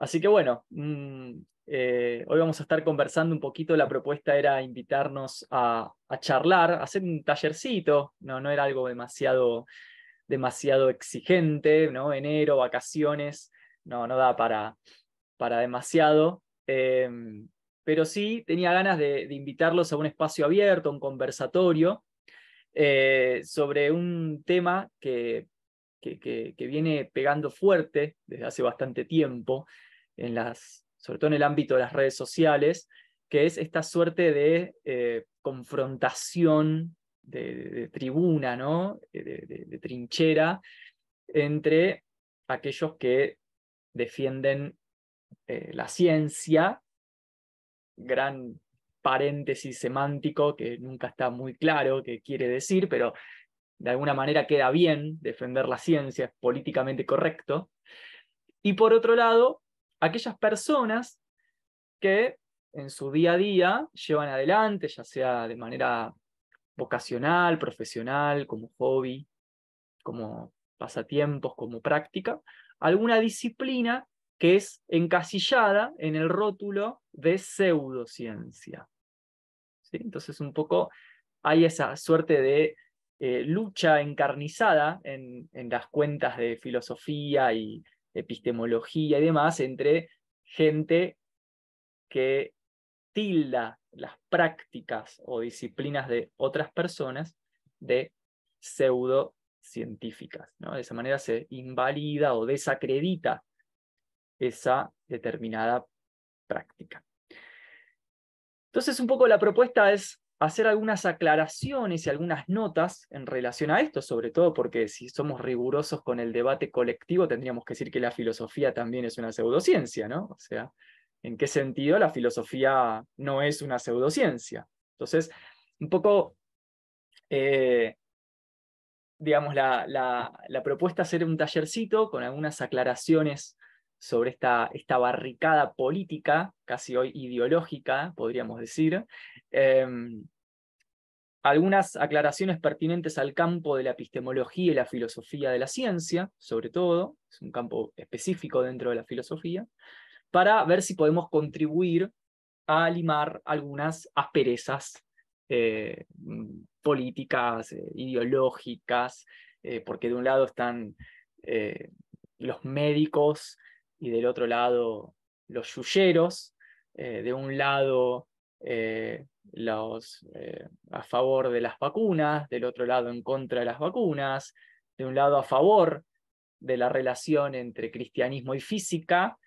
Así que bueno, mm, eh, hoy vamos a estar conversando un poquito. La propuesta era invitarnos a, charlar, a hacer un tallercito, no, no era algo demasiado, demasiado exigente, ¿no? Enero, vacaciones, no, no da para, para demasiado. Em, pero sí tenía ganas de, invitarlos a un espacio abierto, un conversatorio, eh, sobre un tema que, que, viene pegando fuerte desde hace bastante tiempo, sobre todo en el ámbito de las redes sociales, que es esta suerte de eh, confrontación de, tribuna, ¿no? de, trinchera, entre aquellos que defienden eh, la ciencia gran paréntesis semántico que nunca está muy claro qué quiere decir, pero de alguna manera queda bien defender la ciencia, es políticamente correcto. Y por otro lado, aquellas personas que en su día a día llevan adelante, ya sea de manera vocacional, profesional, como hobby, como pasatiempos, como práctica, alguna disciplina que es encasillada en el rótulo de pseudociencia. ¿Sí? Entonces un poco hay esa suerte de eh, lucha encarnizada en, en las cuentas de filosofía y epistemología y demás entre gente que tilda las prácticas o disciplinas de otras personas de pseudocientíficas. ¿no? De esa manera se invalida o desacredita esa determinada práctica. Entonces, un poco la propuesta es hacer algunas aclaraciones y algunas notas en relación a esto, sobre todo porque si somos rigurosos con el debate colectivo, tendríamos que decir que la filosofía también es una pseudociencia, ¿no? O sea, ¿en qué sentido la filosofía no es una pseudociencia? Entonces, un poco, eh, digamos, la, la propuesta es hacer un tallercito con algunas aclaraciones sobre esta, esta barricada política, casi hoy ideológica, podríamos decir. Em, algunas aclaraciones pertinentes al campo de la epistemología y la filosofía de la ciencia, sobre todo, es un campo específico dentro de la filosofía, para ver si podemos contribuir a limar algunas asperezas eh, políticas, eh, ideológicas, eh, porque de un lado están los médicos y del otro lado los yuyeros, eh, de un lado eh, los eh, a favor de las vacunas, del otro lado en contra de las vacunas, de un lado a favor de la relación entre cristianismo y física,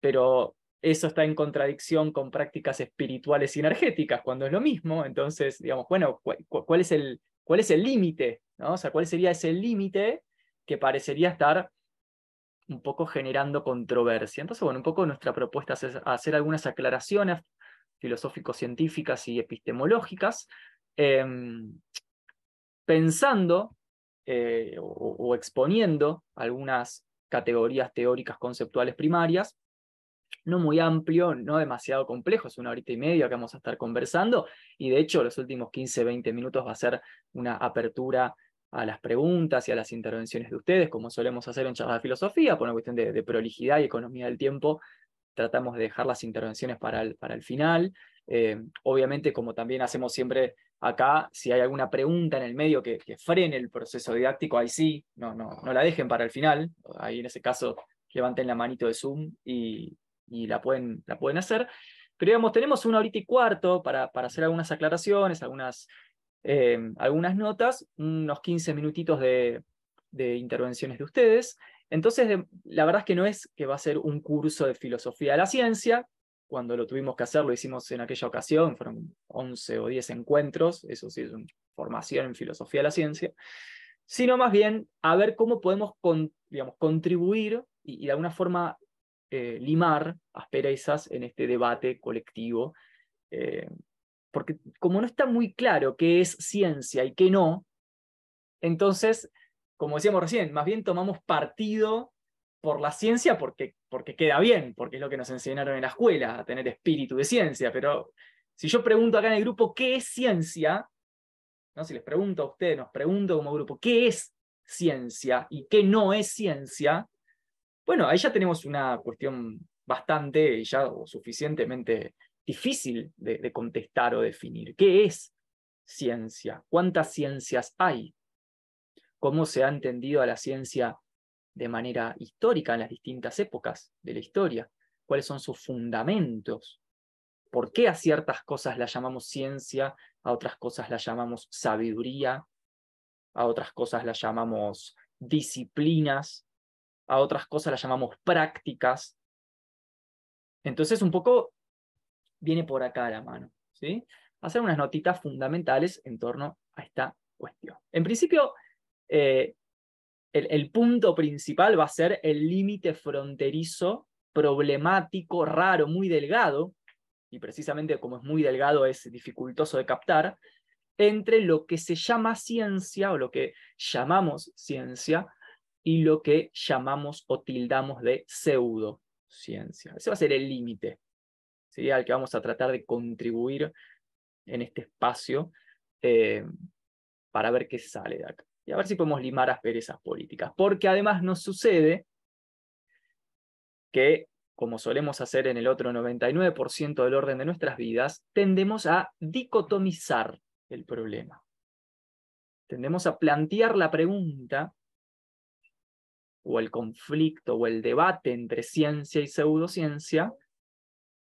pero eso está en contradicción con prácticas espirituales y energéticas, cuando es lo mismo. Entonces, digamos, bueno, ¿cuál, cuál es el límite? ¿no? O sea, ¿cuál sería ese límite que parecería estar un poco generando controversia. Entonces, bueno, un poco nuestra propuesta es hacer algunas aclaraciones filosófico-científicas y epistemológicas, em, pensando eh, o, exponiendo algunas categorías teóricas conceptuales primarias, no muy amplio, no demasiado complejo, es una horita y media que vamos a estar conversando, y de hecho los últimos 15, 20 minutos va a ser una apertura a las preguntas y a las intervenciones de ustedes, como solemos hacer en charlas de filosofía, por una cuestión de, prolijidad y economía del tiempo, tratamos de dejar las intervenciones para el, para el final. Eh, obviamente, como también hacemos siempre acá, si hay alguna pregunta en el medio que, frene el proceso didáctico, ahí sí, no, no, no la dejen para el final, ahí en ese caso levanten la manito de Zoom y, y la, pueden, la pueden hacer. Pero digamos, tenemos una horita y cuarto para, para hacer algunas aclaraciones, algunas eh, algunas notas, unos 15 minutitos de, intervenciones de ustedes. Entonces, la verdad es que no es que va a ser un curso de filosofía de la ciencia. Cuando lo tuvimos que hacer, lo hicimos en aquella ocasión, fueron 11 o 10 encuentros, eso sí es una formación en filosofía de la ciencia, sino más bien a ver cómo podemos digamos, contribuir y, de alguna forma eh, limar asperezas en este debate colectivo eh, porque como no está muy claro qué es ciencia y qué no, entonces, como decíamos recién, más bien tomamos partido por la ciencia porque, porque queda bien, porque es lo que nos enseñaron en la escuela, a tener espíritu de ciencia, pero si yo pregunto acá en el grupo qué es ciencia, ¿no? si les pregunto a ustedes, nos pregunto como grupo, ¿qué es ciencia y qué no es ciencia? Bueno, ahí ya tenemos una cuestión bastante ya o suficientemente difícil de, contestar o definir. ¿Qué es ciencia? ¿Cuántas ciencias hay? ¿Cómo se ha entendido a la ciencia de manera histórica en las distintas épocas de la historia? ¿Cuáles son sus fundamentos? ¿Por qué a ciertas cosas las llamamos ciencia, a otras cosas las llamamos sabiduría, a otras cosas las llamamos disciplinas, a otras cosas las llamamos prácticas? Entonces, un poco viene por acá a la mano. ¿sí? Hacer unas notitas fundamentales en torno a esta cuestión. En principio, eh, el, punto principal va a ser el límite fronterizo, problemático, raro, muy delgado, y precisamente como es muy delgado es dificultoso de captar, entre lo que se llama ciencia o lo que llamamos ciencia y lo que llamamos o tildamos de pseudociencia. Ese va a ser el límite al que vamos a tratar de contribuir en este espacio eh, para ver qué sale de acá. Y a ver si podemos limar asperezas políticas. Porque además nos sucede que, como solemos hacer en el otro 99% del orden de nuestras vidas, tendemos a dicotomizar el problema. Tendemos a plantear la pregunta o el conflicto o el debate entre ciencia y pseudociencia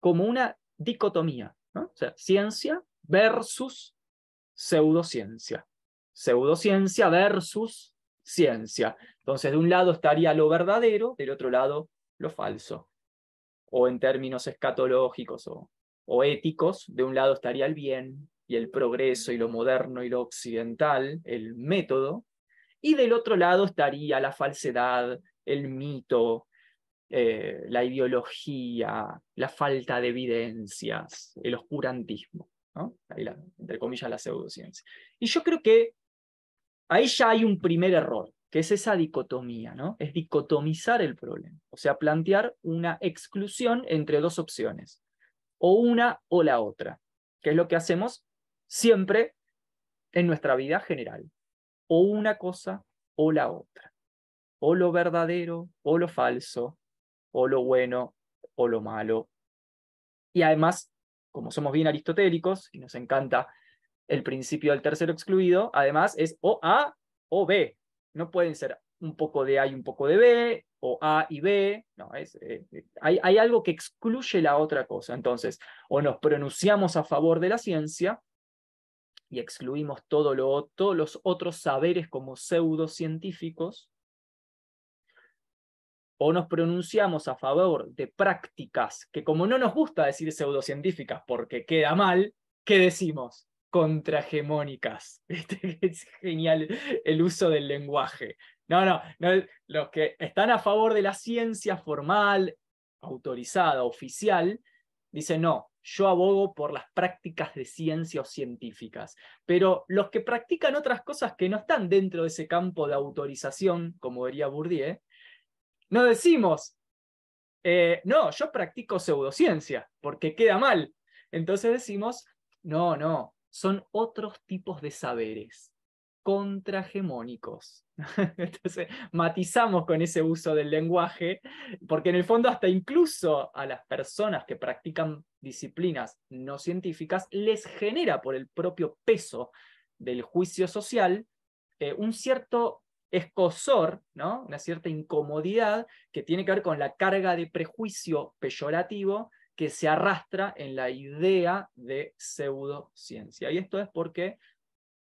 como una dicotomía, o sea, ciencia versus pseudociencia, pseudociencia versus ciencia. Entonces, de un lado estaría lo verdadero, del otro lado lo falso. O en términos escatológicos o, o éticos, de un lado estaría el bien y el progreso y lo moderno y lo occidental, el método, y del otro lado estaría la falsedad, el mito, eh, la ideología, la falta de evidencias, el oscurantismo, entre comillas la pseudociencia. Y yo creo que ahí ya hay un primer error, que es esa dicotomía, ¿no? Es dicotomizar el problema, o sea, plantear una exclusión entre dos opciones, o una o la otra, que es lo que hacemos siempre en nuestra vida general, o una cosa o la otra, o lo verdadero o lo falso, o lo bueno o lo malo. Y además, como somos bien aristotélicos y nos encanta el principio del tercero excluido, además es o A o B. No pueden ser un poco de A y un poco de B, o A y B. No, es, eh, hay, hay algo que excluye la otra cosa. Entonces, o nos pronunciamos a favor de la ciencia y excluimos todo lo, todos los otros saberes como pseudocientíficos, o nos pronunciamos a favor de prácticas que como no nos gusta decir pseudocientíficas porque queda mal, ¿qué decimos? Contrahegemónicas. Es genial el uso del lenguaje. No, no, no, los que están a favor de la ciencia formal, autorizada, oficial, dicen no, yo abogo por las prácticas de ciencia o científicas. Pero los que practican otras cosas que no están dentro de ese campo de autorización, como diría Bourdieu, no decimos, eh, no, yo practico pseudociencia, porque queda mal. Entonces decimos, no, no, son otros tipos de saberes contrahegemónicos. Entonces, matizamos con ese uso del lenguaje, porque en el fondo hasta incluso a las personas que practican disciplinas no científicas les genera por el propio peso del juicio social eh, un cierto escosor, ¿no? una cierta incomodidad que tiene que ver con la carga de prejuicio peyorativo que se arrastra en la idea de pseudociencia. Y esto es porque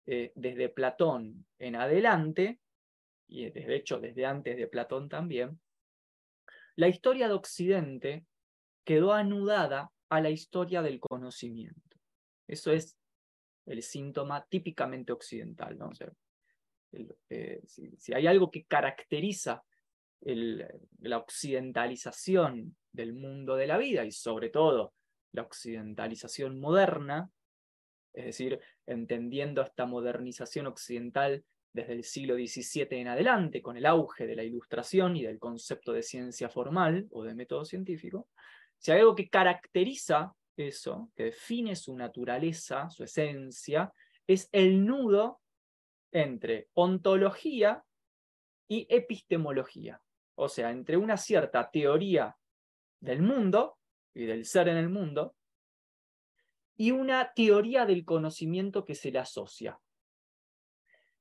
eh, desde Platón en adelante, y de hecho desde antes de Platón también, la historia de Occidente quedó anudada a la historia del conocimiento. Eso es el síntoma típicamente occidental. ¿no? Eh, si, hay algo que caracteriza la occidentalización del mundo de la vida y sobre todo la occidentalización moderna, es decir, entendiendo esta modernización occidental desde el siglo XVII en adelante, con el auge de la ilustración y del concepto de ciencia formal o de método científico, si hay algo que caracteriza eso, que define su naturaleza, su esencia, es el nudo entre ontología y epistemología, o sea, entre una cierta teoría del mundo y del ser en el mundo, y una teoría del conocimiento que se le asocia.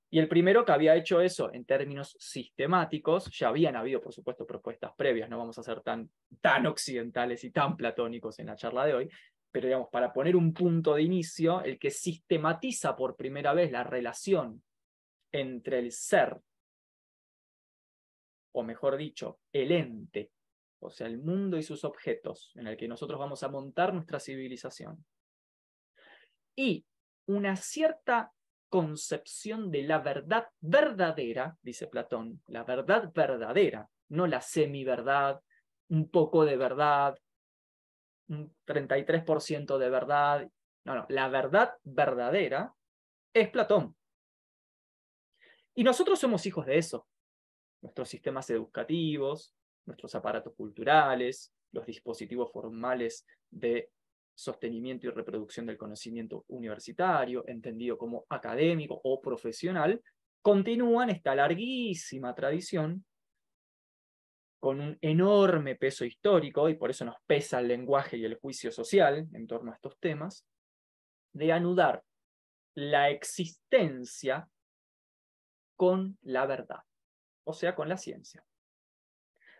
Y el primero que había hecho eso en términos sistemáticos, ya habían habido, por supuesto, propuestas previas, no vamos a ser tan, tan occidentales y tan platónicos en la charla de hoy, pero digamos, para poner un punto de inicio, el que sistematiza por primera vez la relación entre el ser, o mejor dicho, el ente, o sea, el mundo y sus objetos, en el que nosotros vamos a montar nuestra civilización, y una cierta concepción de la verdad verdadera, dice Platón, la verdad verdadera, no la semi-verdad, un poco de verdad, un 33% de verdad, no, no, la verdad verdadera es Platón. Y nosotros somos hijos de eso. Nuestros sistemas educativos, nuestros aparatos culturales, los dispositivos formales de sostenimiento y reproducción del conocimiento universitario, entendido como académico o profesional, continúan esta larguísima tradición con un enorme peso histórico, y por eso nos pesa el lenguaje y el juicio social en torno a estos temas, de anudar la existencia con la verdad, o sea, con la ciencia.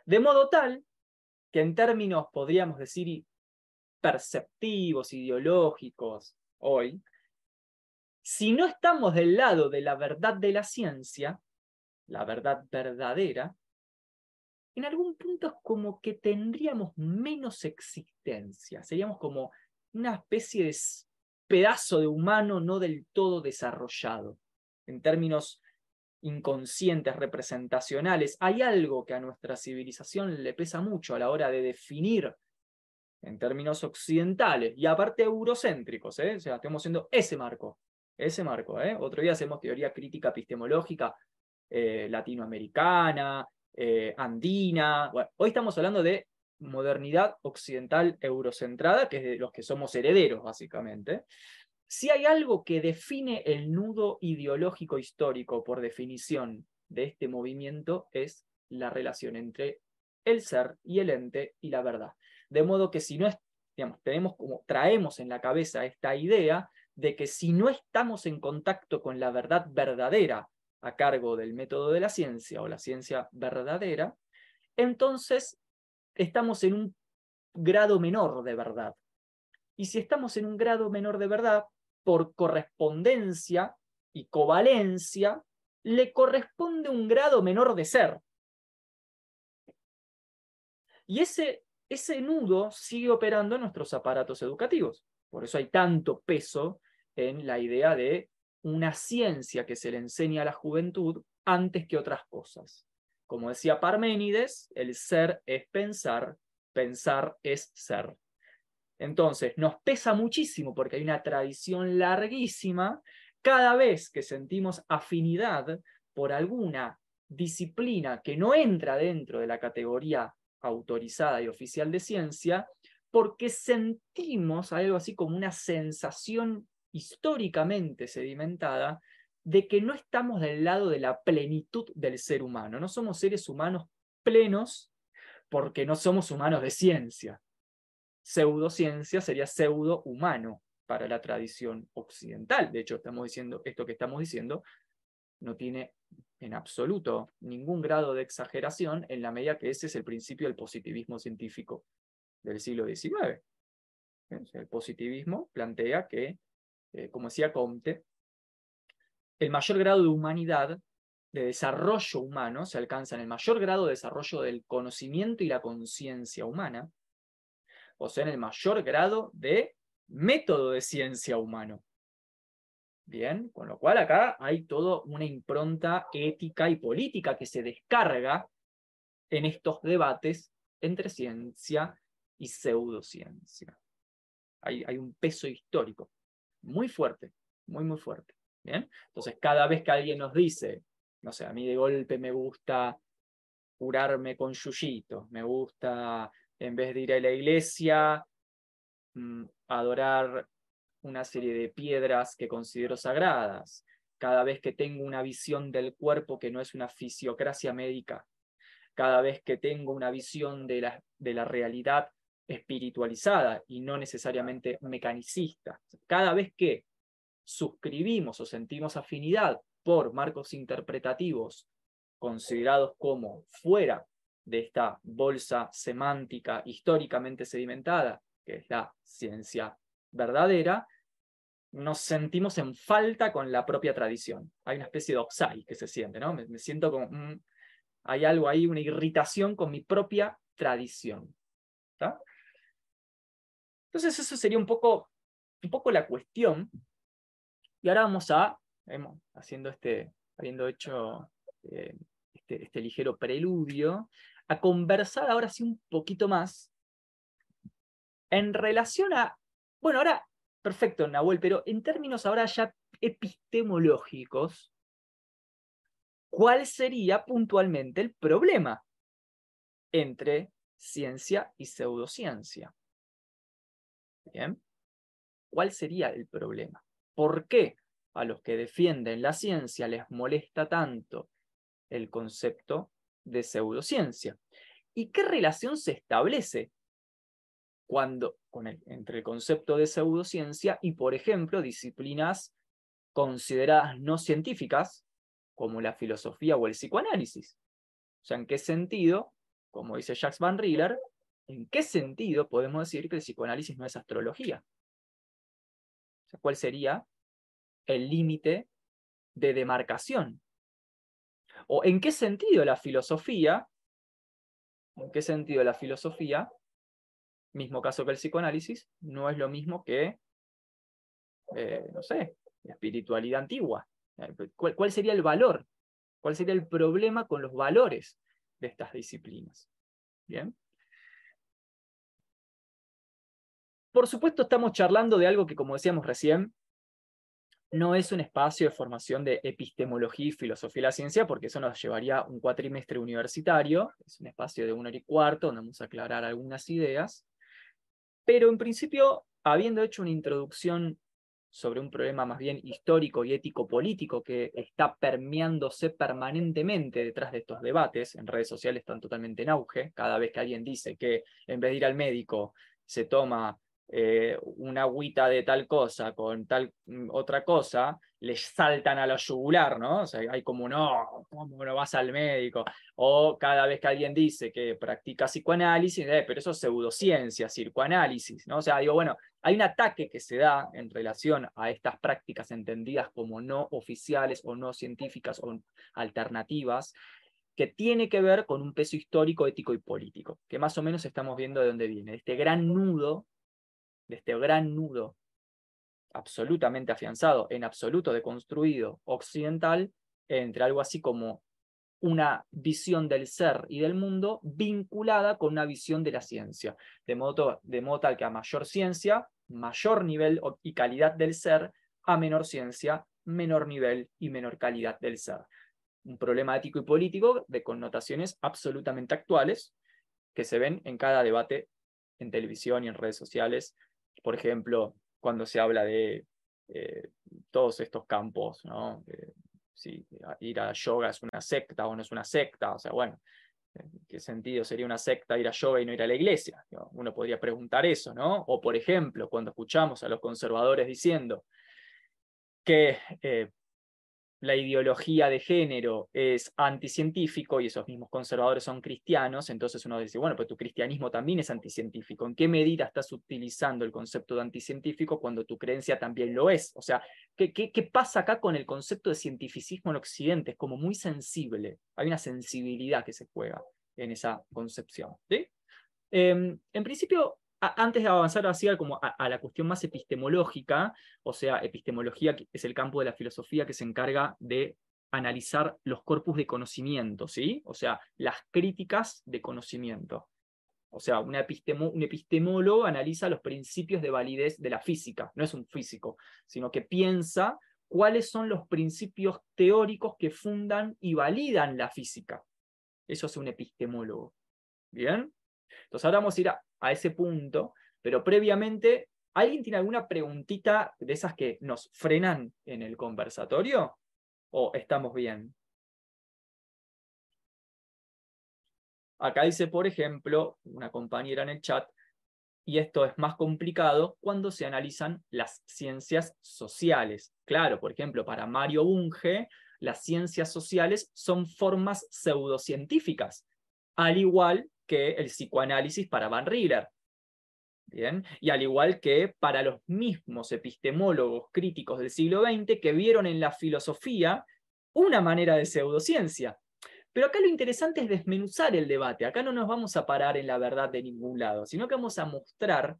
De modo tal que en términos, podríamos decir, perceptivos, ideológicos hoy, si no estamos del lado de la verdad de la ciencia, la verdad verdadera, en algún punto es como que tendríamos menos existencia, seríamos como una especie de pedazo de humano no del todo desarrollado. En términos inconscientes, representacionales, hay algo que a nuestra civilización le pesa mucho a la hora de definir en términos occidentales y aparte eurocéntricos, ¿eh? o sea, estamos haciendo ese marco, ese marco. ¿eh? Otro día hacemos teoría crítica epistemológica eh, latinoamericana, andina. Hoy estamos hablando de modernidad occidental eurocentrada, que es de los que somos herederos, básicamente. Si hay algo que define el nudo ideológico histórico por definición de este movimiento, es la relación entre el ser y el ente y la verdad. De modo que si no tenemos traemos en la cabeza esta idea de que si no estamos en contacto con la verdad verdadera a cargo del método de la ciencia o la ciencia verdadera, entonces estamos en un grado menor de verdad. Y si estamos en un grado menor de verdad, por correspondencia y covalencia, le corresponde un grado menor de ser. Y ese ese nudo sigue operando en nuestros aparatos educativos. Por eso hay tanto peso en la idea de una ciencia que se le enseña a la juventud antes que otras cosas. Como decía Parménides, el ser es pensar, pensar es ser. Entonces, nos pesa muchísimo porque hay una tradición larguísima. Cada vez que sentimos afinidad por alguna disciplina que no entra dentro de la categoría autorizada y oficial de ciencia, porque sentimos algo así como una sensación históricamente sedimentada de que no estamos del lado de la plenitud del ser humano, no somos seres humanos plenos porque no somos humanos de ciencia. Pseudociencia sería pseudo humano para la tradición occidental. De hecho, estamos diciendo esto que estamos diciendo no tiene en absoluto ningún grado de exageración en la medida que ese es el principio del positivismo científico del siglo XIX. El positivismo plantea que, eh, como decía Comte, el mayor grado de humanidad, de desarrollo humano, se alcanza en el mayor grado de desarrollo del conocimiento y la conciencia humana, o sea, en el mayor grado de método de ciencia humano. Bien, con lo cual acá hay toda una impronta ética y política que se descarga en estos debates entre ciencia y pseudociencia. Hay, hay un peso histórico muy fuerte, muy, muy fuerte. Bien, entonces cada vez que alguien nos dice, no sé, a mí de golpe me gusta curarme con yuyito, me gusta, en vez de ir a la iglesia, mm, adorar una serie de piedras que considero sagradas, cada vez que tengo una visión del cuerpo que no es una fisiocracia médica, cada vez que tengo una visión de la, de la realidad espiritualizada y no necesariamente mecanicista. Cada vez que suscribimos o sentimos afinidad por marcos interpretativos considerados como fuera de esta bolsa semántica históricamente sedimentada, que es la ciencia verdadera, nos sentimos en falta con la propia tradición. Hay una especie de oxai que se siente, ¿no? Me, siento como, mm, hay algo ahí, una irritación con mi propia tradición. Entonces eso sería un poco, un poco la cuestión. Y ahora vamos a, haciendo este, habiendo hecho eh, este, este ligero preludio, a conversar ahora sí un poquito más en relación a, bueno, ahora, perfecto, Nahuel, pero en términos ahora ya epistemológicos, ¿cuál sería puntualmente el problema entre ciencia y pseudociencia? Bien, ¿cuál sería el problema? ¿Por qué a los que defienden la ciencia les molesta tanto el concepto de pseudociencia. ¿Y qué relación se establece cuando, entre el concepto de pseudociencia y, por ejemplo, disciplinas consideradas no científicas, como la filosofía o el psicoanálisis? O sea, ¿en qué sentido, como dice Jacques Van Riller, en qué sentido podemos decir que el psicoanálisis no es astrología? O sea, ¿Cuál sería el límite de demarcación ¿O en qué sentido la filosofía, en qué sentido la filosofía, mismo caso que el psicoanálisis, no es lo mismo que, eh, no sé, espiritualidad antigua? Eh, ¿Cuál, ¿Cuál sería el valor? ¿Cuál sería el problema con los valores de estas disciplinas? Bien. Por supuesto, estamos charlando de algo que, como decíamos recién, no es un espacio de formación de epistemología y filosofía de la ciencia, porque eso nos llevaría un cuatrimestre universitario, es un espacio de una hora y cuarto, donde vamos a aclarar algunas ideas, pero en principio, habiendo hecho una introducción sobre un problema más bien histórico y ético-político que está permeándose permanentemente detrás de estos debates, en redes sociales están totalmente en auge, cada vez que alguien dice que en vez de ir al médico se toma eh, una agüita de tal cosa con tal mm, otra cosa, les saltan a la yugular, ¿no? O sea, hay como, no, ¿cómo no vas al médico? O cada vez que alguien dice que practica psicoanálisis, eh, pero eso es pseudociencia, psicoanálisis, ¿no? O sea, digo, bueno, hay un ataque que se da en relación a estas prácticas entendidas como no oficiales o no científicas o alternativas, que tiene que ver con un peso histórico, ético y político, que más o menos estamos viendo de dónde viene, este gran nudo de este gran nudo absolutamente afianzado, en absoluto deconstruido occidental, entre algo así como una visión del ser y del mundo vinculada con una visión de la ciencia, de modo, de modo tal que a mayor ciencia, mayor nivel y calidad del ser, a menor ciencia, menor nivel y menor calidad del ser. Un problema ético y político de connotaciones absolutamente actuales que se ven en cada debate en televisión y en redes sociales por ejemplo, cuando se habla de eh, todos estos campos, ¿no? si ir a yoga es una secta o no es una secta, o sea, bueno, ¿en qué sentido sería una secta ir a yoga y no ir a la iglesia? Uno podría preguntar eso, ¿no? O por ejemplo, cuando escuchamos a los conservadores diciendo que eh, la ideología de género es anticientífico y esos mismos conservadores son cristianos, entonces uno dice, bueno, pues tu cristianismo también es anticientífico. ¿En qué medida estás utilizando el concepto de anticientífico cuando tu creencia también lo es? O sea, ¿qué, qué, pasa acá con el concepto de cientificismo en Occidente? Es como muy sensible, hay una sensibilidad que se juega en esa concepción. Em, en principio, antes de avanzar hacia como a, la cuestión más epistemológica, o sea, epistemología es el campo de la filosofía que se encarga de analizar los corpus de conocimiento, ¿sí? O sea, las críticas de conocimiento. O sea, un, un epistemólogo analiza los principios de validez de la física, no es un físico, sino que piensa cuáles son los principios teóricos que fundan y validan la física. Eso es un epistemólogo. ¿Bien? Entonces ahora vamos a ir a, a ese punto, pero previamente, ¿alguien tiene alguna preguntita de esas que nos frenan en el conversatorio? ¿O estamos bien? Acá dice, por ejemplo, una compañera en el chat, y esto es más complicado cuando se analizan las ciencias sociales. Claro, por ejemplo, para Mario Bunge, las ciencias sociales son formas pseudocientíficas, al igual que el psicoanálisis para Van Riller. ¿Bien? Y al igual que para los mismos epistemólogos críticos del siglo XX que vieron en la filosofía una manera de pseudociencia. Pero acá lo interesante es desmenuzar el debate. Acá no nos vamos a parar en la verdad de ningún lado, sino que vamos a mostrar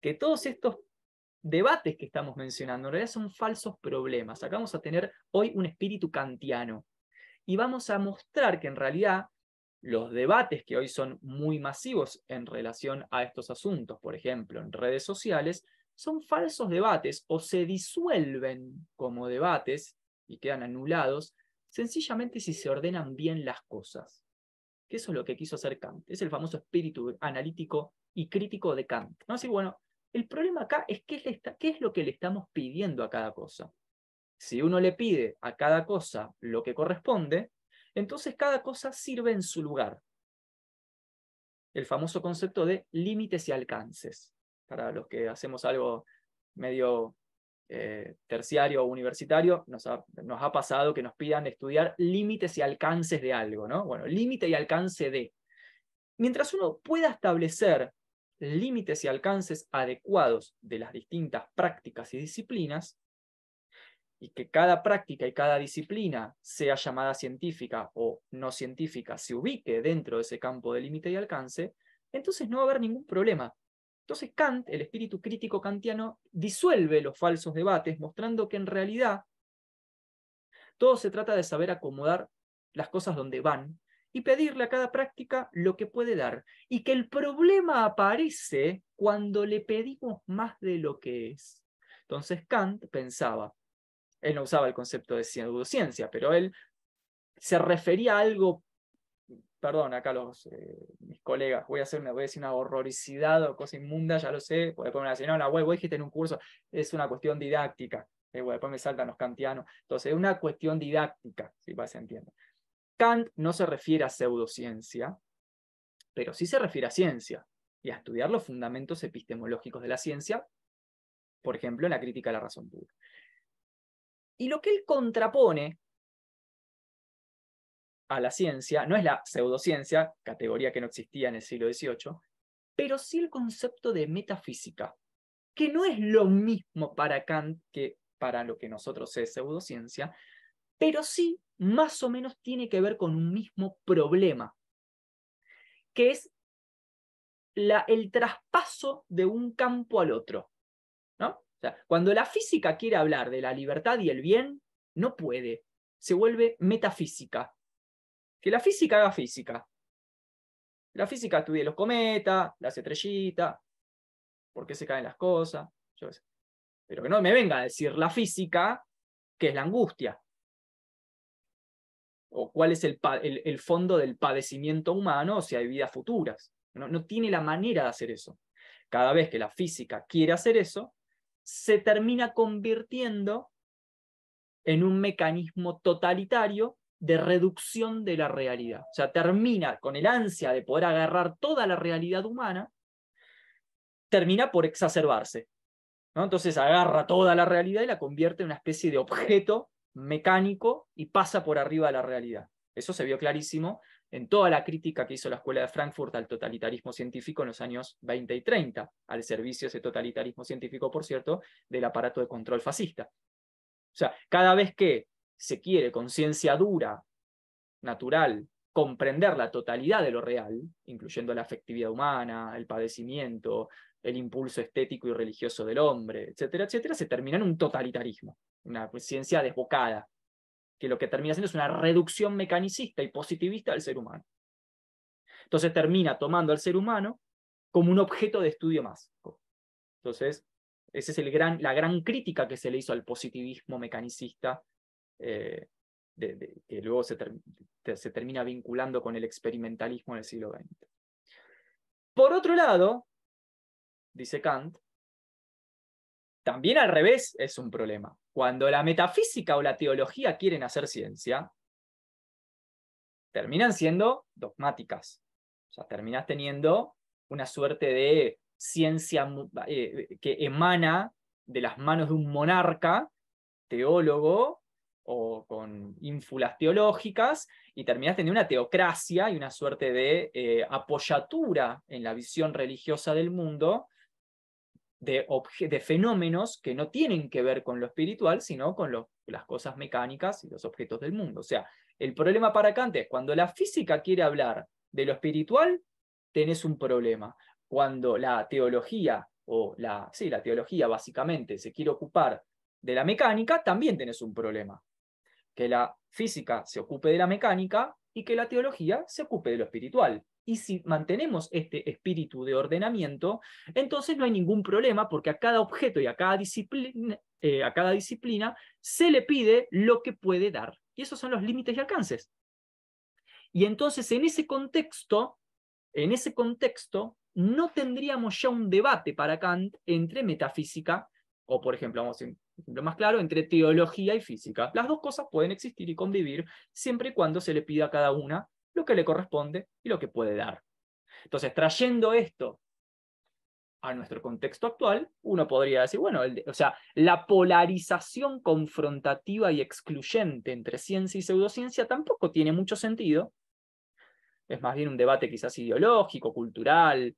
que todos estos debates que estamos mencionando en realidad son falsos problemas. Acá vamos a tener hoy un espíritu kantiano. Y vamos a mostrar que en realidad los debates que hoy son muy masivos en relación a estos asuntos, por ejemplo, en redes sociales, son falsos debates o se disuelven como debates y quedan anulados sencillamente si se ordenan bien las cosas. Que eso es lo que quiso hacer Kant. Es el famoso espíritu analítico y crítico de Kant. ¿no? Así, bueno, el problema acá es qué, qué es lo que le estamos pidiendo a cada cosa. Si uno le pide a cada cosa lo que corresponde, entonces cada cosa sirve en su lugar. El famoso concepto de límites y alcances. Para los que hacemos algo medio eh, terciario o universitario, nos ha, nos ha, pasado que nos pidan estudiar límites y alcances de algo, ¿no? Bueno, límite y alcance de. Mientras uno pueda establecer límites y alcances adecuados de las distintas prácticas y disciplinas, y que cada práctica y cada disciplina, sea llamada científica o no científica, se ubique dentro de ese campo de límite y alcance, entonces no va a haber ningún problema. Entonces Kant, el espíritu crítico kantiano, disuelve los falsos debates, mostrando que en realidad todo se trata de saber acomodar las cosas donde van y pedirle a cada práctica lo que puede dar. Y que el problema aparece cuando le pedimos más de lo que es. Entonces Kant pensaba, él no usaba el concepto de pseudociencia, pero él se refería a algo perdón, acá los, eh, mis colegas, voy a, hacer una, decir una horroricidad o cosa inmunda, ya lo sé, después me decir, no, la web, dijiste en un curso, es una cuestión didáctica, eh, después me saltan los kantianos, entonces es una cuestión didáctica, si se entiende. Kant no se refiere a pseudociencia, pero sí se refiere a ciencia y a estudiar los fundamentos epistemológicos de la ciencia, por ejemplo, en la crítica a la razón pura. Y lo que él contrapone a la ciencia, no es la pseudociencia, categoría que no existía en el siglo XVIII, pero sí el concepto de metafísica, que no es lo mismo para Kant que para lo que nosotros es pseudociencia, pero sí más o menos tiene que ver con un mismo problema, que es el traspaso de un campo al otro. Cuando la física quiere hablar de la libertad y el bien, no puede, se vuelve metafísica, que la física haga física. La física estudie los cometas, las estrellitas, por qué se caen las cosas. Pero que no me venga a decir la física que es la angustia. O cuál es el, fondo del padecimiento humano o si hay vidas futuras. No tiene la manera de hacer eso. Cada vez que la física quiere hacer eso, se termina convirtiendo en un mecanismo totalitario de reducción de la realidad. O sea, termina con el ansia de poder agarrar toda la realidad humana, termina por exacerbarse. Entonces agarra toda la realidad y la convierte en una especie de objeto mecánico y pasa por arriba de la realidad. Eso se vio clarísimo en toda la crítica que hizo la Escuela de Frankfurt al totalitarismo científico en los años 20 y 30, al servicio ese totalitarismo científico, por cierto, del aparato de control fascista. O sea, cada vez que se quiere con ciencia dura, natural, comprender la totalidad de lo real, incluyendo la afectividad humana, el padecimiento, el impulso estético y religioso del hombre, etcétera, etcétera, se termina en un totalitarismo, una ciencia desbocada, que lo que termina siendo es una reducción mecanicista y positivista del ser humano. Entonces termina tomando al ser humano como un objeto de estudio más. Entonces, esa es el gran, la gran crítica que se le hizo al positivismo mecanicista eh, que luego se, se termina vinculando con el experimentalismo en el siglo XX. Por otro lado, dice Kant, también al revés es un problema. Cuando la metafísica o la teología quieren hacer ciencia, terminan siendo dogmáticas. O sea, terminás teniendo una suerte de ciencia eh, que emana de las manos de un monarca, teólogo, o con ínfulas teológicas, y terminás teniendo una teocracia y una suerte de eh, apoyatura en la visión religiosa del mundo de, de, fenómenos que no tienen que ver con lo espiritual, sino con las cosas mecánicas y los objetos del mundo. O sea, el problema para Kant es cuando la física quiere hablar de lo espiritual, tenés un problema. Cuando la teología, o la, sí, la teología básicamente se quiere ocupar de la mecánica, también tenés un problema. Que la física se ocupe de la mecánica y que la teología se ocupe de lo espiritual. Y si mantenemos este espíritu de ordenamiento, entonces no hay ningún problema porque a cada objeto y a cada disciplina, eh, a cada disciplina se le pide lo que puede dar. Y esos son los límites y alcances. Y entonces en ese contexto, en ese contexto, no tendríamos ya un debate para Kant entre metafísica, o por ejemplo, vamos a más claro, entre teología y física. Las dos cosas pueden existir y convivir siempre y cuando se le pida a cada una lo que le corresponde y lo que puede dar. Entonces, trayendo esto a nuestro contexto actual, uno podría decir, bueno, o sea, la polarización confrontativa y excluyente entre ciencia y pseudociencia tampoco tiene mucho sentido. Es más bien un debate quizás ideológico, cultural,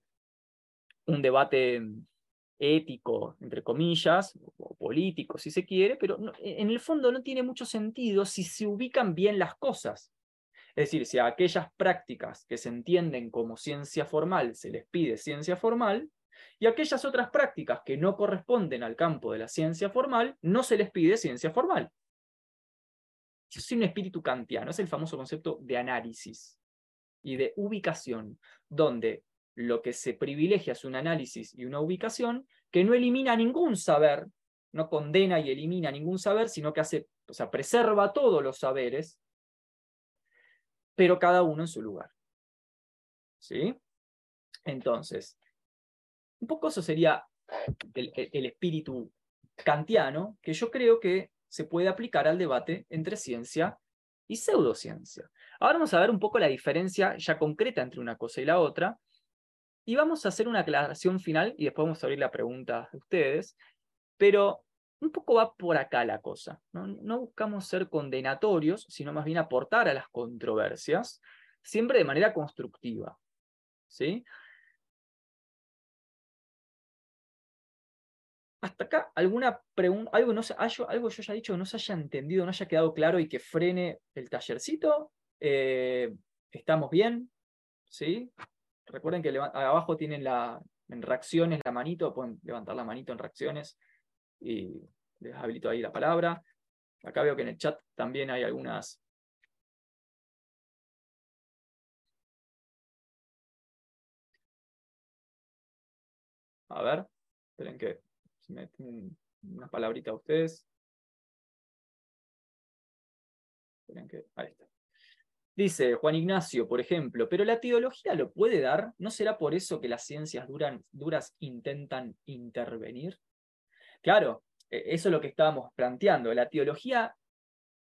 un debate ético, entre comillas, o político, si se quiere, pero en el fondo no tiene mucho sentido si se ubican bien las cosas. Es decir, si a aquellas prácticas que se entienden como ciencia formal se les pide ciencia formal, y aquellas otras prácticas que no corresponden al campo de la ciencia formal, no se les pide ciencia formal. Es un espíritu kantiano, es el famoso concepto de análisis y de ubicación, donde lo que se privilegia es un análisis y una ubicación que no elimina ningún saber, no condena y elimina ningún saber, sino que hace, o sea, preserva todos los saberes pero cada uno en su lugar. ¿Sí? Entonces, un poco eso sería el, espíritu kantiano, que yo creo que se puede aplicar al debate entre ciencia y pseudociencia. Ahora vamos a ver un poco la diferencia ya concreta entre una cosa y la otra, y vamos a hacer una aclaración final y después vamos a abrir la pregunta a ustedes, pero un poco va por acá la cosa. ¿no? buscamos ser condenatorios, sino más bien aportar a las controversias, siempre de manera constructiva. ¿sí? Hasta acá, alguna pregunta, algo, no, algo, yo haya dicho que no se haya entendido, no haya quedado claro y que frene el tallercito. Eh, ¿Estamos bien? ¿Sí? Recuerden que abajo tienen la, en reacciones la manito, pueden levantar la manito en reacciones y les habilito ahí la palabra. Acá veo que en el chat también hay algunas... A ver, esperen que se una palabrita a ustedes. Esperen que... Ahí está. Dice Juan Ignacio, por ejemplo, pero la teología lo puede dar, ¿no será por eso que las ciencias duras intentan intervenir? Claro, eso es lo que estábamos planteando. La teología,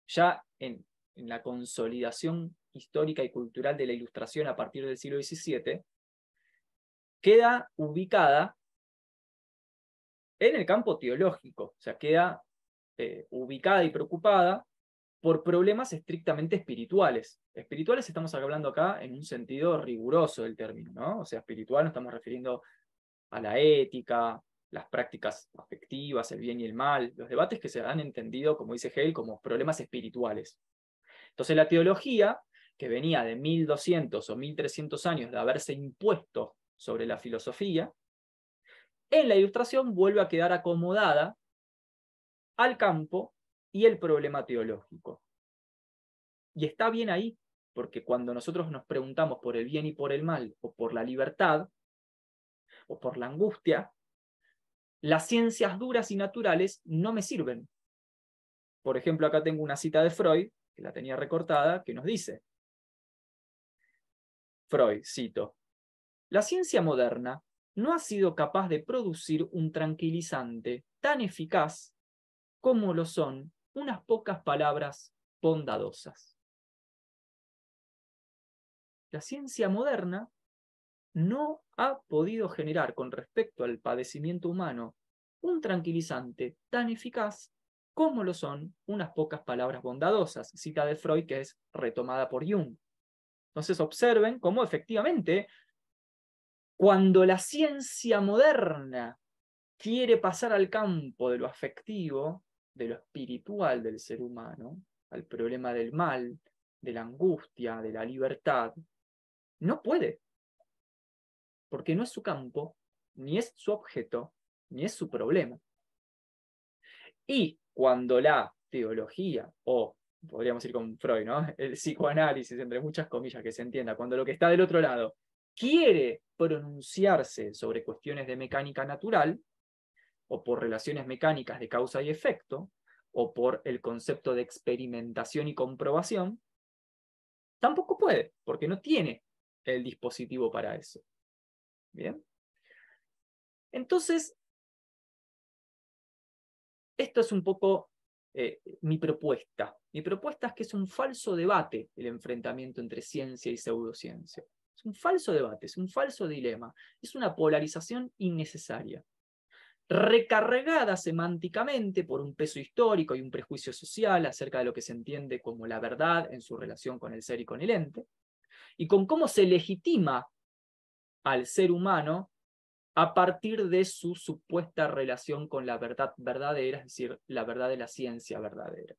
ya en, la consolidación histórica y cultural de la ilustración a partir del siglo XVII, queda ubicada en el campo teológico, o sea, queda eh, ubicada y preocupada por problemas estrictamente espirituales. Espirituales estamos hablando acá en un sentido riguroso del término, ¿no? O sea, espiritual nos estamos refiriendo a la ética, las prácticas afectivas, el bien y el mal, los debates que se han entendido, como dice Hegel, como problemas espirituales. Entonces la teología, que venía de 1200 o 1300 años de haberse impuesto sobre la filosofía, en la ilustración vuelve a quedar acomodada al campo y el problema teológico. Y está bien ahí, porque cuando nosotros nos preguntamos por el bien y por el mal, o por la libertad, o por la angustia, las ciencias duras y naturales no me sirven. Por ejemplo, acá tengo una cita de Freud, que la tenía recortada, que nos dice, Freud, cito, la ciencia moderna no ha sido capaz de producir un tranquilizante tan eficaz como lo son unas pocas palabras bondadosas. La ciencia moderna no ha podido generar con respecto al padecimiento humano un tranquilizante tan eficaz como lo son unas pocas palabras bondadosas, cita de Freud que es retomada por Jung. Entonces observen cómo efectivamente cuando la ciencia moderna quiere pasar al campo de lo afectivo, de lo espiritual del ser humano, al problema del mal, de la angustia, de la libertad, no puede, porque no es su campo, ni es su objeto, ni es su problema. Y cuando la teología, o podríamos ir con Freud, ¿no? El psicoanálisis, entre muchas comillas, que se entienda, cuando lo que está del otro lado quiere pronunciarse sobre cuestiones de mecánica natural, o por relaciones mecánicas de causa y efecto, o por el concepto de experimentación y comprobación, tampoco puede, porque no tiene el dispositivo para eso. Bien. Entonces, esto es un poco eh, mi propuesta. Mi propuesta es que es un falso debate el enfrentamiento entre ciencia y pseudociencia. Es un falso debate, es un falso dilema, es una polarización innecesaria, recargada semánticamente por un peso histórico y un prejuicio social acerca de lo que se entiende como la verdad en su relación con el ser y con el ente, y con cómo se legitima al ser humano a partir de su supuesta relación con la verdad verdadera, es decir, la verdad de la ciencia verdadera.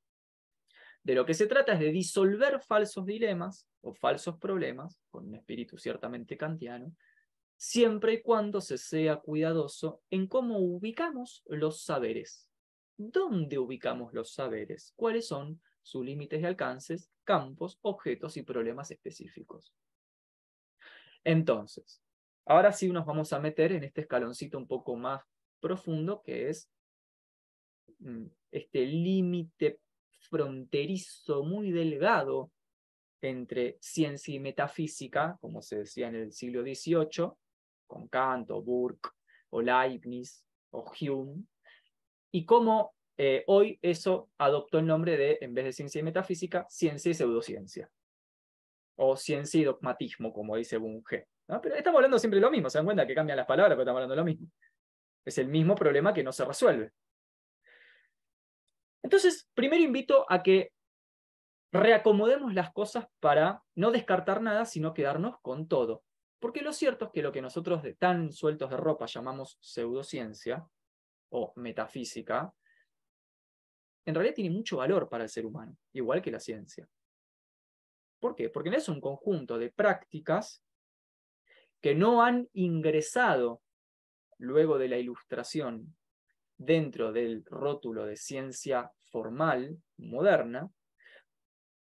De lo que se trata es de disolver falsos dilemas o falsos problemas, con un espíritu ciertamente kantiano, siempre y cuando se sea cuidadoso en cómo ubicamos los saberes. ¿Dónde ubicamos los saberes? ¿Cuáles son sus límites y alcances, campos, objetos y problemas específicos? Entonces, ahora sí nos vamos a meter en este escaloncito un poco más profundo que es mm, este límite fronterizo muy delgado entre ciencia y metafísica, como se decía en el siglo XVIII, con Kant o Burke o Leibniz o Hume, y cómo eh, hoy eso adoptó el nombre de, en vez de ciencia y metafísica, ciencia y pseudociencia, o ciencia y dogmatismo, como dice Bunge. Pero estamos hablando siempre lo mismo, se dan cuenta que cambian las palabras, pero estamos hablando lo mismo. Es el mismo problema que no se resuelve. Entonces, primero invito a que reacomodemos las cosas para no descartar nada, sino quedarnos con todo. Porque lo cierto es que lo que nosotros de tan sueltos de ropa llamamos pseudociencia o metafísica, en realidad tiene mucho valor para el ser humano, igual que la ciencia. ¿Por qué? Porque es un conjunto de prácticas que no han ingresado luego de la ilustración dentro del rótulo de ciencia formal moderna,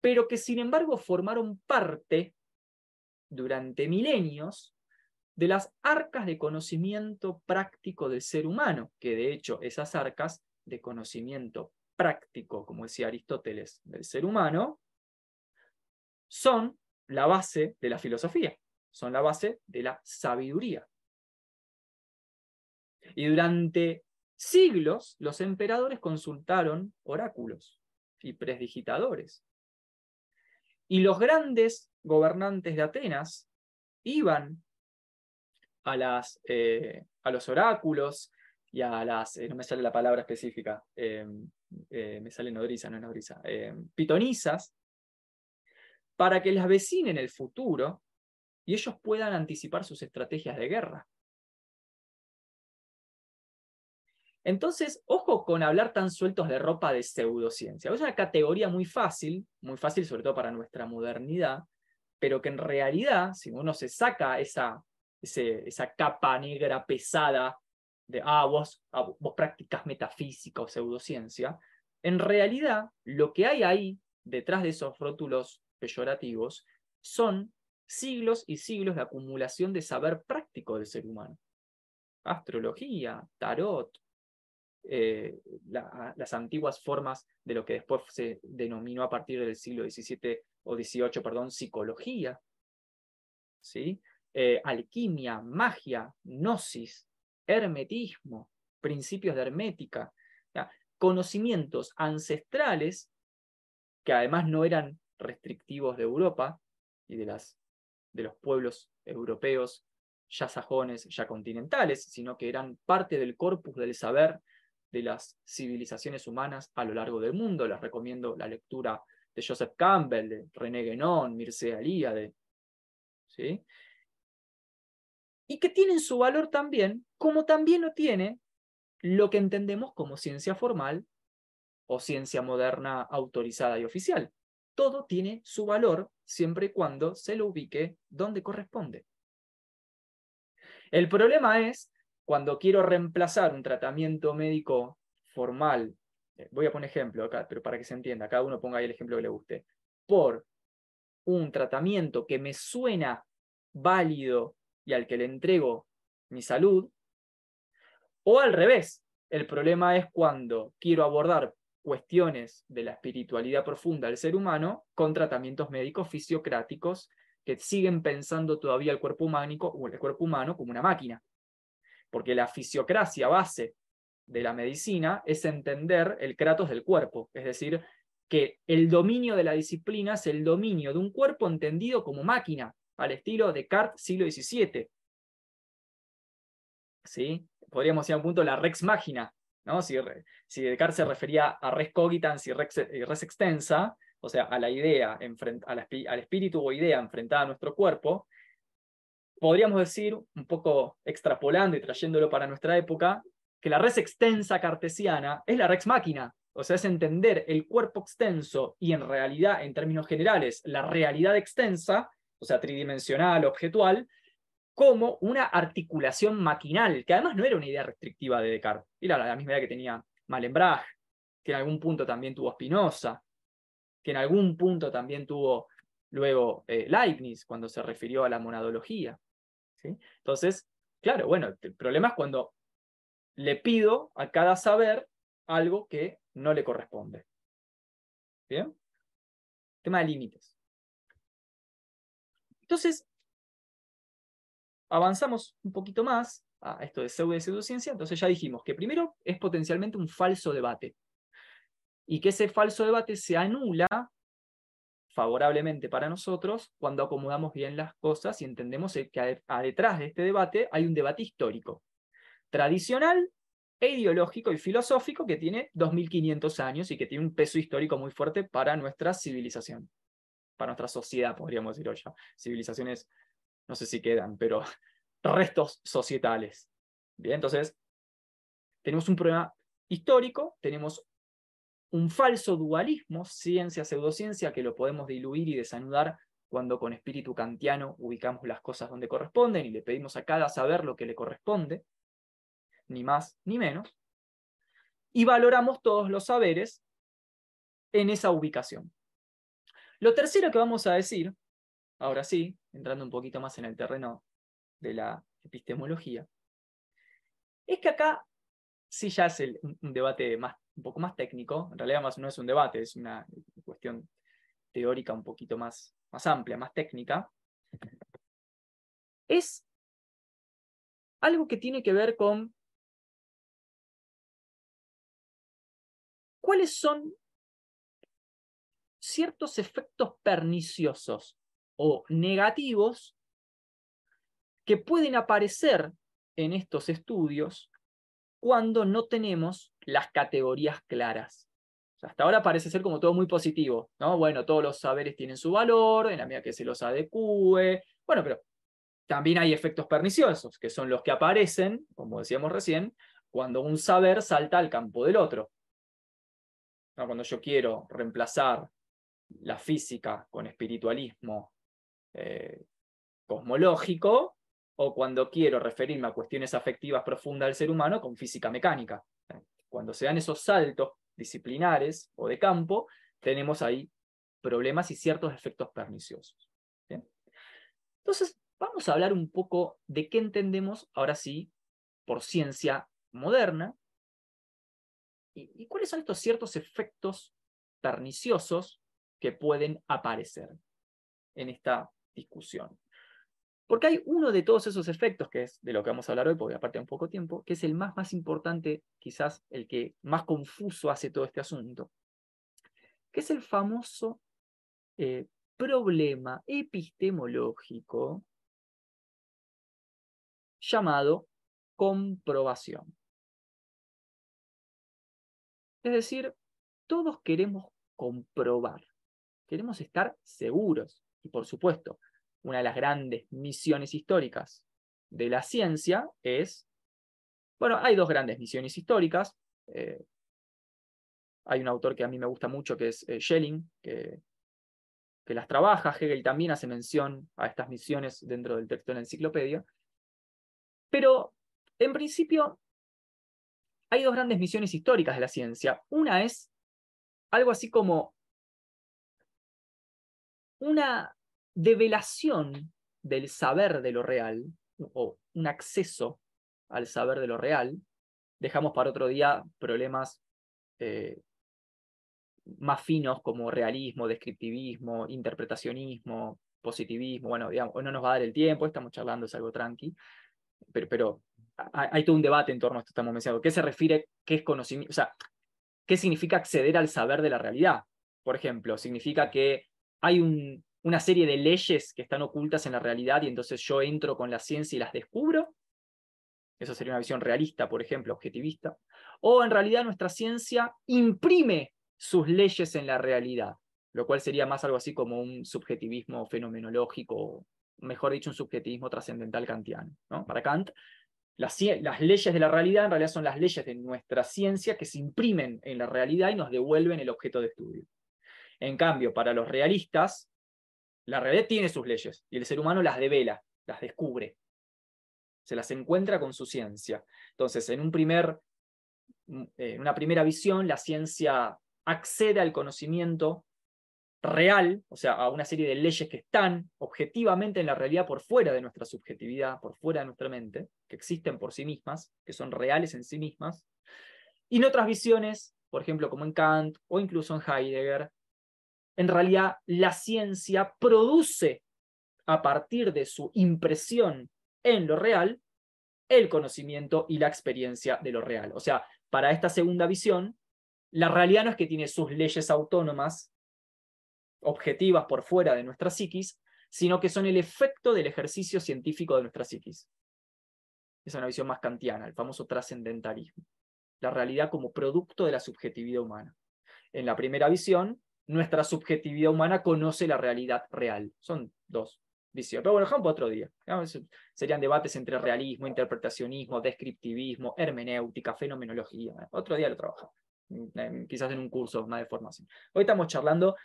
pero que sin embargo formaron parte durante milenios de las arcas de conocimiento práctico del ser humano, que de hecho esas arcas de conocimiento práctico, como decía Aristóteles, del ser humano, son la base de la filosofía, son la base de la sabiduría. Y durante siglos los emperadores consultaron oráculos y presdigitadores. Y los grandes gobernantes de Atenas iban a, las, eh, a los oráculos y a las, eh, no me sale la palabra específica, em, eh, me sale nodriza, no es nodriza, em, pitonisas, para que las vecinen el futuro y ellos puedan anticipar sus estrategias de guerra. Entonces, ojo con hablar tan sueltos de ropa de pseudociencia. Es una categoría muy fácil, muy fácil sobre todo para nuestra modernidad, pero que en realidad, si uno se saca esa, esa capa negra pesada de, ah, vos, ah, vos practicas metafísica o pseudociencia, en realidad lo que hay ahí, detrás de esos rótulos peyorativos, son siglos y siglos de acumulación de saber práctico del ser humano. Astrología, tarot, eh, las antiguas formas de lo que después se denominó a partir del siglo XVII o XVIII, perdón, psicología, ¿sí? Eh, alquimia, magia, gnosis, hermetismo, principios de hermética, conocimientos ancestrales que además no eran restrictivos de Europa y de, las, de los pueblos europeos ya sajones, ya continentales, sino que eran parte del corpus del saber de las civilizaciones humanas a lo largo del mundo. Les recomiendo la lectura de Joseph Campbell, de René Guénon, Mircea Eliade, ¿sí? Y que tienen su valor también, como también lo tiene lo que entendemos como ciencia formal o ciencia moderna autorizada y oficial. Todo tiene su valor siempre y cuando se lo ubique donde corresponde. El problema es cuando quiero reemplazar un tratamiento médico formal, eh, voy a poner ejemplo acá, pero para que se entienda, cada uno ponga ahí el ejemplo que le guste, por un tratamiento que me suena válido y al que le entrego mi salud, o al revés, el problema es cuando quiero abordar cuestiones de la espiritualidad profunda del ser humano con tratamientos médicos fisiocráticos que siguen pensando todavía el cuerpo, humano, el cuerpo humano como una máquina. Porque la fisiocracia base de la medicina es entender el kratos del cuerpo, es decir, que el dominio de la disciplina es el dominio de un cuerpo entendido como máquina, al estilo de Descartes siglo XVII. ¿Sí? Podríamos ir a un punto la rex máquina, ¿no? Si, si Descartes se refería a res cogitans y res, extensa, o sea, a la idea, al espíritu o idea enfrentada a nuestro cuerpo, podríamos decir, un poco extrapolando y trayéndolo para nuestra época, que la res extensa cartesiana es la rex máquina, o sea, es entender el cuerpo extenso y en realidad, en términos generales, la realidad extensa, o sea, tridimensional, objetual, como una articulación maquinal, que además no era una idea restrictiva de Descartes, era la misma idea que tenía Malenbrach, que en algún punto también tuvo Spinoza, que en algún punto también tuvo luego eh, Leibniz cuando se refirió a la monadología. ¿sí? Entonces, claro, bueno, el problema es cuando le pido a cada saber algo que no le corresponde. ¿Bien? Tema de límites. Entonces, avanzamos un poquito más a esto de pseudo y pseudociencia. Entonces ya dijimos que primero es potencialmente un falso debate y que ese falso debate se anula favorablemente para nosotros cuando acomodamos bien las cosas y entendemos que detrás de este debate hay un debate histórico, tradicional e ideológico y filosófico que tiene 2500 años y que tiene un peso histórico muy fuerte para nuestra civilización, para nuestra sociedad, podríamos decir hoy ya. Civilizaciones, no sé si quedan, pero restos societales. Bien, entonces, tenemos un problema histórico, tenemos un falso dualismo, ciencia-pseudociencia, que lo podemos diluir y desanudar cuando con espíritu kantiano ubicamos las cosas donde corresponden y le pedimos a cada saber lo que le corresponde, ni más ni menos, y valoramos todos los saberes en esa ubicación. Lo tercero que vamos a decir, ahora sí, entrando un poquito más en el terreno de la epistemología, es que acá sí ya es un debate más un poco más técnico, en realidad más no es un debate, es una cuestión teórica un poquito más, más amplia, más técnica, es algo que tiene que ver con cuáles son ciertos efectos perniciosos o negativos que pueden aparecer en estos estudios cuando no tenemos las categorías claras. hasta ahora parece ser como todo muy positivo, ¿no? Bueno, todos los saberes tienen su valor, en la medida que se los adecue. Bueno, pero también hay efectos perniciosos, que son los que aparecen, como decíamos recién, cuando un saber salta al campo del otro. Cuando yo quiero reemplazar la física con espiritualismo eh, cosmológico, o cuando quiero referirme a cuestiones afectivas profundas del ser humano con física mecánica. Cuando se dan esos saltos disciplinares o de campo, tenemos ahí problemas y ciertos efectos perniciosos. Entonces, vamos a hablar un poco de qué entendemos, ahora sí, por ciencia moderna y, y cuáles son estos ciertos efectos perniciosos que pueden aparecer en esta discusión. Porque hay uno de todos esos efectos, que es de lo que vamos a hablar hoy, porque aparte de un poco tiempo, que es el más, más importante, quizás el que más confuso hace todo este asunto, que es el famoso eh, problema epistemológico llamado comprobación. Es decir, todos queremos comprobar, queremos estar seguros. Y por supuesto, una de las grandes misiones históricas de la ciencia es, bueno, hay dos grandes misiones históricas. Eh, hay un autor que a mí me gusta mucho, que es eh, Schelling, que, que las trabaja. Hegel también hace mención a estas misiones dentro del texto de la enciclopedia. Pero, en principio, hay dos grandes misiones históricas de la ciencia. Una es algo así como una develación del saber de lo real, o un acceso al saber de lo real. Dejamos para otro día problemas eh, más finos como realismo, descriptivismo, interpretacionismo, positivismo. Bueno, digamos, no nos va a dar el tiempo, estamos charlando, es algo tranqui, pero, pero hay, todo un debate en torno a esto estamos mencionando. ¿Qué se refiere? ¿Qué es conocimiento? O sea, ¿qué significa acceder al saber de la realidad? Por ejemplo, significa que hay un, una serie de leyes que están ocultas en la realidad y entonces yo entro con la ciencia y las descubro. Eso sería una visión realista, por ejemplo, objetivista. O en realidad nuestra ciencia imprime sus leyes en la realidad, lo cual sería más algo así como un subjetivismo fenomenológico, mejor dicho, un subjetivismo trascendental kantiano. ¿no? Para Kant, las, leyes de la realidad en realidad son las leyes de nuestra ciencia que se imprimen en la realidad y nos devuelven el objeto de estudio. En cambio, para los realistas, la realidad tiene sus leyes y el ser humano las devela, las descubre, se las encuentra con su ciencia. Entonces, en, un primer, mm, en una primera visión, la ciencia accede al conocimiento real, o sea, a una serie de leyes que están objetivamente en la realidad por fuera de nuestra subjetividad, por fuera de nuestra mente, que existen por sí mismas, que son reales en sí mismas, y en otras visiones, por ejemplo, como en Kant o incluso en Heidegger, en realidad la ciencia produce a partir de su impresión en lo real el conocimiento y la experiencia de lo real. O sea, para esta segunda visión, la realidad no es que tiene sus leyes autónomas objetivas por fuera de nuestra psiquis, sino que son el efecto del ejercicio científico de nuestra psiquis. Es una visión más kantiana, el famoso trascendentalismo. La realidad como producto de la subjetividad humana. En la primera visión, nuestra subjetividad humana conoce la realidad real. Son dos visiones. Pero bueno, dejamos otro día. Serían debates entre realismo, interpretacionismo, descriptivismo, hermenéutica, fenomenología. Otro día lo trabajamos. Quizás en un curso más de formación. Hoy estamos charlando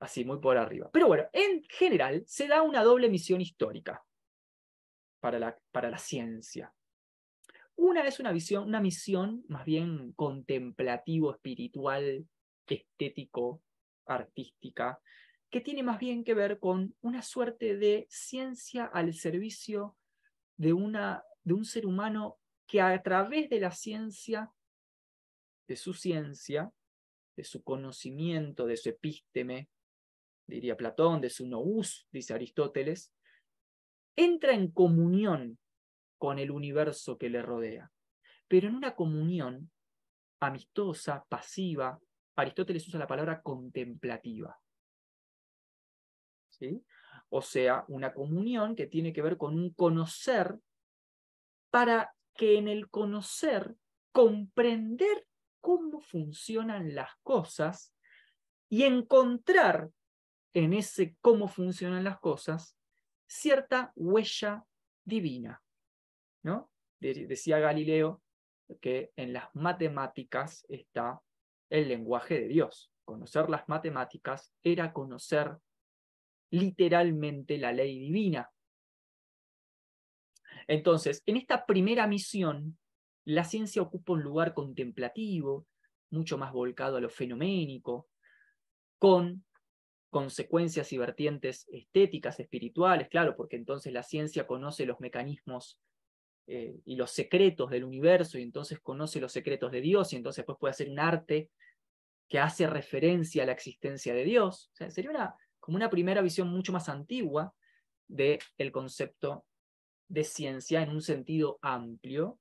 así muy por arriba. Pero bueno, en general se da una doble misión histórica para la, para la ciencia. Una es una visión, una misión más bien contemplativo, espiritual, estético, artística, que tiene más bien que ver con una suerte de ciencia al servicio de, una, de un ser humano que a través de la ciencia, de su ciencia, de su conocimiento, de su epísteme, diría Platón, de su nous, dice Aristóteles, entra en comunión con el universo que le rodea, pero en una comunión amistosa, pasiva. Aristóteles usa la palabra contemplativa. ¿Sí? O sea, una comunión que tiene que ver con un conocer para que en el conocer comprender cómo funcionan las cosas y encontrar en ese cómo funcionan las cosas cierta huella divina. ¿no? decía Galileo que en las matemáticas está el lenguaje de Dios. Conocer las matemáticas era conocer literalmente la ley divina. Entonces, en esta primera misión, la ciencia ocupa un lugar contemplativo, mucho más volcado a lo fenoménico, con consecuencias y vertientes estéticas, espirituales, claro, porque entonces la ciencia conoce los mecanismos eh, y los secretos del universo y entonces conoce los secretos de Dios y entonces después puede hacer un arte que hace referencia a la existencia de Dios. sería una, como una primera visión mucho más antigua del el concepto de ciencia en un sentido amplio,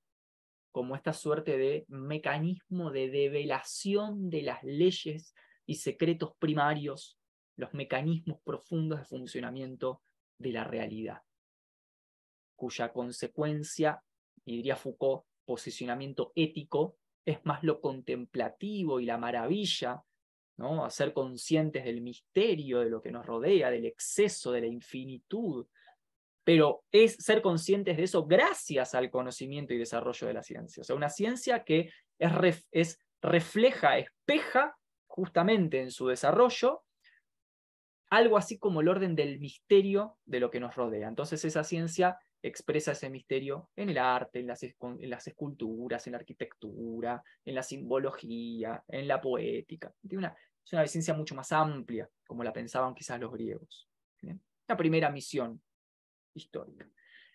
como esta suerte de mecanismo de develación de las leyes y secretos primarios los mecanismos profundos de funcionamiento de la realidad. Cuya consecuencia, diría Foucault, posicionamiento ético, es más lo contemplativo y la maravilla, ¿no? a ser conscientes del misterio de lo que nos rodea, del exceso, de la infinitud, pero es ser conscientes de eso gracias al conocimiento y desarrollo de la ciencia. O sea, una ciencia que es refleja, espeja justamente en su desarrollo algo así como el orden del misterio de lo que nos rodea. Entonces esa ciencia expresa ese misterio en el arte, en las, esculturas, en la arquitectura, en la simbología, en la poética. Una, es una ciencia mucho más amplia, como la pensaban quizás los griegos. La primera misión histórica.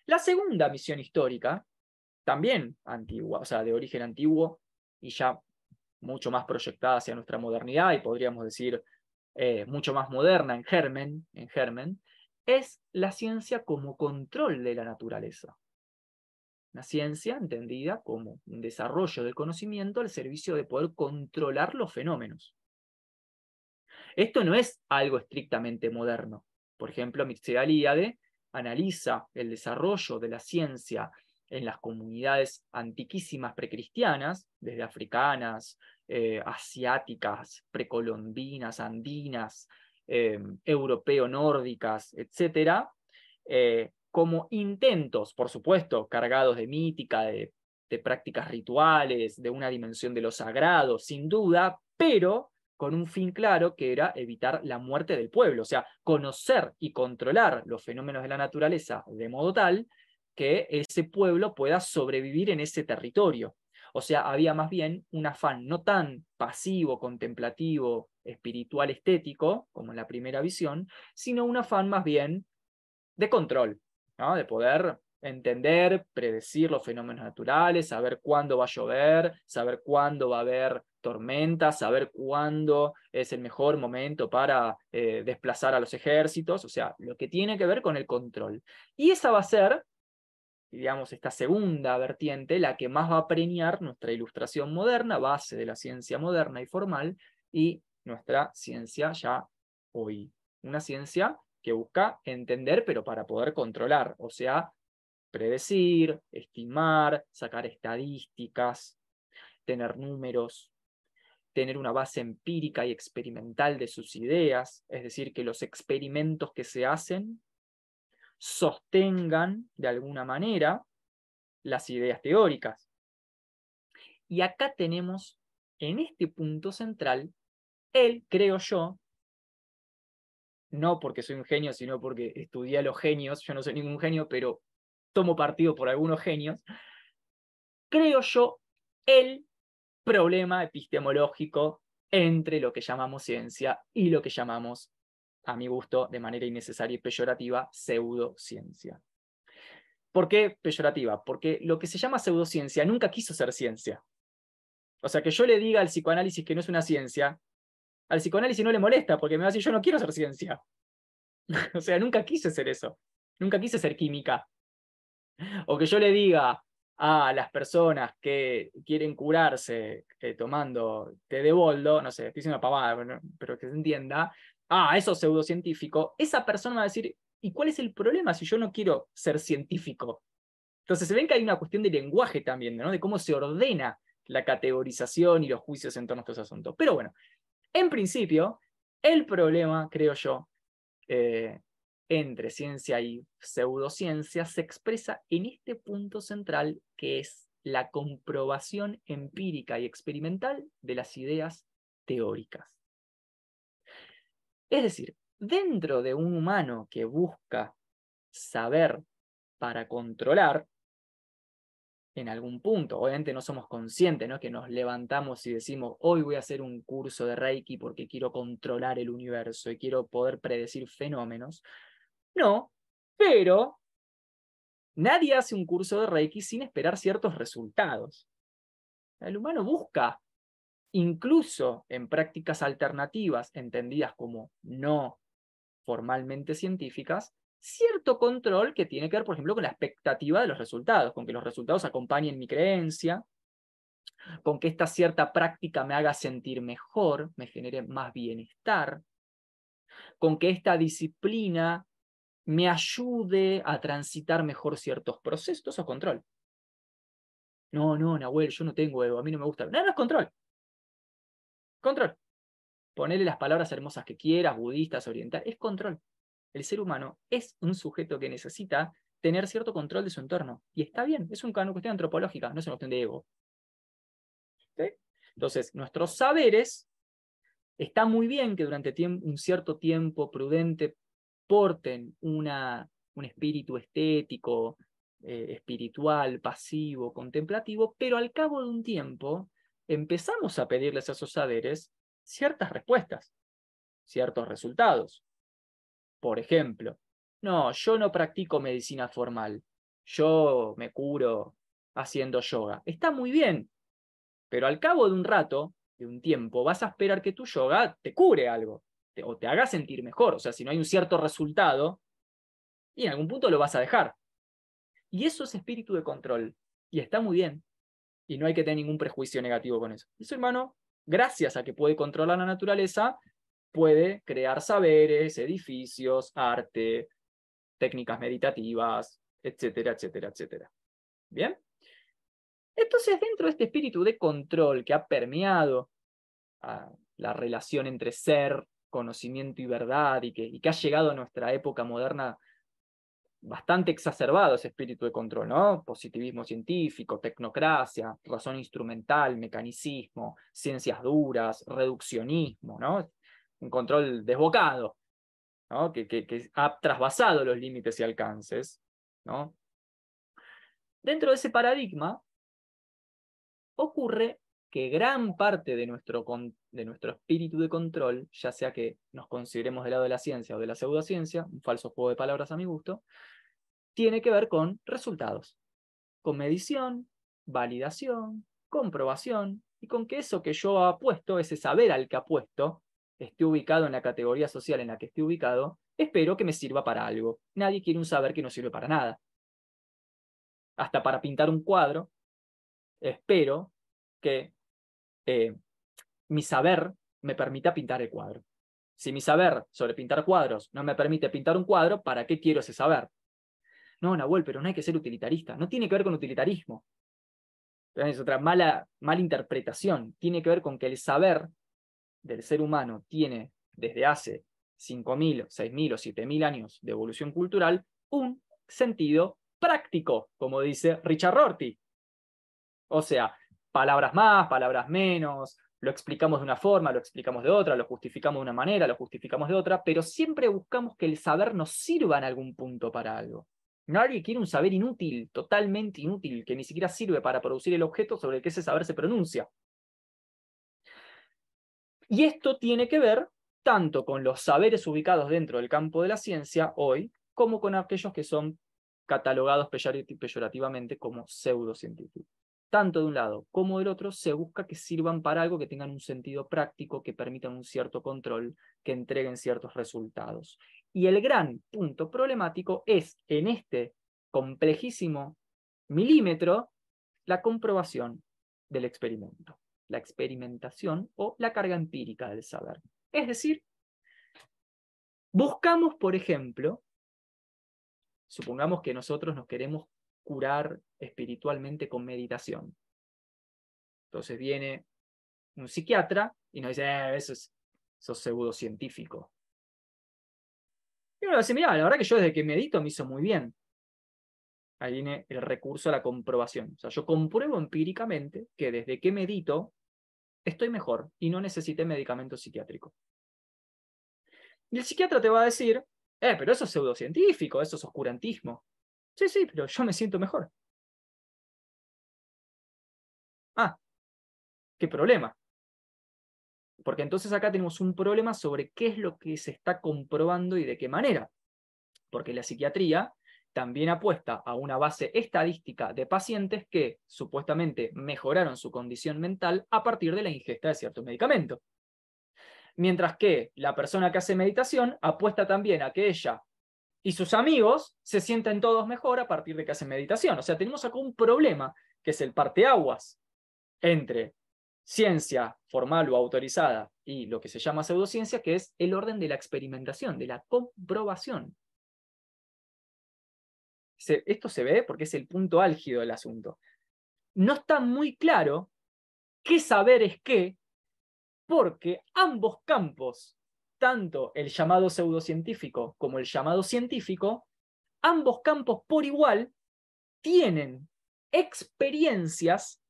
La segunda misión histórica, también antigua, o sea, de origen antiguo y ya mucho más proyectada hacia nuestra modernidad y podríamos decir eh, mucho más moderna en germen, en germen, es la ciencia como control de la naturaleza. La ciencia entendida como un desarrollo del conocimiento al servicio de poder controlar los fenómenos. Esto no es algo estrictamente moderno. Por ejemplo, Mircea Eliade analiza el desarrollo de la ciencia en las comunidades antiquísimas precristianas, desde africanas, eh, asiáticas, precolombinas, andinas, eh, europeo-nórdicas, etc., eh, como intentos, por supuesto, cargados de mítica, de, de prácticas rituales, de una dimensión de lo sagrado, sin duda, pero con un fin claro que era evitar la muerte del pueblo, o sea, conocer y controlar los fenómenos de la naturaleza de modo tal que ese pueblo pueda sobrevivir en ese territorio. O sea, había más bien un afán no tan pasivo, contemplativo, espiritual, estético, como en la primera visión, sino un afán más bien de control, ¿no? de poder entender, predecir los fenómenos naturales, saber cuándo va a llover, saber cuándo va a haber tormentas, saber cuándo es el mejor momento para eh, desplazar a los ejércitos, o sea, lo que tiene que ver con el control. Y esa va a ser digamos, esta segunda vertiente, la que más va a premiar nuestra ilustración moderna, base de la ciencia moderna y formal, y nuestra ciencia ya hoy. Una ciencia que busca entender, pero para poder controlar, o sea, predecir, estimar, sacar estadísticas, tener números, tener una base empírica y experimental de sus ideas, es decir, que los experimentos que se hacen sostengan de alguna manera las ideas teóricas. Y acá tenemos en este punto central, él, creo yo, no porque soy un genio, sino porque estudié a los genios, yo no soy ningún genio, pero tomo partido por algunos genios, creo yo, el problema epistemológico entre lo que llamamos ciencia y lo que llamamos a mi gusto, de manera innecesaria y peyorativa, pseudociencia. ¿Por qué peyorativa? Porque lo que se llama pseudociencia nunca quiso ser ciencia. O sea, que yo le diga al psicoanálisis que no es una ciencia, al psicoanálisis no le molesta porque me va a decir yo no quiero ser ciencia. o sea, nunca quise ser eso. Nunca quise ser química. O que yo le diga a las personas que quieren curarse eh, tomando té de boldo, no sé, estoy diciendo pavada, pero que se entienda, ah, eso es pseudocientífico, esa persona va a decir, ¿y cuál es el problema si yo no quiero ser científico? Entonces se ven que hay una cuestión de lenguaje también, de cómo se ordena la categorización y los juicios en torno a estos asuntos. Pero bueno, en principio, el problema, creo yo, eh, entre ciencia y pseudociencia se expresa en este punto central que es la comprobación empírica y experimental de las ideas teóricas. Es decir, dentro de un humano que busca saber para controlar, en algún punto, obviamente no somos conscientes, ¿no? Que nos levantamos y decimos, hoy voy a hacer un curso de Reiki porque quiero controlar el universo y quiero poder predecir fenómenos. No, pero nadie hace un curso de Reiki sin esperar ciertos resultados. El humano busca incluso en prácticas alternativas entendidas como no formalmente científicas, cierto control que tiene que ver, por ejemplo, con la expectativa de los resultados, con que los resultados acompañen mi creencia, con que esta cierta práctica me haga sentir mejor, me genere más bienestar, con que esta disciplina me ayude a transitar mejor ciertos procesos o control. No, no, Nahuel, yo no tengo ego, a mí no me gusta. No, no es control. Control. Ponerle las palabras hermosas que quieras, budistas, orientales, es control. El ser humano es un sujeto que necesita tener cierto control de su entorno. Y está bien, es una cuestión antropológica, no es una cuestión de ego. Entonces, nuestros saberes, está muy bien que durante un cierto tiempo prudente porten una, un espíritu estético, eh, espiritual, pasivo, contemplativo, pero al cabo de un tiempo empezamos a pedirles a esos saberes ciertas respuestas, ciertos resultados. Por ejemplo, no, yo no practico medicina formal, yo me curo haciendo yoga. Está muy bien, pero al cabo de un rato, de un tiempo, vas a esperar que tu yoga te cure algo o te haga sentir mejor. O sea, si no hay un cierto resultado, y en algún punto lo vas a dejar. Y eso es espíritu de control. Y está muy bien. Y no hay que tener ningún prejuicio negativo con eso. Eso, hermano, gracias a que puede controlar la naturaleza, puede crear saberes, edificios, arte, técnicas meditativas, etcétera, etcétera, etcétera. ¿Bien? Entonces, dentro de este espíritu de control que ha permeado la relación entre ser, conocimiento y verdad, y que, y que ha llegado a nuestra época moderna bastante exacerbado ese espíritu de control, ¿no? Positivismo científico, tecnocracia, razón instrumental, mecanicismo, ciencias duras, reduccionismo, ¿no? Un control desbocado que, ha trasvasado los límites y alcances. ¿no? Dentro de ese paradigma ocurre que gran parte de nuestro, de nuestro espíritu de control, ya sea que nos consideremos del lado de la ciencia o de la pseudociencia, un falso juego de palabras a mi gusto, tiene que ver con resultados, con medición, validación, comprobación, y con que eso que yo apuesto, ese saber al que apuesto, esté ubicado en la categoría social en la que esté ubicado, espero que me sirva para algo. Nadie quiere un saber que no sirve para nada. Hasta para pintar un cuadro, espero que eh, mi saber me permita pintar el cuadro. Si mi saber sobre pintar cuadros no me permite pintar un cuadro, ¿para qué quiero ese saber? No, Nahuel, pero no hay que ser utilitarista. No tiene que ver con utilitarismo. Es otra mala, mala interpretación. Tiene que ver con que el saber del ser humano tiene desde hace 5.000, 6.000 o 7.000 años de evolución cultural un sentido práctico, como dice Richard Rorty. O sea, palabras más, palabras menos, lo explicamos de una forma, lo explicamos de otra, lo justificamos de una manera, lo justificamos de otra, pero siempre buscamos que el saber nos sirva en algún punto para algo. Nadie quiere un saber inútil, totalmente inútil, que ni siquiera sirve para producir el objeto sobre el que ese saber se pronuncia. Y esto tiene que ver tanto con los saberes ubicados dentro del campo de la ciencia hoy, como con aquellos que son catalogados peyorativamente como pseudocientíficos. Tanto de un lado como del otro se busca que sirvan para algo que tengan un sentido práctico, que permitan un cierto control, que entreguen ciertos resultados. Y el gran punto problemático es en este complejísimo milímetro la comprobación del experimento la experimentación o la carga empírica del saber. Es decir, buscamos, por ejemplo, supongamos que nosotros nos queremos curar espiritualmente con meditación. Entonces viene un psiquiatra y nos dice, eh, eso es, eso es pseudocientífico. Y uno dice, mira, la verdad que yo desde que medito me hizo muy bien. Ahí viene el recurso a la comprobación. O sea, yo compruebo empíricamente que desde que medito estoy mejor y no necesité medicamento psiquiátrico. Y el psiquiatra te va a decir, eh, pero eso es pseudocientífico, eso es oscurantismo. Sí, sí, pero yo me siento mejor. Ah, qué problema. Porque entonces acá tenemos un problema sobre qué es lo que se está comprobando y de qué manera. Porque la psiquiatría también apuesta a una base estadística de pacientes que supuestamente mejoraron su condición mental a partir de la ingesta de cierto medicamento. Mientras que la persona que hace meditación apuesta también a que ella y sus amigos se sienten todos mejor a partir de que hacen meditación. O sea, tenemos acá un problema que es el parteaguas entre ciencia formal o autorizada y lo que se llama pseudociencia, que es el orden de la experimentación, de la comprobación. Esto se ve porque es el punto álgido del asunto. No está muy claro qué saber es qué, porque ambos campos, tanto el llamado pseudocientífico como el llamado científico, ambos campos por igual tienen experiencias,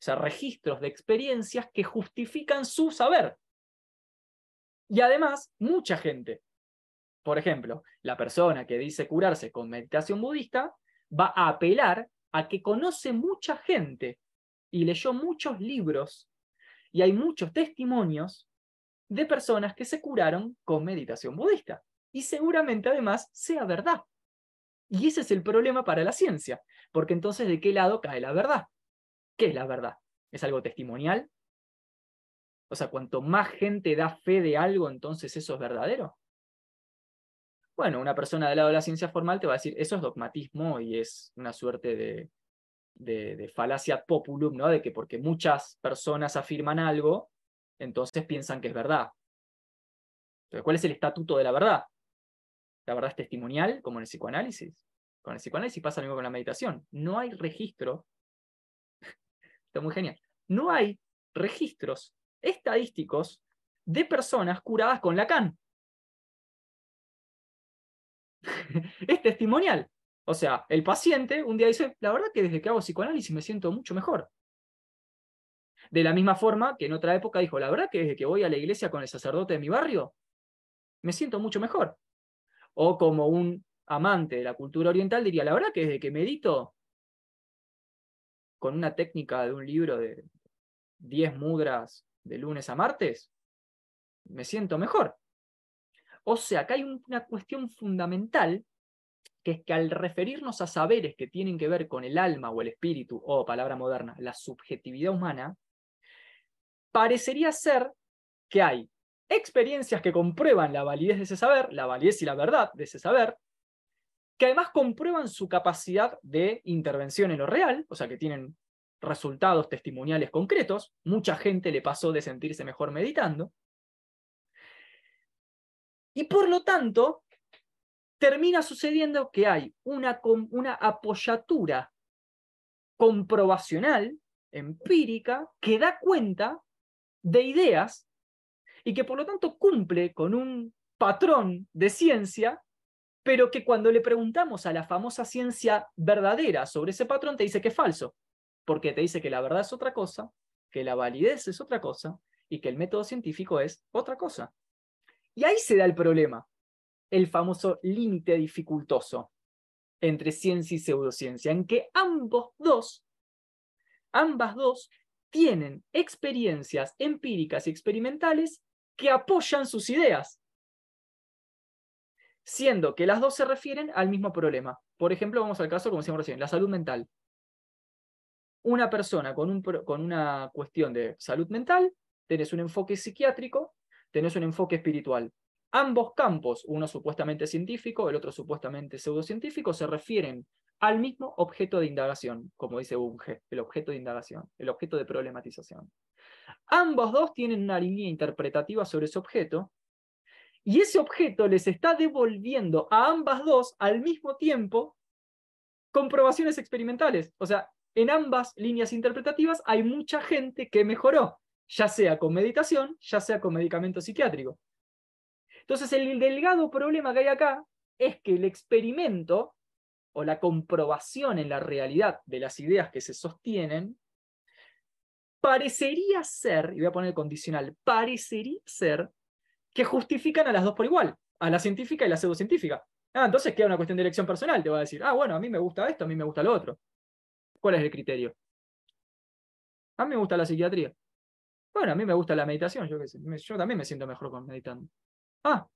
o sea, registros de experiencias que justifican su saber. Y además, mucha gente, por ejemplo, la persona que dice curarse con meditación budista, va a apelar a que conoce mucha gente y leyó muchos libros y hay muchos testimonios de personas que se curaron con meditación budista. Y seguramente además sea verdad. Y ese es el problema para la ciencia, porque entonces ¿de qué lado cae la verdad? ¿Qué es la verdad? ¿Es algo testimonial? O sea, cuanto más gente da fe de algo, entonces eso es verdadero. Bueno, una persona del lado de la ciencia formal te va a decir, eso es dogmatismo y es una suerte de, de, falacia populum, ¿no? De que porque muchas personas afirman algo, entonces piensan que es verdad. Entonces, ¿cuál es el estatuto de la verdad? La verdad es testimonial, como en el psicoanálisis. Con el psicoanálisis pasa lo mismo con la meditación. No hay registro. Está muy genial. No hay registros estadísticos de personas curadas con Lacan. es testimonial. O sea, el paciente un día dice, la verdad que desde que hago psicoanálisis me siento mucho mejor. De la misma forma que en otra época dijo, la verdad que desde que voy a la iglesia con el sacerdote de mi barrio, me siento mucho mejor. O como un amante de la cultura oriental diría, la verdad que desde que medito con una técnica de un libro de 10 mudras de lunes a martes, me siento mejor. O sea, acá hay una cuestión fundamental, que es que al referirnos a saberes que tienen que ver con el alma o el espíritu, o palabra moderna, la subjetividad humana, parecería ser que hay experiencias que comprueban la validez de ese saber, la validez y la verdad de ese saber, que además comprueban su capacidad de intervención en lo real, o sea que tienen resultados testimoniales concretos, mucha gente le pasó de sentirse mejor meditando, y por lo tanto, termina sucediendo que hay una, una apoyatura comprobacional, empírica, que da cuenta de ideas y que por lo tanto cumple con un patrón de ciencia, pero que cuando le preguntamos a la famosa ciencia verdadera sobre ese patrón, te dice que es falso, porque te dice que la verdad es otra cosa, que la validez es otra cosa y que el método científico es otra cosa. Y ahí se da el problema, el famoso límite dificultoso entre ciencia y pseudociencia, en que ambos dos, ambas dos, tienen experiencias empíricas y experimentales que apoyan sus ideas, siendo que las dos se refieren al mismo problema. Por ejemplo, vamos al caso, como decíamos recién, la salud mental. Una persona con, un, con una cuestión de salud mental, tenés un enfoque psiquiátrico, tenés un enfoque espiritual. Ambos campos, uno supuestamente científico, el otro supuestamente pseudocientífico, se refieren al mismo objeto de indagación, como dice Bunge, el objeto de indagación, el objeto de problematización. Ambos dos tienen una línea interpretativa sobre ese objeto, y ese objeto les está devolviendo a ambas dos al mismo tiempo comprobaciones experimentales. O sea, en ambas líneas interpretativas hay mucha gente que mejoró, ya sea con meditación, ya sea con medicamento psiquiátrico. Entonces, el delgado problema que hay acá es que el experimento o la comprobación en la realidad de las ideas que se sostienen, parecería ser, y voy a poner condicional, parecería ser que justifican a las dos por igual, a la científica y la pseudocientífica. Ah, entonces queda una cuestión de elección personal, te va a decir, ah, bueno, a mí me gusta esto, a mí me gusta lo otro. ¿Cuál es el criterio? A mí me gusta la psiquiatría. Bueno, a mí me gusta la meditación, yo, yo también me siento mejor con meditando. Ah,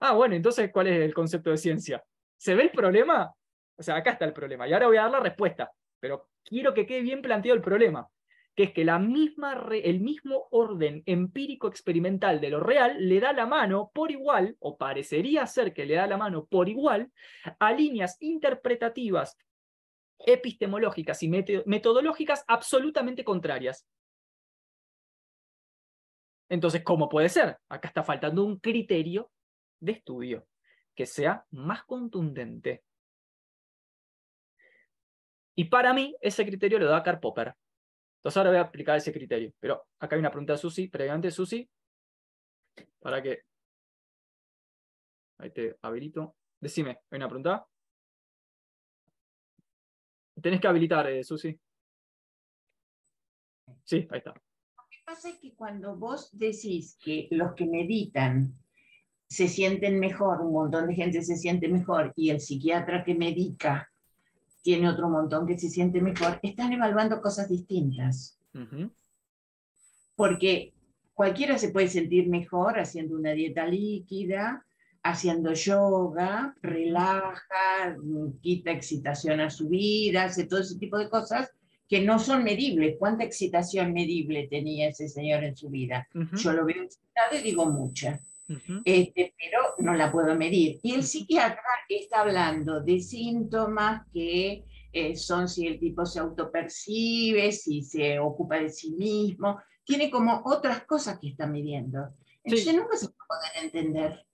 ah, bueno, entonces, ¿cuál es el concepto de ciencia? ¿Se ve el problema? O sea, acá está el problema. Y ahora voy a dar la respuesta, pero quiero que quede bien planteado el problema, que es que la misma el mismo orden empírico experimental de lo real le da la mano por igual, o parecería ser que le da la mano por igual, a líneas interpretativas, epistemológicas y metodológicas absolutamente contrarias. Entonces, ¿cómo puede ser? Acá está faltando un criterio de estudio que sea más contundente Y para mí, ese criterio lo da Karl Popper. Entonces ahora voy a aplicar ese criterio. Pero acá hay una pregunta de Susi, previamente Susi, para que... Ahí te habilito. Decime, ¿hay una pregunta? Tenés que habilitar, eh, Susi. Sí, ahí está. Pasa es que cuando vos decís que los que meditan se sienten mejor, un montón de gente se siente mejor, y el psiquiatra que medica tiene otro montón que se siente mejor, están evaluando cosas distintas. Porque cualquiera se puede sentir mejor haciendo una dieta líquida, haciendo yoga, relaja, quita excitación a su vida, hace todo ese tipo de cosas que no son medibles. ¿Cuánta excitación medible tenía ese señor en su vida? Yo lo veo excitado y digo mucha. este, pero no la puedo medir. Y el psiquiatra está hablando de síntomas que eh, son si el tipo se autopercibe, si se ocupa de sí mismo, tiene como otras cosas que está midiendo. Entonces nunca se puede entender.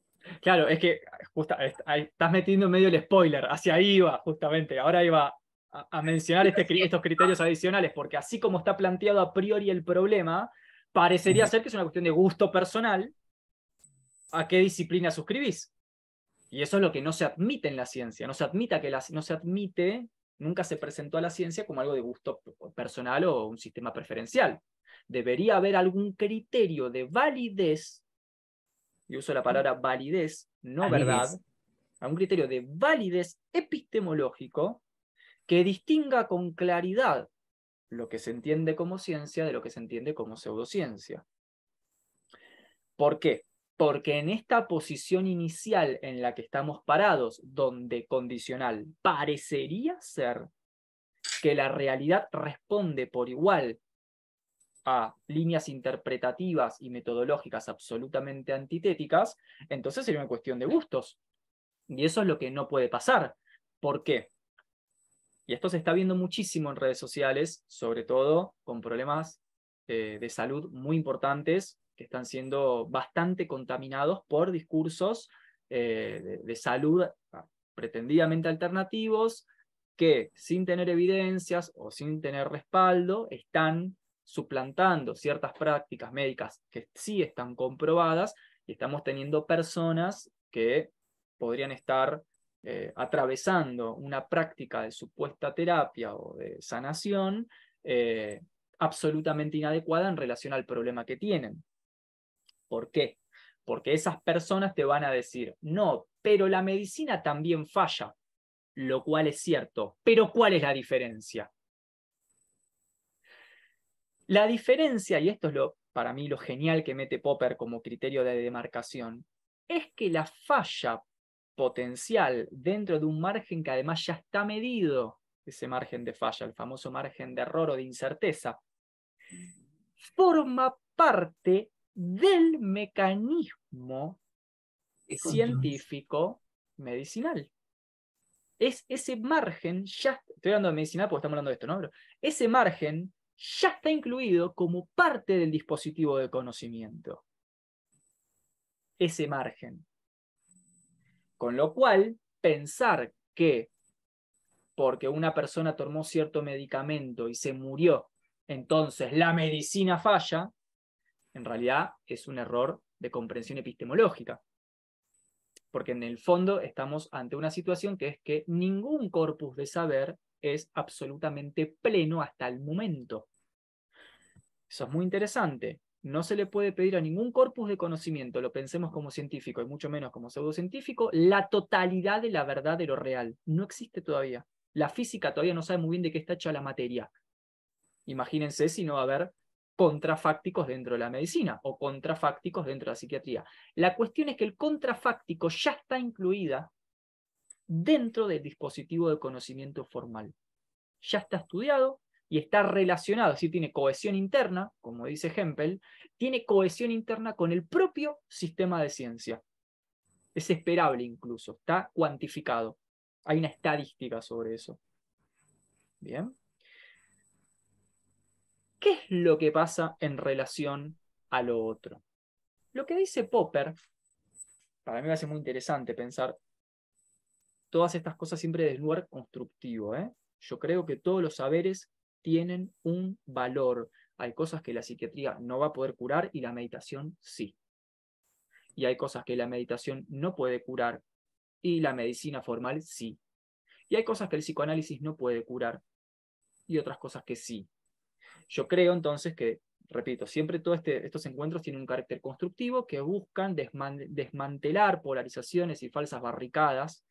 Claro, es que justa, estás metiendo medio el spoiler, hacia ahí va, justamente. Ahora iba a, mencionar este, estos criterios adicionales, porque así como está planteado a priori el problema, parecería ser que es una cuestión de gusto personal a qué disciplina suscribís. Y eso es lo que no se admite en la ciencia. No se, admita que la, no se admite, nunca se presentó a la ciencia como algo de gusto personal o un sistema preferencial. Debería haber algún criterio de validez y uso la palabra validez, no verdad, a un criterio de validez epistemológico que distinga con claridad lo que se entiende como ciencia de lo que se entiende como pseudociencia. ¿Por qué? Porque en esta posición inicial en la que estamos parados, donde condicional parecería ser que la realidad responde por igual a líneas interpretativas y metodológicas absolutamente antitéticas, entonces sería una cuestión de gustos. Y eso es lo que no puede pasar. ¿Por qué? Y esto se está viendo muchísimo en redes sociales, sobre todo con problemas eh, de salud muy importantes que están siendo bastante contaminados por discursos eh, de salud ah, pretendidamente alternativos que sin tener evidencias o sin tener respaldo están suplantando ciertas prácticas médicas que sí están comprobadas y estamos teniendo personas que podrían estar eh, atravesando una práctica de supuesta terapia o de sanación eh, absolutamente inadecuada en relación al problema que tienen. ¿Por qué? Porque esas personas te van a decir, no, pero la medicina también falla, lo cual es cierto, pero ¿cuál es la diferencia? La diferencia, y esto es lo, para mí lo genial que mete Popper como criterio de demarcación, es que la falla potencial dentro de un margen que además ya está medido, ese margen de falla, el famoso margen de error o de incerteza, forma parte del mecanismo científico medicinal. Es ese margen, ya estoy hablando de medicinal porque estamos hablando de esto, ¿no? ese margen ya está incluido como parte del dispositivo de conocimiento. Ese margen. Con lo cual, pensar que porque una persona tomó cierto medicamento y se murió, entonces la medicina falla, en realidad es un error de comprensión epistemológica. Porque en el fondo estamos ante una situación que es que ningún corpus de saber es absolutamente pleno hasta el momento. Eso es muy interesante. No se le puede pedir a ningún corpus de conocimiento, lo pensemos como científico y mucho menos como pseudocientífico, la totalidad de la verdad de lo real. No existe todavía. La física todavía no sabe muy bien de qué está hecha la materia. Imagínense si no va a haber contrafácticos dentro de la medicina o contrafácticos dentro de la psiquiatría. La cuestión es que el contrafáctico ya está incluida dentro del dispositivo de conocimiento formal. Ya está estudiado y está relacionado, es decir, tiene cohesión interna, como dice Hempel, tiene cohesión interna con el propio sistema de ciencia. Es esperable incluso, está cuantificado. Hay una estadística sobre eso. Bien. ¿Qué es lo que pasa en relación a lo otro? Lo que dice Popper, para mí me hace muy interesante pensar todas estas cosas siempre desde lugar constructivo. ¿eh? Yo creo que todos los saberes tienen un valor. Hay cosas que la psiquiatría no va a poder curar y la meditación sí. Y hay cosas que la meditación no puede curar y la medicina formal sí. Y hay cosas que el psicoanálisis no puede curar y otras cosas que sí. Yo creo entonces que, repito, siempre todos este, estos encuentros tienen un carácter constructivo que buscan desmantelar polarizaciones y falsas barricadas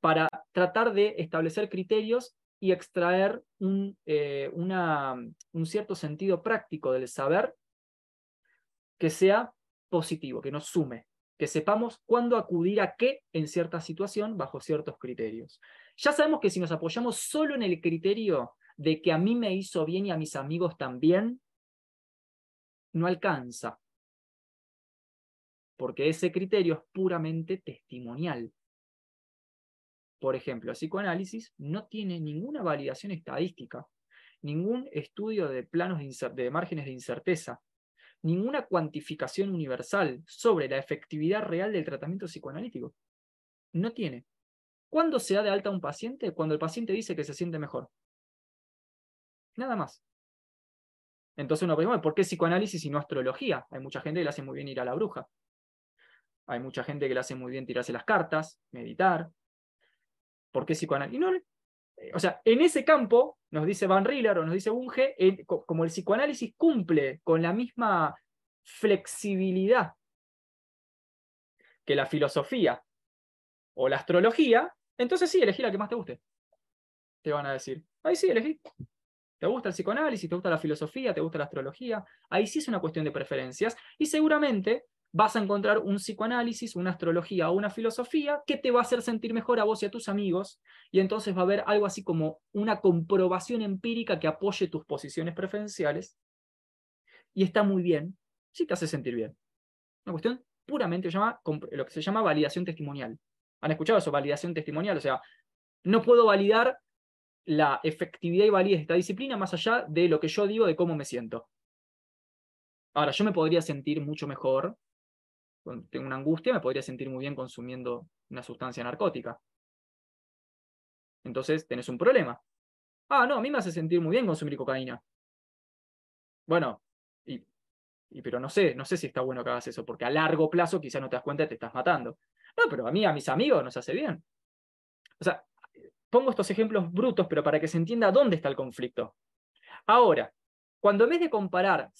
para tratar de establecer criterios y extraer un, eh, un cierto sentido práctico del saber que sea positivo, que nos sume, que sepamos cuándo acudir a qué en cierta situación bajo ciertos criterios. Ya sabemos que si nos apoyamos solo en el criterio de que a mí me hizo bien y a mis amigos también, no alcanza, porque ese criterio es puramente testimonial. Por ejemplo, el psicoanálisis no tiene ninguna validación estadística, ningún estudio de planos de, márgenes de incerteza, ninguna cuantificación universal sobre la efectividad real del tratamiento psicoanalítico. No tiene. ¿Cuándo se da de alta un paciente? Cuando el paciente dice que se siente mejor. Nada más. Entonces uno pregunta, ¿por qué psicoanálisis y no astrología? Hay mucha gente que le hace muy bien ir a la bruja. Hay mucha gente que le hace muy bien tirarse las cartas, meditar, ¿Por qué psicoanálisis? Eh, o sea, en ese campo, nos dice Van Riller o nos dice Bunge, como el psicoanálisis cumple con la misma flexibilidad que la filosofía o la astrología, entonces sí, elegí la que más te guste. Te van a decir. Ahí sí, elegí. ¿Te gusta el psicoanálisis? ¿Te gusta la filosofía? ¿Te gusta la astrología? Ahí sí es una cuestión de preferencias. Y seguramente vas a encontrar un psicoanálisis, una astrología o una filosofía que te va a hacer sentir mejor a vos y a tus amigos, y entonces va a haber algo así como una comprobación empírica que apoye tus posiciones preferenciales, y está muy bien, si te hace sentir bien. Una cuestión puramente llama, lo que se llama validación testimonial. ¿Han escuchado eso? Validación testimonial, o sea, no puedo validar la efectividad y validez de esta disciplina más allá de lo que yo digo de cómo me siento. Ahora, yo me podría sentir mucho mejor tengo una angustia, me podría sentir muy bien consumiendo una sustancia narcótica. Entonces tenés un problema. Ah, no, a mí me hace sentir muy bien consumir cocaína. Bueno, y, pero no sé, no sé si está bueno que hagas eso, porque a largo plazo quizás no te das cuenta y te estás matando. No, pero a mí, a mis amigos nos hace bien. O sea, pongo estos ejemplos brutos, pero para que se entienda dónde está el conflicto. Ahora, cuando en vez de comparar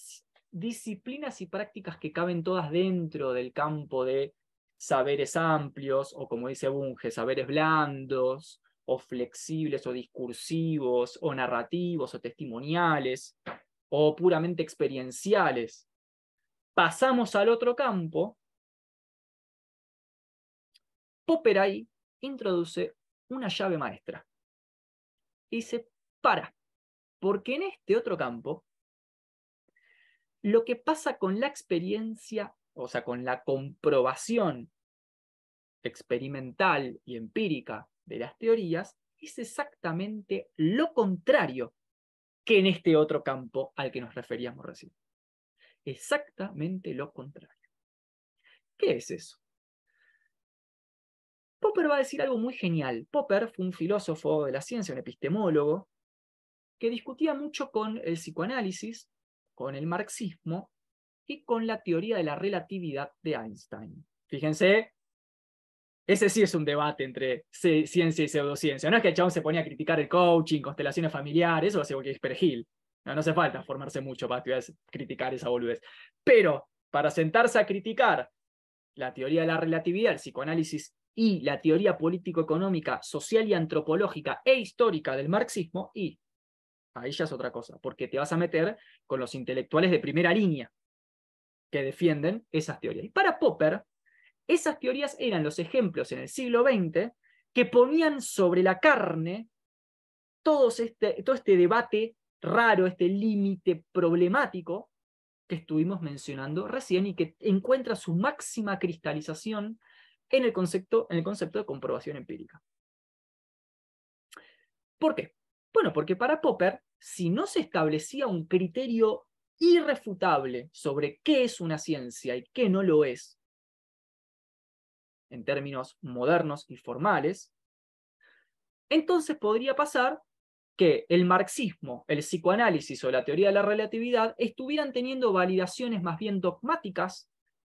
disciplinas y prácticas que caben todas dentro del campo de saberes amplios, o como dice Bunge, saberes blandos, o flexibles, o discursivos, o narrativos, o testimoniales, o puramente experienciales. Pasamos al otro campo. Popper ahí introduce una llave maestra. Y dice, para, porque en este otro campo lo que pasa con la experiencia, o sea, con la comprobación experimental y empírica de las teorías, es exactamente lo contrario que en este otro campo al que nos referíamos recién. Exactamente lo contrario. ¿Qué es eso? Popper va a decir algo muy genial. Popper fue un filósofo de la ciencia, un epistemólogo, que discutía mucho con el psicoanálisis con el marxismo y con la teoría de la relatividad de Einstein. Fíjense, ese sí es un debate entre ciencia y pseudociencia. No es que el chabón se ponía a criticar el coaching, constelaciones familiares, eso lo hace porque es No, no hace falta formarse mucho para criticar esa boludez. Pero para sentarse a criticar la teoría de la relatividad, el psicoanálisis y la teoría político-económica, social y antropológica e histórica del marxismo, y ahí ya es otra cosa, porque te vas a meter con los intelectuales de primera línea que defienden esas teorías. Y para Popper, esas teorías eran los ejemplos en el siglo XX que ponían sobre la carne todo este, todo este debate raro, este límite problemático que estuvimos mencionando recién y que encuentra su máxima cristalización en el concepto, en el concepto de comprobación empírica. ¿Por qué? Bueno, porque para Popper, si no se establecía un criterio irrefutable sobre qué es una ciencia y qué no lo es, en términos modernos y formales, entonces podría pasar que el marxismo, el psicoanálisis o la teoría de la relatividad estuvieran teniendo validaciones más bien dogmáticas,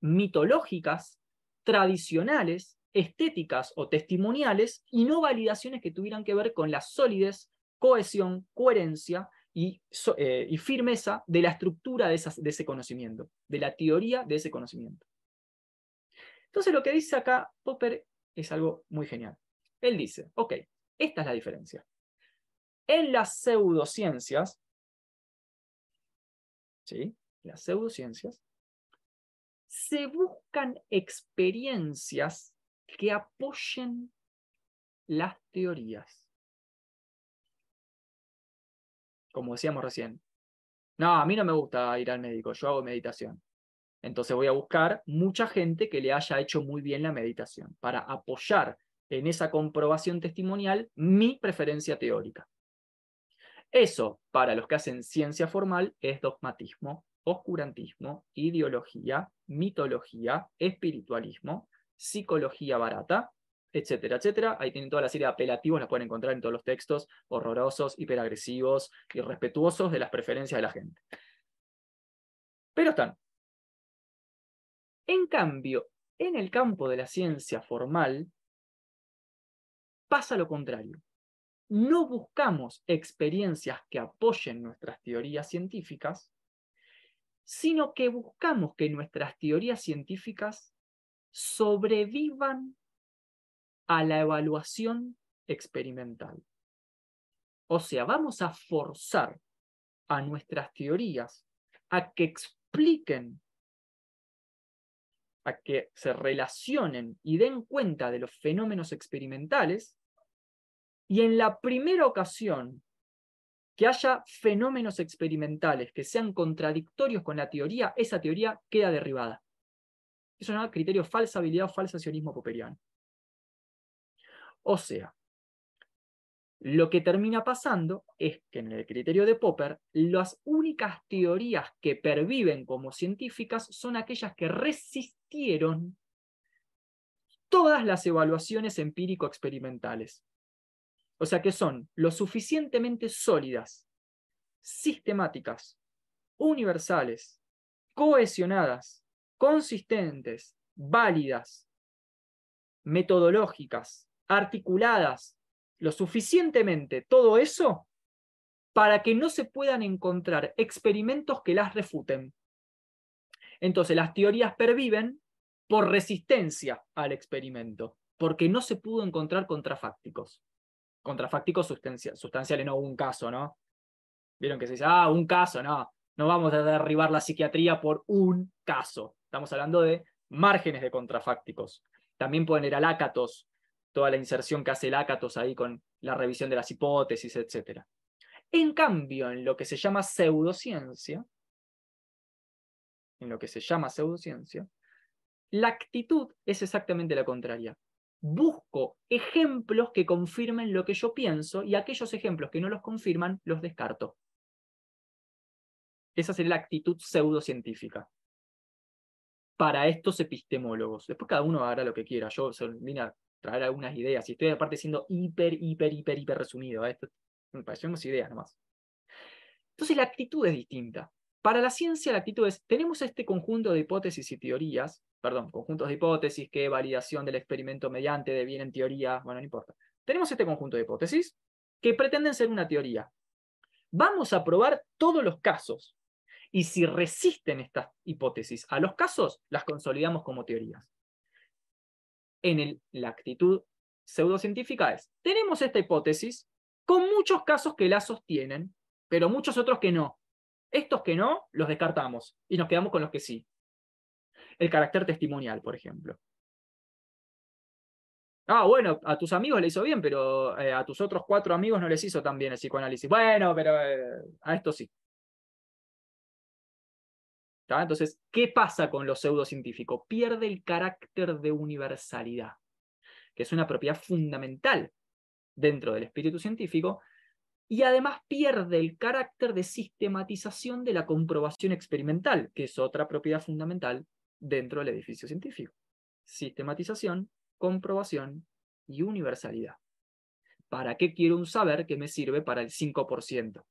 mitológicas, tradicionales, estéticas o testimoniales, y no validaciones que tuvieran que ver con la solidez, cohesión, coherencia y, eh, y firmeza de la estructura de, de ese conocimiento, de la teoría de ese conocimiento. Entonces lo que dice acá Popper es algo muy genial. Él dice, ok, esta es la diferencia. En las pseudociencias, ¿sí? Las pseudociencias, se buscan experiencias que apoyen las teorías. Como decíamos recién. No, a mí no me gusta ir al médico, yo hago meditación. Entonces voy a buscar mucha gente que le haya hecho muy bien la meditación para apoyar en esa comprobación testimonial mi preferencia teórica. Eso, para los que hacen ciencia formal, es dogmatismo, oscurantismo, ideología, mitología, espiritualismo, psicología barata, etcétera, etcétera. Ahí tienen toda la serie de apelativos, las pueden encontrar en todos los textos horrorosos, hiperagresivos, irrespetuosos de las preferencias de la gente. Pero están. En cambio, en el campo de la ciencia formal, pasa lo contrario. No buscamos experiencias que apoyen nuestras teorías científicas, sino que buscamos que nuestras teorías científicas sobrevivan a la evaluación experimental. O sea, vamos a forzar a nuestras teorías a que expliquen, a que se relacionen y den cuenta de los fenómenos experimentales y en la primera ocasión que haya fenómenos experimentales que sean contradictorios con la teoría, esa teoría queda derribada. Eso es un criterio falsabilidad o falsacionismo popperiano. O sea, lo que termina pasando es que en el criterio de Popper, las únicas teorías que perviven como científicas son aquellas que resistieron todas las evaluaciones empírico-experimentales. O sea que son lo suficientemente sólidas, sistemáticas, universales, cohesionadas, consistentes, válidas, metodológicas, articuladas, lo suficientemente todo eso para que no se puedan encontrar experimentos que las refuten. Entonces las teorías perviven por resistencia al experimento, porque no se pudo encontrar contrafácticos contrafácticos sustanciales, no un caso, ¿no? Vieron que se dice, ah, un caso, no, no vamos a derribar la psiquiatría por un caso. Estamos hablando de márgenes de contrafácticos. También pueden ir al ácatos, toda la inserción que hace el ácatos ahí con la revisión de las hipótesis, etc. En cambio, en lo que se llama pseudociencia, en lo que se llama pseudociencia, la actitud es exactamente la contraria busco ejemplos que confirmen lo que yo pienso y aquellos ejemplos que no los confirman los descarto. Esa sería la actitud pseudocientífica. Para estos epistemólogos. Después cada uno hará lo que quiera. Yo vine a traer algunas ideas y estoy aparte siendo hiper, hiper, hiper, hiper resumido. ¿eh? Esto me ideas nomás. Entonces la actitud es distinta. Para la ciencia la actitud es, tenemos este conjunto de hipótesis y teorías perdón, conjuntos de hipótesis, que validación del experimento mediante deviene en teoría, bueno, no importa. Tenemos este conjunto de hipótesis que pretenden ser una teoría. Vamos a probar todos los casos y si resisten estas hipótesis a los casos, las consolidamos como teorías. En la actitud pseudocientífica es, tenemos esta hipótesis con muchos casos que la sostienen, pero muchos otros que no. Estos que no, los descartamos y nos quedamos con los que sí el carácter testimonial, por ejemplo. Ah, bueno, a tus amigos le hizo bien, pero eh, a tus otros cuatro amigos no les hizo tan bien el psicoanálisis. Bueno, pero eh, a esto sí. Entonces, ¿qué pasa con lo pseudocientífico? Pierde el carácter de universalidad, que es una propiedad fundamental dentro del espíritu científico, y además pierde el carácter de sistematización de la comprobación experimental, que es otra propiedad fundamental dentro del edificio científico. Sistematización, comprobación y universalidad. ¿para qué quiero un saber que me sirve para el 5%?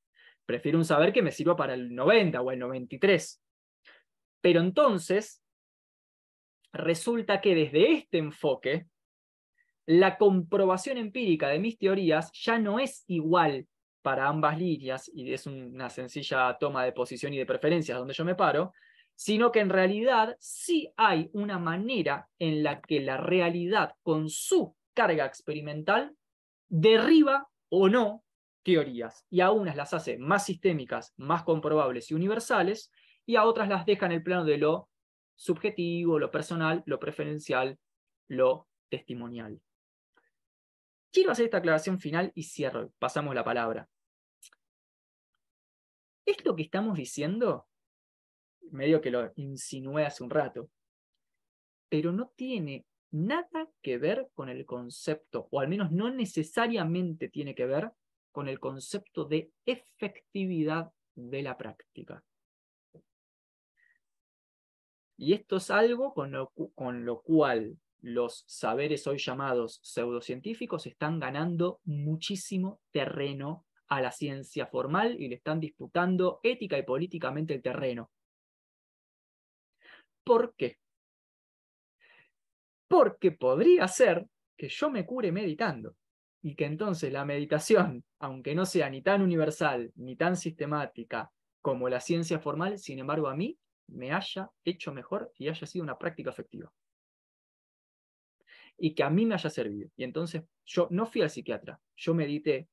Prefiero un saber que me sirva para el 90 o el 93. Pero entonces, resulta que desde este enfoque, la comprobación empírica de mis teorías ya no es igual para ambas líneas, y es una sencilla toma de posición y de preferencias donde yo me paro, sino que en realidad sí hay una manera en la que la realidad con su carga experimental derriba o no teorías, y a unas las hace más sistémicas, más comprobables y universales, y a otras las deja en el plano de lo subjetivo, lo personal, lo preferencial, lo testimonial. Quiero hacer esta aclaración final y cierro, pasamos la palabra. Esto que estamos diciendo medio que lo insinué hace un rato, pero no tiene nada que ver con el concepto, o al menos no necesariamente tiene que ver con el concepto de efectividad de la práctica. Y esto es algo con lo, con lo cual los saberes hoy llamados pseudocientíficos están ganando muchísimo terreno a la ciencia formal y le están disputando ética y políticamente el terreno. ¿Por qué? Porque podría ser que yo me cure meditando y que entonces la meditación, aunque no sea ni tan universal ni tan sistemática como la ciencia formal, sin embargo a mí me haya hecho mejor y haya sido una práctica efectiva. Y que a mí me haya servido. Y entonces yo no fui al psiquiatra, yo medité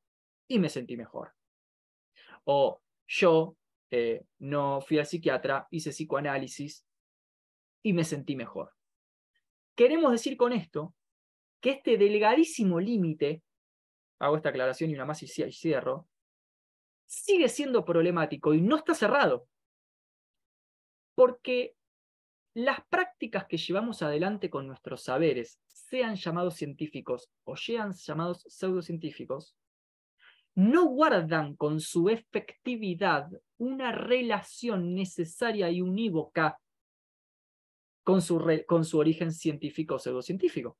y me sentí mejor. O yo eh, no fui al psiquiatra, hice psicoanálisis y me sentí mejor. Queremos decir con esto que este delgadísimo límite, hago esta aclaración y una más y cierro, sigue siendo problemático y no está cerrado. Porque las prácticas que llevamos adelante con nuestros saberes, sean llamados científicos o sean llamados pseudocientíficos, no guardan con su efectividad una relación necesaria y unívoca con su, con su origen científico o pseudocientífico.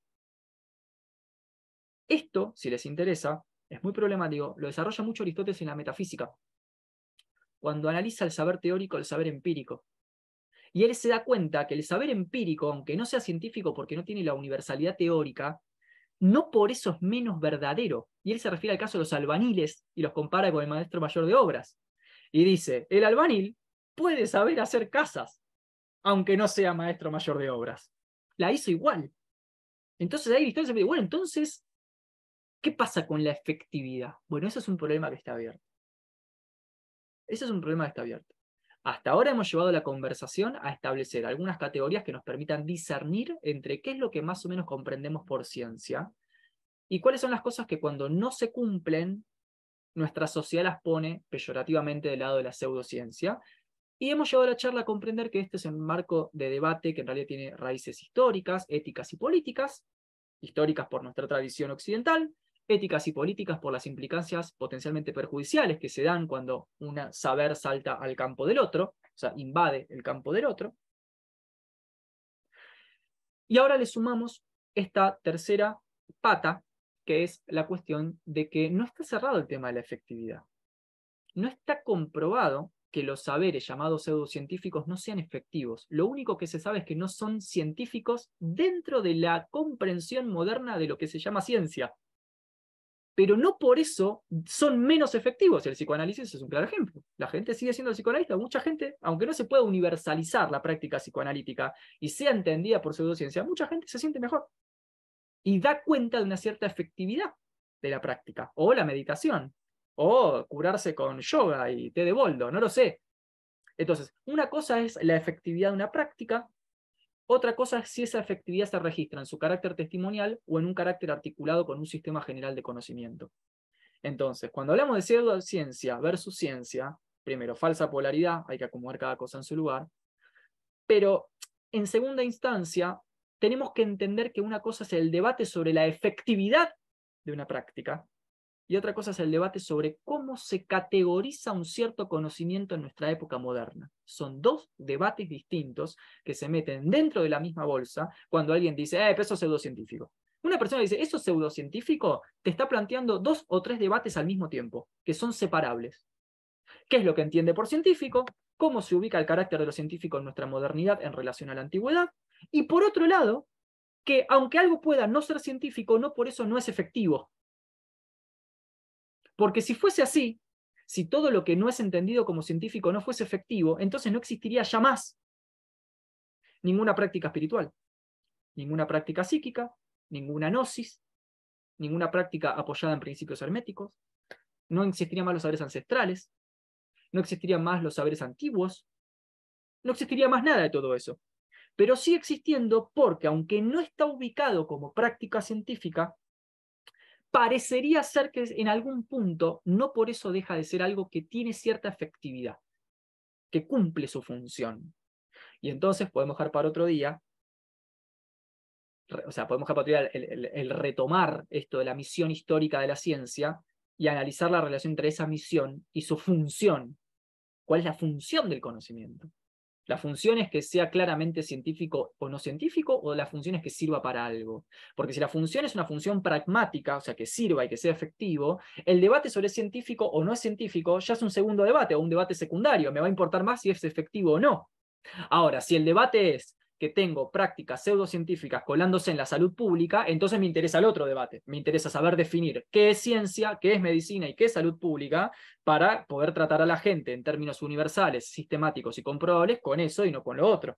Esto, si les interesa, es muy problemático, lo desarrolla mucho Aristóteles en la metafísica, cuando analiza el saber teórico, el saber empírico. Y él se da cuenta que el saber empírico, aunque no sea científico porque no tiene la universalidad teórica, no por eso es menos verdadero. Y él se refiere al caso de los albaniles y los compara con el maestro mayor de obras. Y dice, el albanil puede saber hacer casas, aunque no sea maestro mayor de obras. La hizo igual. Entonces ahí Aristóteles dice, bueno, entonces, ¿qué pasa con la efectividad? Bueno, eso es un problema que está abierto. Ese es un problema que está abierto. Hasta ahora hemos llevado la conversación a establecer algunas categorías que nos permitan discernir entre qué es lo que más o menos comprendemos por ciencia y cuáles son las cosas que cuando no se cumplen, nuestra sociedad las pone peyorativamente del lado de la pseudociencia. Y hemos llevado la charla a comprender que este es un marco de debate que en realidad tiene raíces históricas, éticas y políticas, históricas por nuestra tradición occidental, éticas y políticas por las implicancias potencialmente perjudiciales que se dan cuando un saber salta al campo del otro, o sea, invade el campo del otro. Y ahora le sumamos esta tercera pata, que es la cuestión de que no está cerrado el tema de la efectividad. No está comprobado que los saberes llamados pseudocientíficos no sean efectivos. Lo único que se sabe es que no son científicos dentro de la comprensión moderna de lo que se llama ciencia. Pero no por eso son menos efectivos. El psicoanálisis es un claro ejemplo. La gente sigue siendo psicoanalista. Mucha gente, aunque no se pueda universalizar la práctica psicoanalítica y sea entendida por pseudociencia, mucha gente se siente mejor. Y da cuenta de una cierta efectividad de la práctica. O la meditación o curarse con yoga y té de boldo, no lo sé. Entonces, una cosa es la efectividad de una práctica, otra cosa es si esa efectividad se registra en su carácter testimonial o en un carácter articulado con un sistema general de conocimiento. Entonces, cuando hablamos de pseudociencia versus ciencia, primero, falsa polaridad, hay que acomodar cada cosa en su lugar, pero en segunda instancia, tenemos que entender que una cosa es el debate sobre la efectividad de una práctica y otra cosa es el debate sobre cómo se categoriza un cierto conocimiento en nuestra época moderna. Son dos debates distintos que se meten dentro de la misma bolsa cuando alguien dice, eh, eso es pseudocientífico. Una persona dice, eso es pseudocientífico, te está planteando dos o tres debates al mismo tiempo, que son separables. ¿Qué es lo que entiende por científico? ¿Cómo se ubica el carácter de lo científico en nuestra modernidad en relación a la antigüedad? Y por otro lado, que aunque algo pueda no ser científico, no por eso no es efectivo. Porque si fuese así, si todo lo que no es entendido como científico no fuese efectivo, entonces no existiría ya más ninguna práctica espiritual, ninguna práctica psíquica, ninguna gnosis, ninguna práctica apoyada en principios herméticos, no existirían más los saberes ancestrales, no existirían más los saberes antiguos, no existiría más nada de todo eso. Pero sigue existiendo porque, aunque no está ubicado como práctica científica, parecería ser que en algún punto no por eso deja de ser algo que tiene cierta efectividad, que cumple su función. Y entonces podemos dejar para otro día, o sea, podemos dejar para otro día el, retomar esto de la misión histórica de la ciencia y analizar la relación entre esa misión y su función. ¿Cuál es la función del conocimiento? La función es que sea claramente científico o no científico, o la función es que sirva para algo. Porque si la función es una función pragmática, o sea, que sirva y que sea efectivo, el debate sobre científico o no es científico ya es un segundo debate o un debate secundario. Me va a importar más si es efectivo o no. Ahora, si el debate es tengo prácticas pseudocientíficas colándose en la salud pública, entonces me interesa el otro debate. Me interesa saber definir qué es ciencia, qué es medicina y qué es salud pública para poder tratar a la gente en términos universales, sistemáticos y comprobables con eso y no con lo otro.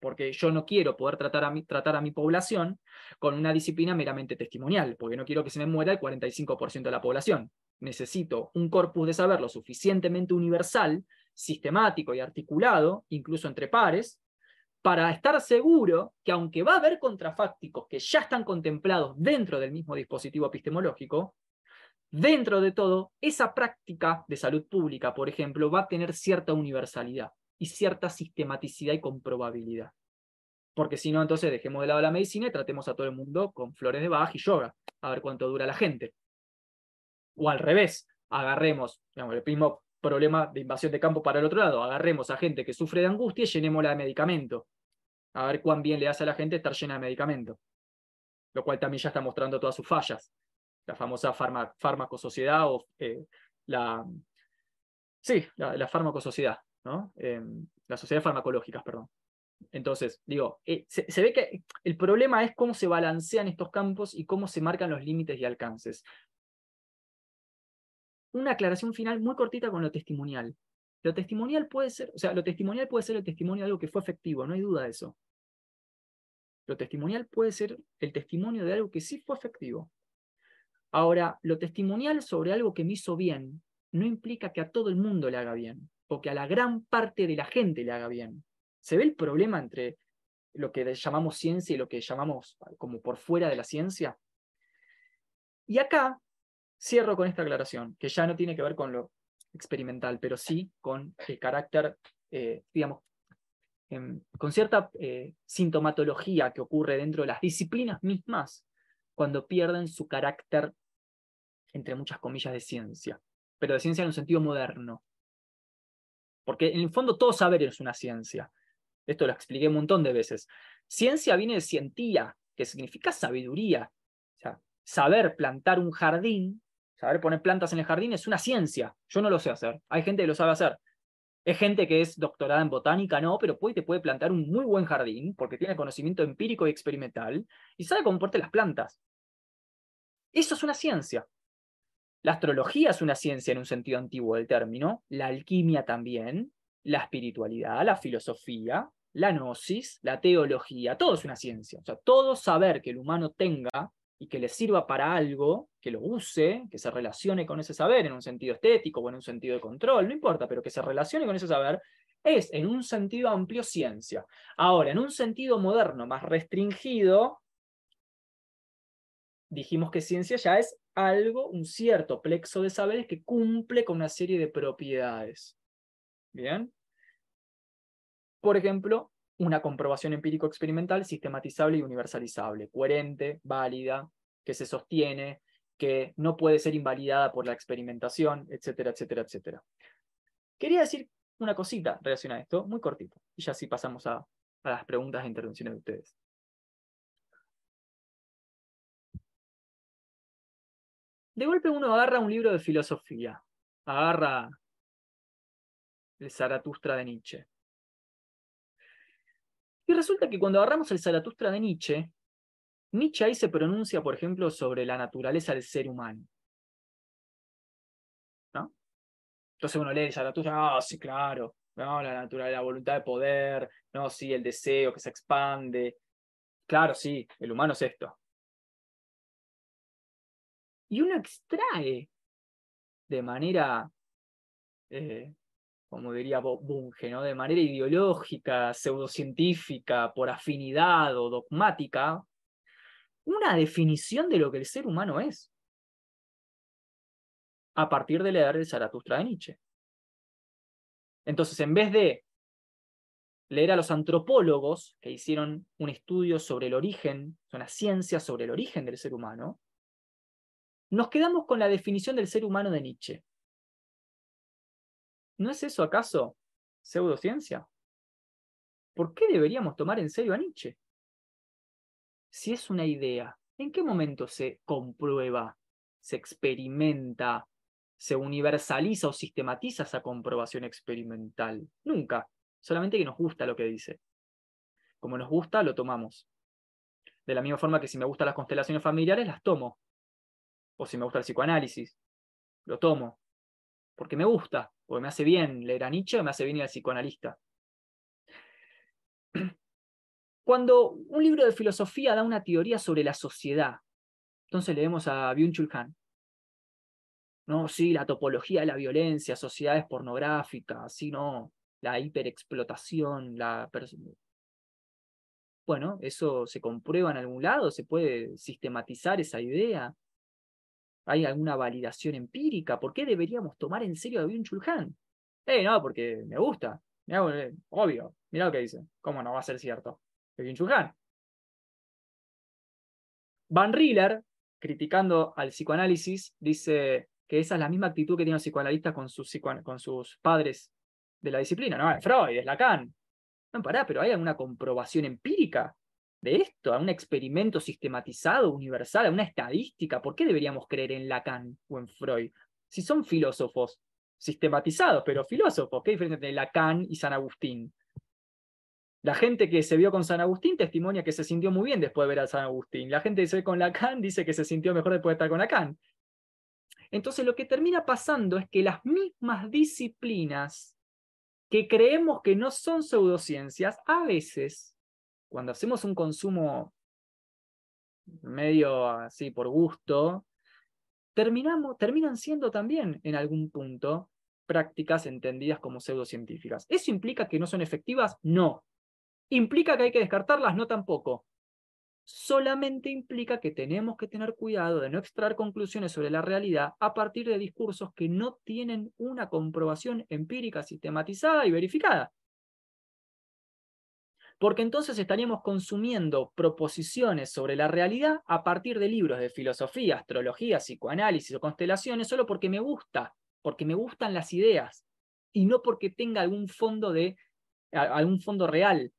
Porque yo no quiero poder tratar a mi, tratar a mi población con una disciplina meramente testimonial, porque no quiero que se me muera el 45% de la población. Necesito un corpus de saber lo suficientemente universal, sistemático y articulado, incluso entre pares, para estar seguro que aunque va a haber contrafácticos que ya están contemplados dentro del mismo dispositivo epistemológico, dentro de todo, esa práctica de salud pública, por ejemplo, va a tener cierta universalidad y cierta sistematicidad y comprobabilidad. Porque si no, entonces dejemos de lado la medicina y tratemos a todo el mundo con flores de Bach y yoga, a ver cuánto dura la gente. O al revés, agarremos digamos, el mismo problema de invasión de campo para el otro lado. Agarremos a gente que sufre de angustia y llenémosla de medicamento. A ver cuán bien le hace a la gente estar llena de medicamento. Lo cual también ya está mostrando todas sus fallas. La famosa farmacosociedad o eh, la. Sí, la, la farmacosociedad, ¿no? Em, la sociedad farmacológica, perdón. Entonces, digo, eh, se, ve que el problema es cómo se balancean estos campos y cómo se marcan los límites y alcances una aclaración final muy cortita con lo testimonial. Lo testimonial puede ser, o sea, lo testimonial puede ser el testimonio de algo que fue efectivo, no hay duda de eso. Lo testimonial puede ser el testimonio de algo que sí fue efectivo. Ahora, lo testimonial sobre algo que me hizo bien no implica que a todo el mundo le haga bien, o que a la gran parte de la gente le haga bien. ¿Se ve el problema entre lo que llamamos ciencia y lo que llamamos como por fuera de la ciencia? Y acá Cierro con esta aclaración, que ya no tiene que ver con lo experimental, pero sí con el carácter, eh, digamos, em, con cierta eh, sintomatología que ocurre dentro de las disciplinas mismas cuando pierden su carácter, entre muchas comillas, de ciencia, pero de ciencia en un sentido moderno. Porque en el fondo todo saber es una ciencia. Esto lo expliqué un montón de veces. Ciencia viene de cientía, que significa sabiduría. O sea, saber plantar un jardín Saber poner plantas en el jardín es una ciencia. Yo no lo sé hacer. Hay gente que lo sabe hacer. Es gente que es doctorada en botánica, no, pero puede, te puede plantar un muy buen jardín porque tiene conocimiento empírico y experimental y sabe cómo portar las plantas. Eso es una ciencia. La astrología es una ciencia en un sentido antiguo del término, la alquimia también, la espiritualidad, la filosofía, la gnosis, la teología, todo es una ciencia. O sea, todo saber que el humano tenga y que le sirva para algo, que lo use, que se relacione con ese saber en un sentido estético o en un sentido de control, no importa, pero que se relacione con ese saber, es en un sentido amplio ciencia. Ahora, en un sentido moderno, más restringido, dijimos que ciencia ya es algo, un cierto plexo de saberes que cumple con una serie de propiedades. ¿Bien? Por ejemplo, una comprobación empírico-experimental sistematizable y universalizable, coherente, válida, que se sostiene, que no puede ser invalidada por la experimentación, etcétera, etcétera, etcétera. Quería decir una cosita relacionada a esto, muy cortito, y ya así pasamos a, a las preguntas e intervenciones de ustedes. de golpe uno agarra un libro de filosofía, agarra el Zaratustra de Nietzsche. Y resulta que cuando agarramos el Zaratustra de Nietzsche, Nietzsche ahí se pronuncia, por ejemplo, sobre la naturaleza del ser humano. ¿No? Entonces uno lee el Zaratustra, ah, sí, claro, no, la naturaleza, la voluntad de poder, no, sí, el deseo que se expande. Claro, sí, el humano es esto. Y uno extrae de manera eh, como diría Bunge, de manera ideológica, pseudocientífica, por afinidad o dogmática, una definición de lo que el ser humano es, a partir de leer el Zaratustra de Nietzsche. Entonces, en vez de leer a los antropólogos que hicieron un estudio sobre el origen, una ciencia sobre el origen del ser humano, nos quedamos con la definición del ser humano de Nietzsche. ¿No es eso acaso pseudociencia? ¿Por qué deberíamos tomar en serio a Nietzsche? Si es una idea, ¿en qué momento se comprueba, se experimenta, se universaliza o sistematiza esa comprobación experimental? Nunca. Solamente que nos gusta lo que dice. Como nos gusta, lo tomamos. De la misma forma que si me gustan las constelaciones familiares, las tomo. O si me gusta el psicoanálisis, lo tomo. Porque me gusta porque me hace bien leer a Nietzsche o me hace bien ir al psicoanalista. Cuando un libro de filosofía da una teoría sobre la sociedad, entonces leemos a Byung-Chul Han. No, sí, la topología de la violencia, sociedades pornográficas, sí, no, la hiperexplotación, la... Bueno, eso se comprueba en algún lado, se puede sistematizar esa idea. ¿Hay alguna validación empírica? ¿Por qué deberíamos tomar en serio a Byung-Chul Han? Eh, no, porque me gusta. Eh, obvio. Mira lo que dice. ¿Cómo no va a ser cierto? Byung-Chul Han. Van Riller, criticando al psicoanálisis, dice que esa es la misma actitud que tiene los psicoanalistas con sus, con sus padres de la disciplina. No, es Freud, es Lacan. No, pará, pero hay alguna comprobación empírica de esto, a un experimento sistematizado, universal, a una estadística. ¿Por qué deberíamos creer en Lacan o en Freud? Si son filósofos sistematizados, pero filósofos, ¿qué diferencia entre Lacan y San Agustín? La gente que se vio con San Agustín testimonia que se sintió muy bien después de ver a San Agustín. La gente que se ve con Lacan dice que se sintió mejor después de estar con Lacan. Entonces lo que termina pasando es que las mismas disciplinas que creemos que no son pseudociencias, a veces cuando hacemos un consumo medio así por gusto, terminamos, terminan siendo también en algún punto prácticas entendidas como pseudocientíficas. ¿Eso implica que no son efectivas? No. ¿Implica que hay que descartarlas? No tampoco. Solamente implica que tenemos que tener cuidado de no extraer conclusiones sobre la realidad a partir de discursos que no tienen una comprobación empírica sistematizada y verificada porque entonces estaríamos consumiendo proposiciones sobre la realidad a partir de libros de filosofía, astrología, psicoanálisis o constelaciones, solo porque me gusta, porque me gustan las ideas, y no porque tenga algún fondo, de, algún fondo real.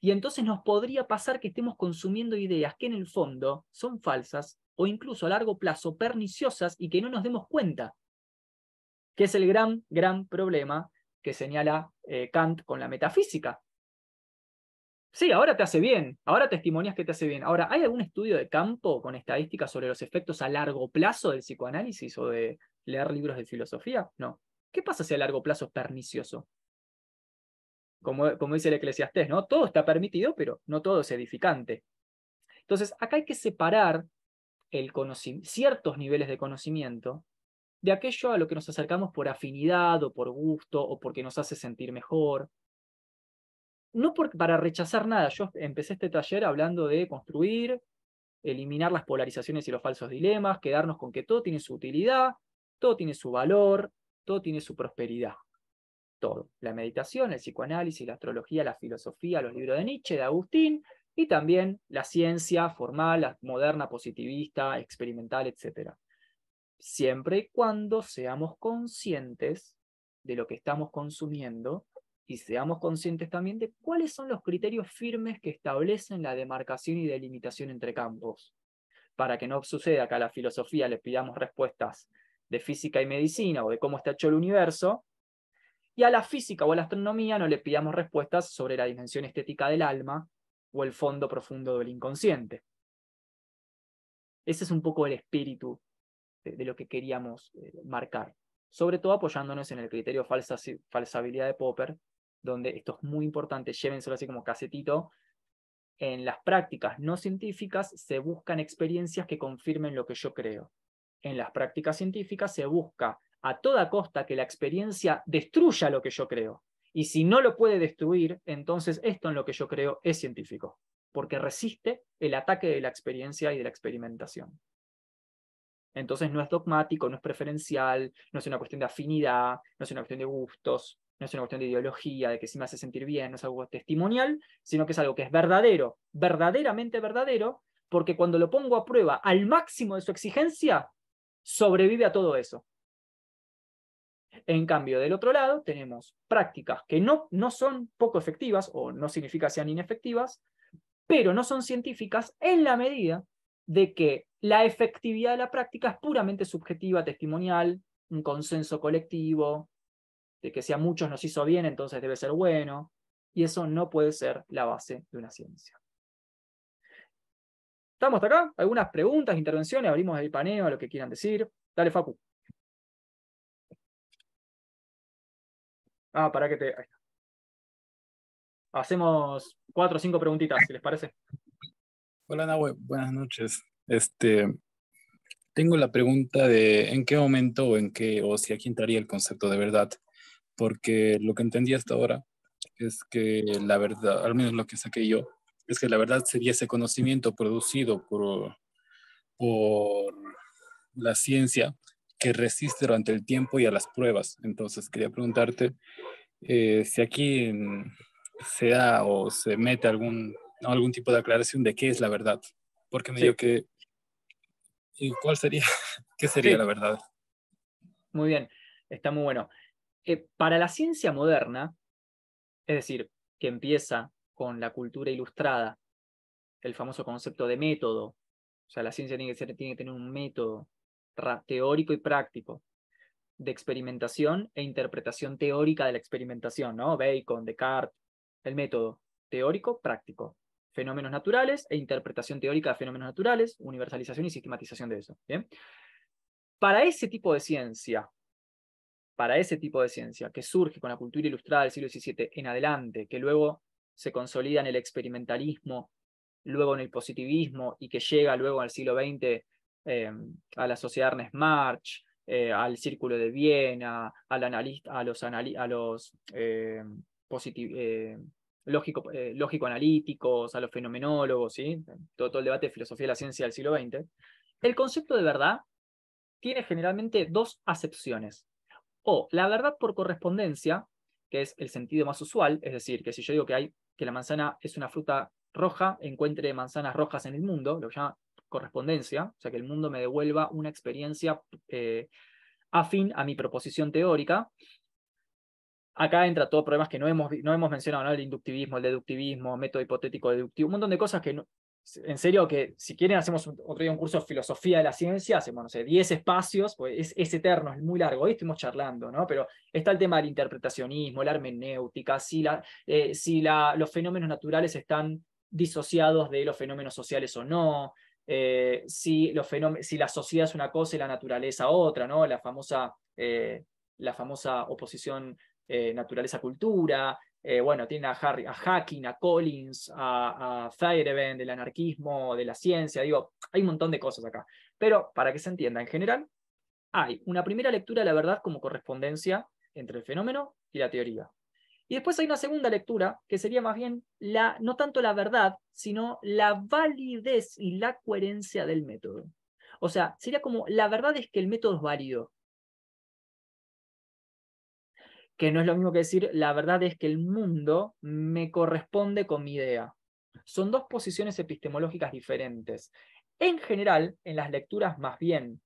Y entonces nos podría pasar que estemos consumiendo ideas que en el fondo son falsas o incluso a largo plazo perniciosas y que no nos demos cuenta, que es el gran, gran problema que señala eh, Kant con la metafísica. Sí, ahora te hace bien, ahora testimonias que te hace bien. Ahora, ¿hay algún estudio de campo con estadísticas sobre los efectos a largo plazo del psicoanálisis o de leer libros de filosofía? No. ¿Qué pasa si a largo plazo es pernicioso? Como, como dice el eclesiastés, ¿no? Todo está permitido, pero no todo es edificante. Entonces, acá hay que separar el ciertos niveles de conocimiento de aquello a lo que nos acercamos por afinidad o por gusto o porque nos hace sentir mejor no para rechazar nada, yo empecé este taller hablando de construir, eliminar las polarizaciones y los falsos dilemas, quedarnos con que todo tiene su utilidad, todo tiene su valor, todo tiene su prosperidad. Todo. La meditación, el psicoanálisis, la astrología, la filosofía, los libros de Nietzsche, de Agustín, y también la ciencia formal, moderna, positivista, experimental, etc. Siempre y cuando seamos conscientes de lo que estamos consumiendo y seamos conscientes también de cuáles son los criterios firmes que establecen la demarcación y delimitación entre campos. para que no suceda que a la filosofía le pidamos respuestas de física y medicina o de cómo está hecho el universo, y a la física o a la astronomía no le pidamos respuestas sobre la dimensión estética del alma o el fondo profundo del inconsciente. Ese es un poco el espíritu de, lo que queríamos eh, marcar, sobre todo apoyándonos en el criterio falsa, falsabilidad de Popper, donde esto es muy importante, llévenselo así como casetito, en las prácticas no científicas se buscan experiencias que confirmen lo que yo creo. En las prácticas científicas se busca a toda costa que la experiencia destruya lo que yo creo. Y si no lo puede destruir, entonces esto en lo que yo creo es científico, porque resiste el ataque de la experiencia y de la experimentación. Entonces no es dogmático, no es preferencial, no es una cuestión de afinidad, no es una cuestión de gustos, no es una cuestión de ideología, de que si me hace sentir bien, no es algo testimonial, sino que es algo que es verdadero, verdaderamente verdadero, porque cuando lo pongo a prueba al máximo de su exigencia, sobrevive a todo eso. En cambio, del otro lado, tenemos prácticas que no, no son poco efectivas, o no significa sean inefectivas, pero no son científicas en la medida de que la efectividad de la práctica es puramente subjetiva, testimonial, un consenso colectivo, que si a muchos nos hizo bien, entonces debe ser bueno, y eso no puede ser la base de una ciencia. ¿Estamos hasta acá? ¿Algunas preguntas, intervenciones? Abrimos el paneo a lo que quieran decir. Dale, Facu. Ah, para que te. Ahí está. Hacemos cuatro o cinco preguntitas, si les parece. Hola, Nahue. Buenas noches. Este, tengo la pregunta de en qué momento o en qué, o si aquí entraría el concepto de verdad porque lo que entendí hasta ahora es que la verdad, al menos lo que saqué yo, es que la verdad sería ese conocimiento producido por, por la ciencia que resiste durante el tiempo y a las pruebas. Entonces, quería preguntarte eh, si aquí se da o se mete algún, algún tipo de aclaración de qué es la verdad. Porque me digo que... ¿Y cuál sería? ¿Qué sería la verdad? Muy bien, está muy bueno. Para la ciencia moderna, es decir, que empieza con la cultura ilustrada, el famoso concepto de método, o sea, la ciencia tiene que, tiene tener un método teórico y práctico de experimentación e interpretación teórica de la experimentación, ¿no? Bacon, Descartes, el método teórico, práctico, fenómenos naturales e interpretación teórica de fenómenos naturales, universalización y sistematización de eso. Para ese tipo de ciencia, para ese tipo de ciencia que surge con la cultura ilustrada del siglo XVII en adelante, que luego se consolida en el experimentalismo, luego en el positivismo y que llega luego al siglo XX em, a la sociedad Ernest March, eh, al Círculo de Viena, al analista, a los, a los eh, lógico, eh, lógico-analíticos, a los fenomenólogos, ¿sí? todo, todo el debate de filosofía de la ciencia del siglo XX, el concepto de verdad tiene generalmente dos acepciones. O la verdad por correspondencia, que es el sentido más usual, es decir, que si yo digo que, hay, que la manzana es una fruta roja, encuentre manzanas rojas en el mundo, lo llama correspondencia, o sea, que el mundo me devuelva una experiencia eh, afín a mi proposición teórica. Acá entra todo problemas que no hemos, no hemos mencionado, ¿no? el inductivismo, el deductivismo, método hipotético deductivo, un montón de cosas que no, en serio que si quieren hacemos otro día un curso de filosofía de la ciencia, hacemos, no sé, 10 espacios, pues es, eterno, es muy largo, hoy estuvimos charlando, ¿no? Pero está el tema del interpretacionismo, la hermenéutica, si, la, eh, si la, los fenómenos naturales están disociados de los fenómenos sociales o no, eh, si, los si la sociedad es una cosa y la naturaleza otra, ¿no? La famosa, eh, la famosa oposición naturaleza-cultura, eh, bueno, tiene a, Harry, a Hacking, a Collins, a, a del anarquismo, de la ciencia, digo, hay un montón de cosas acá. Pero para que se entienda, en general, hay una primera lectura de la verdad como correspondencia entre el fenómeno y la teoría. Y después hay una segunda lectura que sería más bien la, no tanto la verdad, sino la validez y la coherencia del método. O sea, sería como la verdad es que el método es válido, que no es lo mismo que decir, la verdad es que el mundo me corresponde con mi idea. Son dos posiciones epistemológicas diferentes. En general, en las lecturas más bien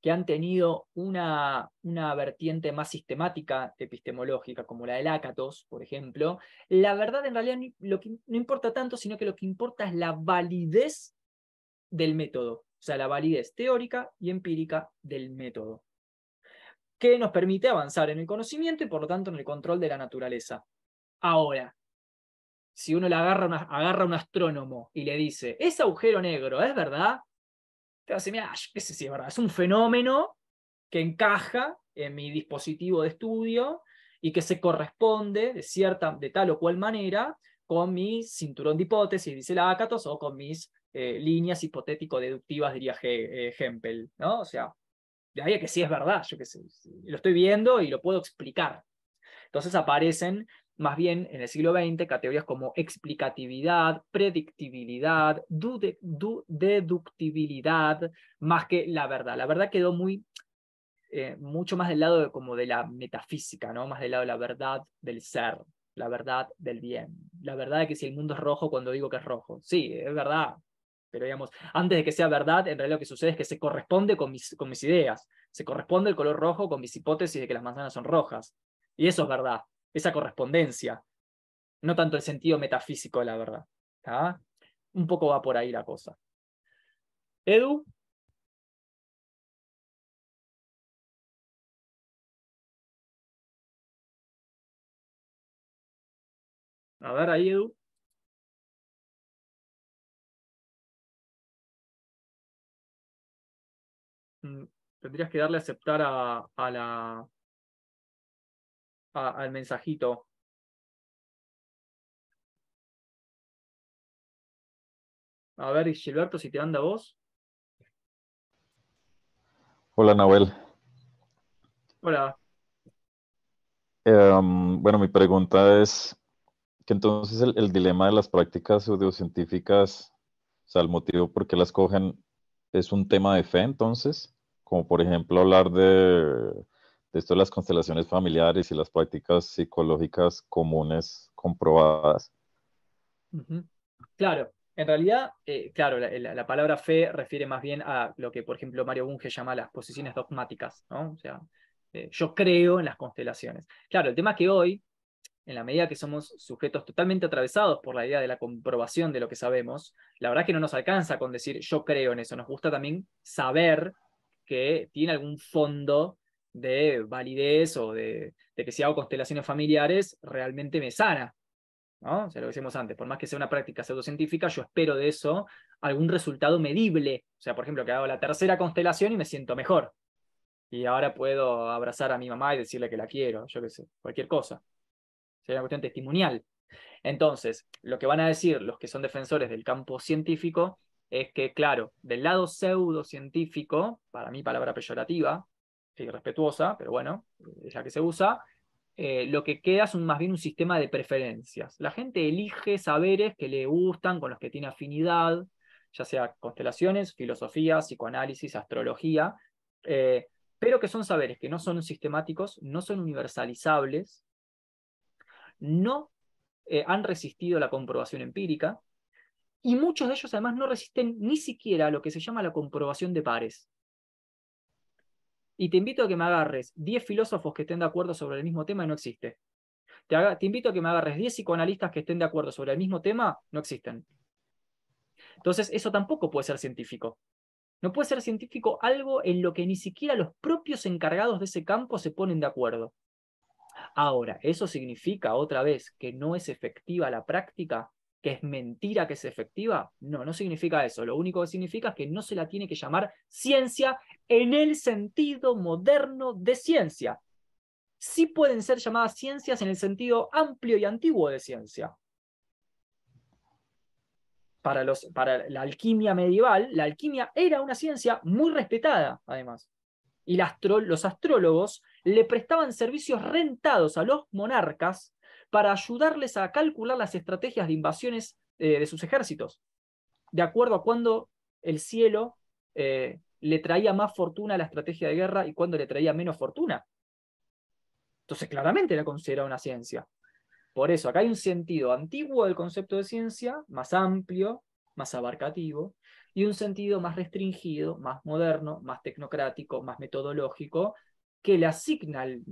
que han tenido una, una vertiente más sistemática epistemológica, como la del Ácatos, por ejemplo, la verdad en realidad lo que no importa tanto, sino que lo que importa es la validez del método, o sea, la validez teórica y empírica del método, que nos permite avanzar en el conocimiento y por lo tanto en el control de la naturaleza. Ahora, si uno le agarra, a un astrónomo y le dice, ese agujero negro, ¿es verdad? Te va a decir, mira, sé si es verdad, es un fenómeno que encaja en mi dispositivo de estudio y que se corresponde de, cierta, de tal o cual manera con mi cinturón de hipótesis, dice Lakatos, o con mis eh, líneas hipotético-deductivas, diría eh, Hempel, ¿no? O sea, de ahí a que sí es verdad, yo qué sé, lo estoy viendo y lo puedo explicar. Entonces aparecen más bien en el siglo XX categorías como explicatividad, predictibilidad, deductibilidad, más que la verdad. La verdad quedó muy, eh, mucho más del lado de, como de la metafísica, ¿no? más del lado de la verdad del ser, la verdad del bien, la verdad de que si el mundo es rojo cuando digo que es rojo. Sí, es verdad, pero digamos, antes de que sea verdad, en realidad lo que sucede es que se corresponde con mis, con mis ideas, se corresponde el color rojo con mis hipótesis de que las manzanas son rojas. Y eso es verdad esa correspondencia, no tanto el sentido metafísico de la verdad. Un poco va por ahí la cosa. Edu. A ver ahí, Edu. Tendrías que darle a aceptar a, a la, al mensajito. A ver, Gilberto, si te anda vos. Hola, Nahuel. Hola. Em, bueno, mi pregunta es que entonces el, dilema de las prácticas pseudocientíficas, o sea, el motivo por qué las cogen es un tema de fe, entonces, como por ejemplo hablar de de esto de las constelaciones familiares y las prácticas psicológicas comunes comprobadas. Claro, en realidad, eh, claro, la, palabra fe refiere más bien a lo que, por ejemplo, Mario Bunge llama las posiciones dogmáticas, ¿no? O sea, eh, yo creo en las constelaciones. Claro, el tema es que hoy, en la medida que somos sujetos totalmente atravesados por la idea de la comprobación de lo que sabemos, la verdad es que no nos alcanza con decir yo creo en eso, nos gusta también saber que tiene algún fondo de validez o de, que si hago constelaciones familiares realmente me sana. ¿no? O sea, lo que decíamos antes, por más que sea una práctica pseudocientífica, yo espero de eso algún resultado medible. O sea, por ejemplo, que hago la tercera constelación y me siento mejor. Y ahora puedo abrazar a mi mamá y decirle que la quiero, yo qué sé, cualquier cosa. Sería una cuestión testimonial. Entonces, lo que van a decir los que son defensores del campo científico es que, claro, del lado pseudocientífico, para mí palabra peyorativa, respetuosa, pero bueno, es la que se usa, eh, lo que queda es más bien un sistema de preferencias. La gente elige saberes que le gustan, con los que tiene afinidad, ya sea constelaciones, filosofía, psicoanálisis, astrología, eh, pero que son saberes que no son sistemáticos, no son universalizables, no eh, han resistido la comprobación empírica, y muchos de ellos además no resisten ni siquiera lo que se llama la comprobación de pares y te invito a que me agarres 10 filósofos que estén de acuerdo sobre el mismo tema y no existe. Te, te invito a que me agarres 10 psicoanalistas que estén de acuerdo sobre el mismo tema, no existen. Entonces, eso tampoco puede ser científico. No puede ser científico algo en lo que ni siquiera los propios encargados de ese campo se ponen de acuerdo. Ahora, ¿eso significa otra vez que no es efectiva la práctica? ¿Que es mentira que es efectiva? No, no significa eso. Lo único que significa es que no se la tiene que llamar ciencia en el sentido moderno de ciencia. Sí pueden ser llamadas ciencias en el sentido amplio y antiguo de ciencia. Para, los, para la alquimia medieval, la alquimia era una ciencia muy respetada, además. Y los astrólogos le prestaban servicios rentados a los monarcas para ayudarles a calcular las estrategias de invasiones eh, de sus ejércitos, de acuerdo a cuándo el cielo eh, le traía más fortuna a la estrategia de guerra y cuándo le traía menos fortuna. Entonces, claramente la considera una ciencia. Por eso, acá hay un sentido antiguo del concepto de ciencia, más amplio, más abarcativo, y un sentido más restringido, más moderno, más tecnocrático, más metodológico, que le asigna el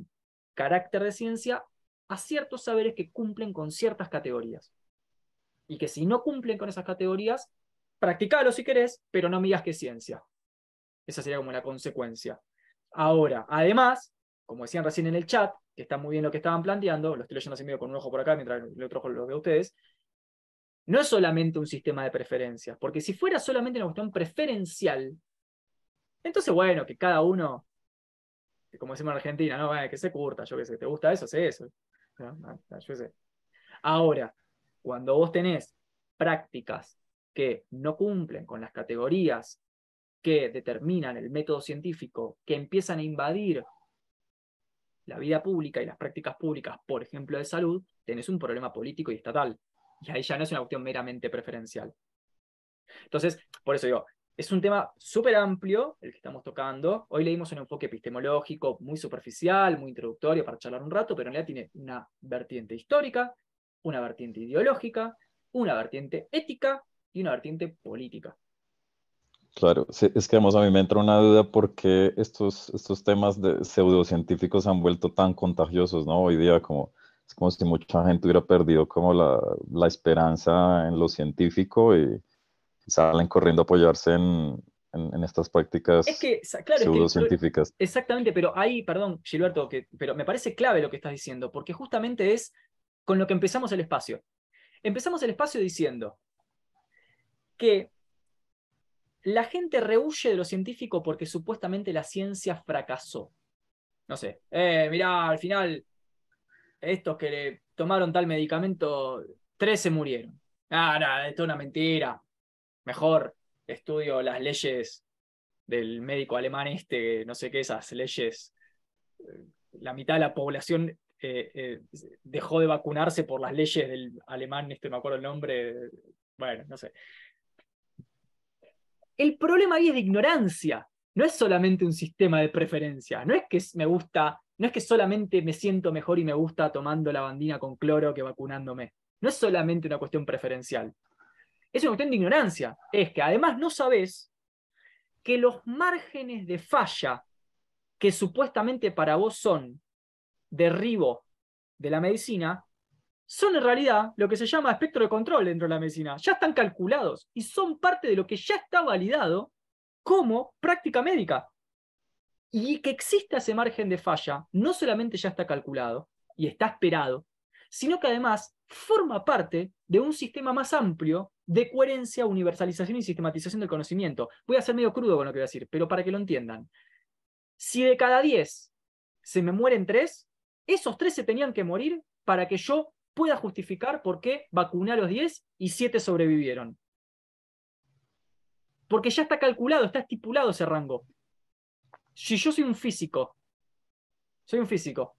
carácter de ciencia a ciertos saberes que cumplen con ciertas categorías. Y que si no cumplen con esas categorías, practicalo si querés, pero no me digas que es ciencia. Esa sería como la consecuencia. Ahora, además, como decían recién en el chat, que está muy bien lo que estaban planteando, lo estoy leyendo así medio con un ojo por acá mientras el otro ojo lo veo a ustedes, no es solamente un sistema de preferencias, porque si fuera solamente una cuestión preferencial, entonces bueno, que cada uno, como decimos en Argentina, no, que se curta, yo qué sé, ¿te gusta eso? Sé eso. Yo sé. Ahora, cuando vos tenés prácticas que no cumplen con las categorías que determinan el método científico, que empiezan a invadir la vida pública y las prácticas públicas, por ejemplo, de salud, tenés un problema político y estatal. Y ahí ya no es una cuestión meramente preferencial. Entonces, por eso digo, es un tema súper amplio el que estamos tocando. Hoy leímos un enfoque epistemológico muy superficial, muy introductorio para charlar un rato, pero en realidad tiene una vertiente histórica, una vertiente ideológica, una vertiente ética y una vertiente política. Claro, es que además a mí me entra una duda porque estos, estos temas de pseudocientíficos se han vuelto tan contagiosos, ¿no? Hoy día como, es como si mucha gente hubiera perdido como la, la esperanza en lo científico y, salen corriendo a apoyarse en, en, estas prácticas es que, claro, pseudocientíficas. exactamente, pero ahí, perdón, Gilberto, que, pero me parece clave lo que estás diciendo, porque justamente es con lo que empezamos el espacio. Empezamos el espacio diciendo que la gente rehuye de lo científico porque supuestamente la ciencia fracasó. No sé, eh, mirá, al final, estos que le tomaron tal medicamento, tres se murieron. Ah, nada, esto es una mentira. Mejor estudio las leyes del médico alemán este, no sé qué, esas leyes. Eh, la mitad de la población eh, eh, dejó de vacunarse por las leyes del alemán, este me acuerdo el nombre, bueno, no sé. El problema ahí es de ignorancia. No es solamente un sistema de preferencia. No es que me gusta, no es que solamente me siento mejor y me gusta tomando la bandina con cloro que vacunándome. No es solamente una cuestión preferencial. Es una cuestión de ignorancia. Es que además no sabes que los márgenes de falla que supuestamente para vos son derribo de la medicina son en realidad lo que se llama espectro de control dentro de la medicina. Ya están calculados y son parte de lo que ya está validado como práctica médica. Y que exista ese margen de falla no solamente ya está calculado y está esperado, sino que además forma parte de un sistema más amplio de coherencia, universalización y sistematización del conocimiento. Voy a ser medio crudo con lo que voy a decir, pero para que lo entiendan. Si de cada 10 se me mueren 3, esos 3 se tenían que morir para que yo pueda justificar por qué vacuné a los 10 y 7 sobrevivieron. Porque ya está calculado, está estipulado ese rango. Si yo soy un físico, soy un físico,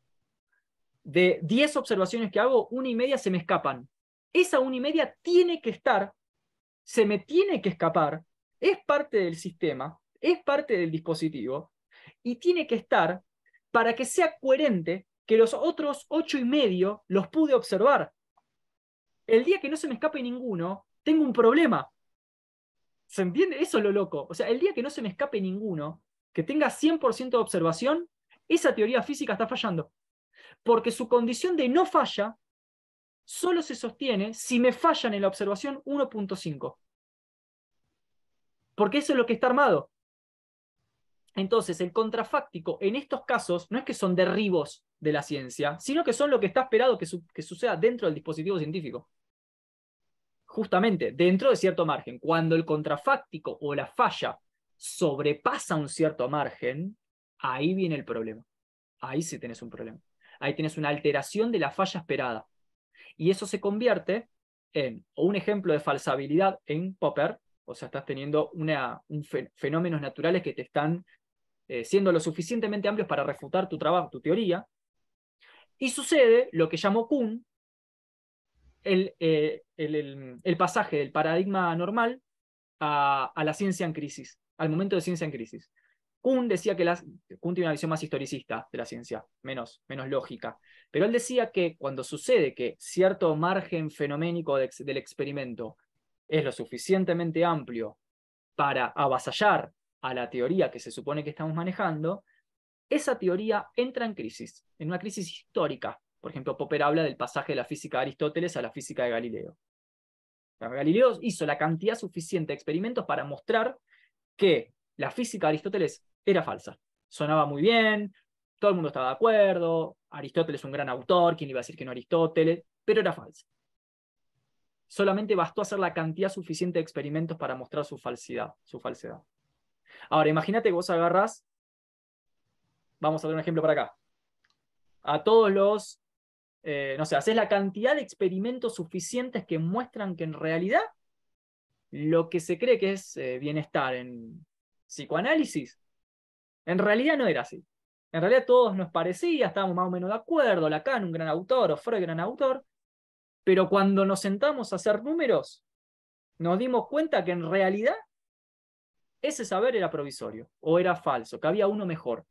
de 10 observaciones que hago, una y media se me escapan. Esa una y media tiene que estar, se me tiene que escapar, es parte del sistema, es parte del dispositivo, y tiene que estar para que sea coherente que los otros ocho y medio los pude observar. El día que no se me escape ninguno, tengo un problema. ¿Se entiende? Eso es lo loco. O sea, el día que no se me escape ninguno, que tenga 100% de observación, esa teoría física está fallando. Porque su condición de no falla solo se sostiene si me fallan en la observación 1.5. Porque eso es lo que está armado. Entonces, el contrafáctico en estos casos no es que son derribos de la ciencia, sino que son lo que está esperado que, suceda dentro del dispositivo científico. Justamente, dentro de cierto margen. Cuando el contrafáctico o la falla sobrepasa un cierto margen, ahí viene el problema. Ahí sí tenés un problema. Ahí tienes una alteración de la falla esperada. Y eso se convierte en un ejemplo de falsabilidad en Popper, o sea, estás teniendo una, un fenómenos naturales que te están eh, siendo lo suficientemente amplios para refutar tu trabajo, tu teoría, y sucede lo que llamó Kuhn el, eh, el, pasaje del paradigma normal a, la ciencia en crisis, al momento de ciencia en crisis. Kuhn decía que Kuhn tiene una visión más historicista de la ciencia, menos, menos lógica, pero él decía que cuando sucede que cierto margen fenoménico del experimento es lo suficientemente amplio para avasallar a la teoría que se supone que estamos manejando, esa teoría entra en crisis, en una crisis histórica. Por ejemplo, Popper habla del pasaje de la física de Aristóteles a la física de Galileo. Galileo hizo la cantidad suficiente de experimentos para mostrar que la física de Aristóteles era falsa. Sonaba muy bien, todo el mundo estaba de acuerdo, Aristóteles es un gran autor, ¿quién iba a decir que no Aristóteles? Pero era falsa. Solamente bastó hacer la cantidad suficiente de experimentos para mostrar su falsidad, su falsedad. Ahora, imagínate que vos agarras, vamos a dar un ejemplo para acá, a todos los, eh, no sé, haces la cantidad de experimentos suficientes que muestran que en realidad lo que se cree que es eh, bienestar en psicoanálisis, en realidad no era así. En realidad todos nos parecía, estábamos más o menos de acuerdo, Lacan, un gran autor, o Freud, gran autor, pero cuando nos sentamos a hacer números, nos dimos cuenta que en realidad ese saber era provisorio o era falso, que había uno mejor.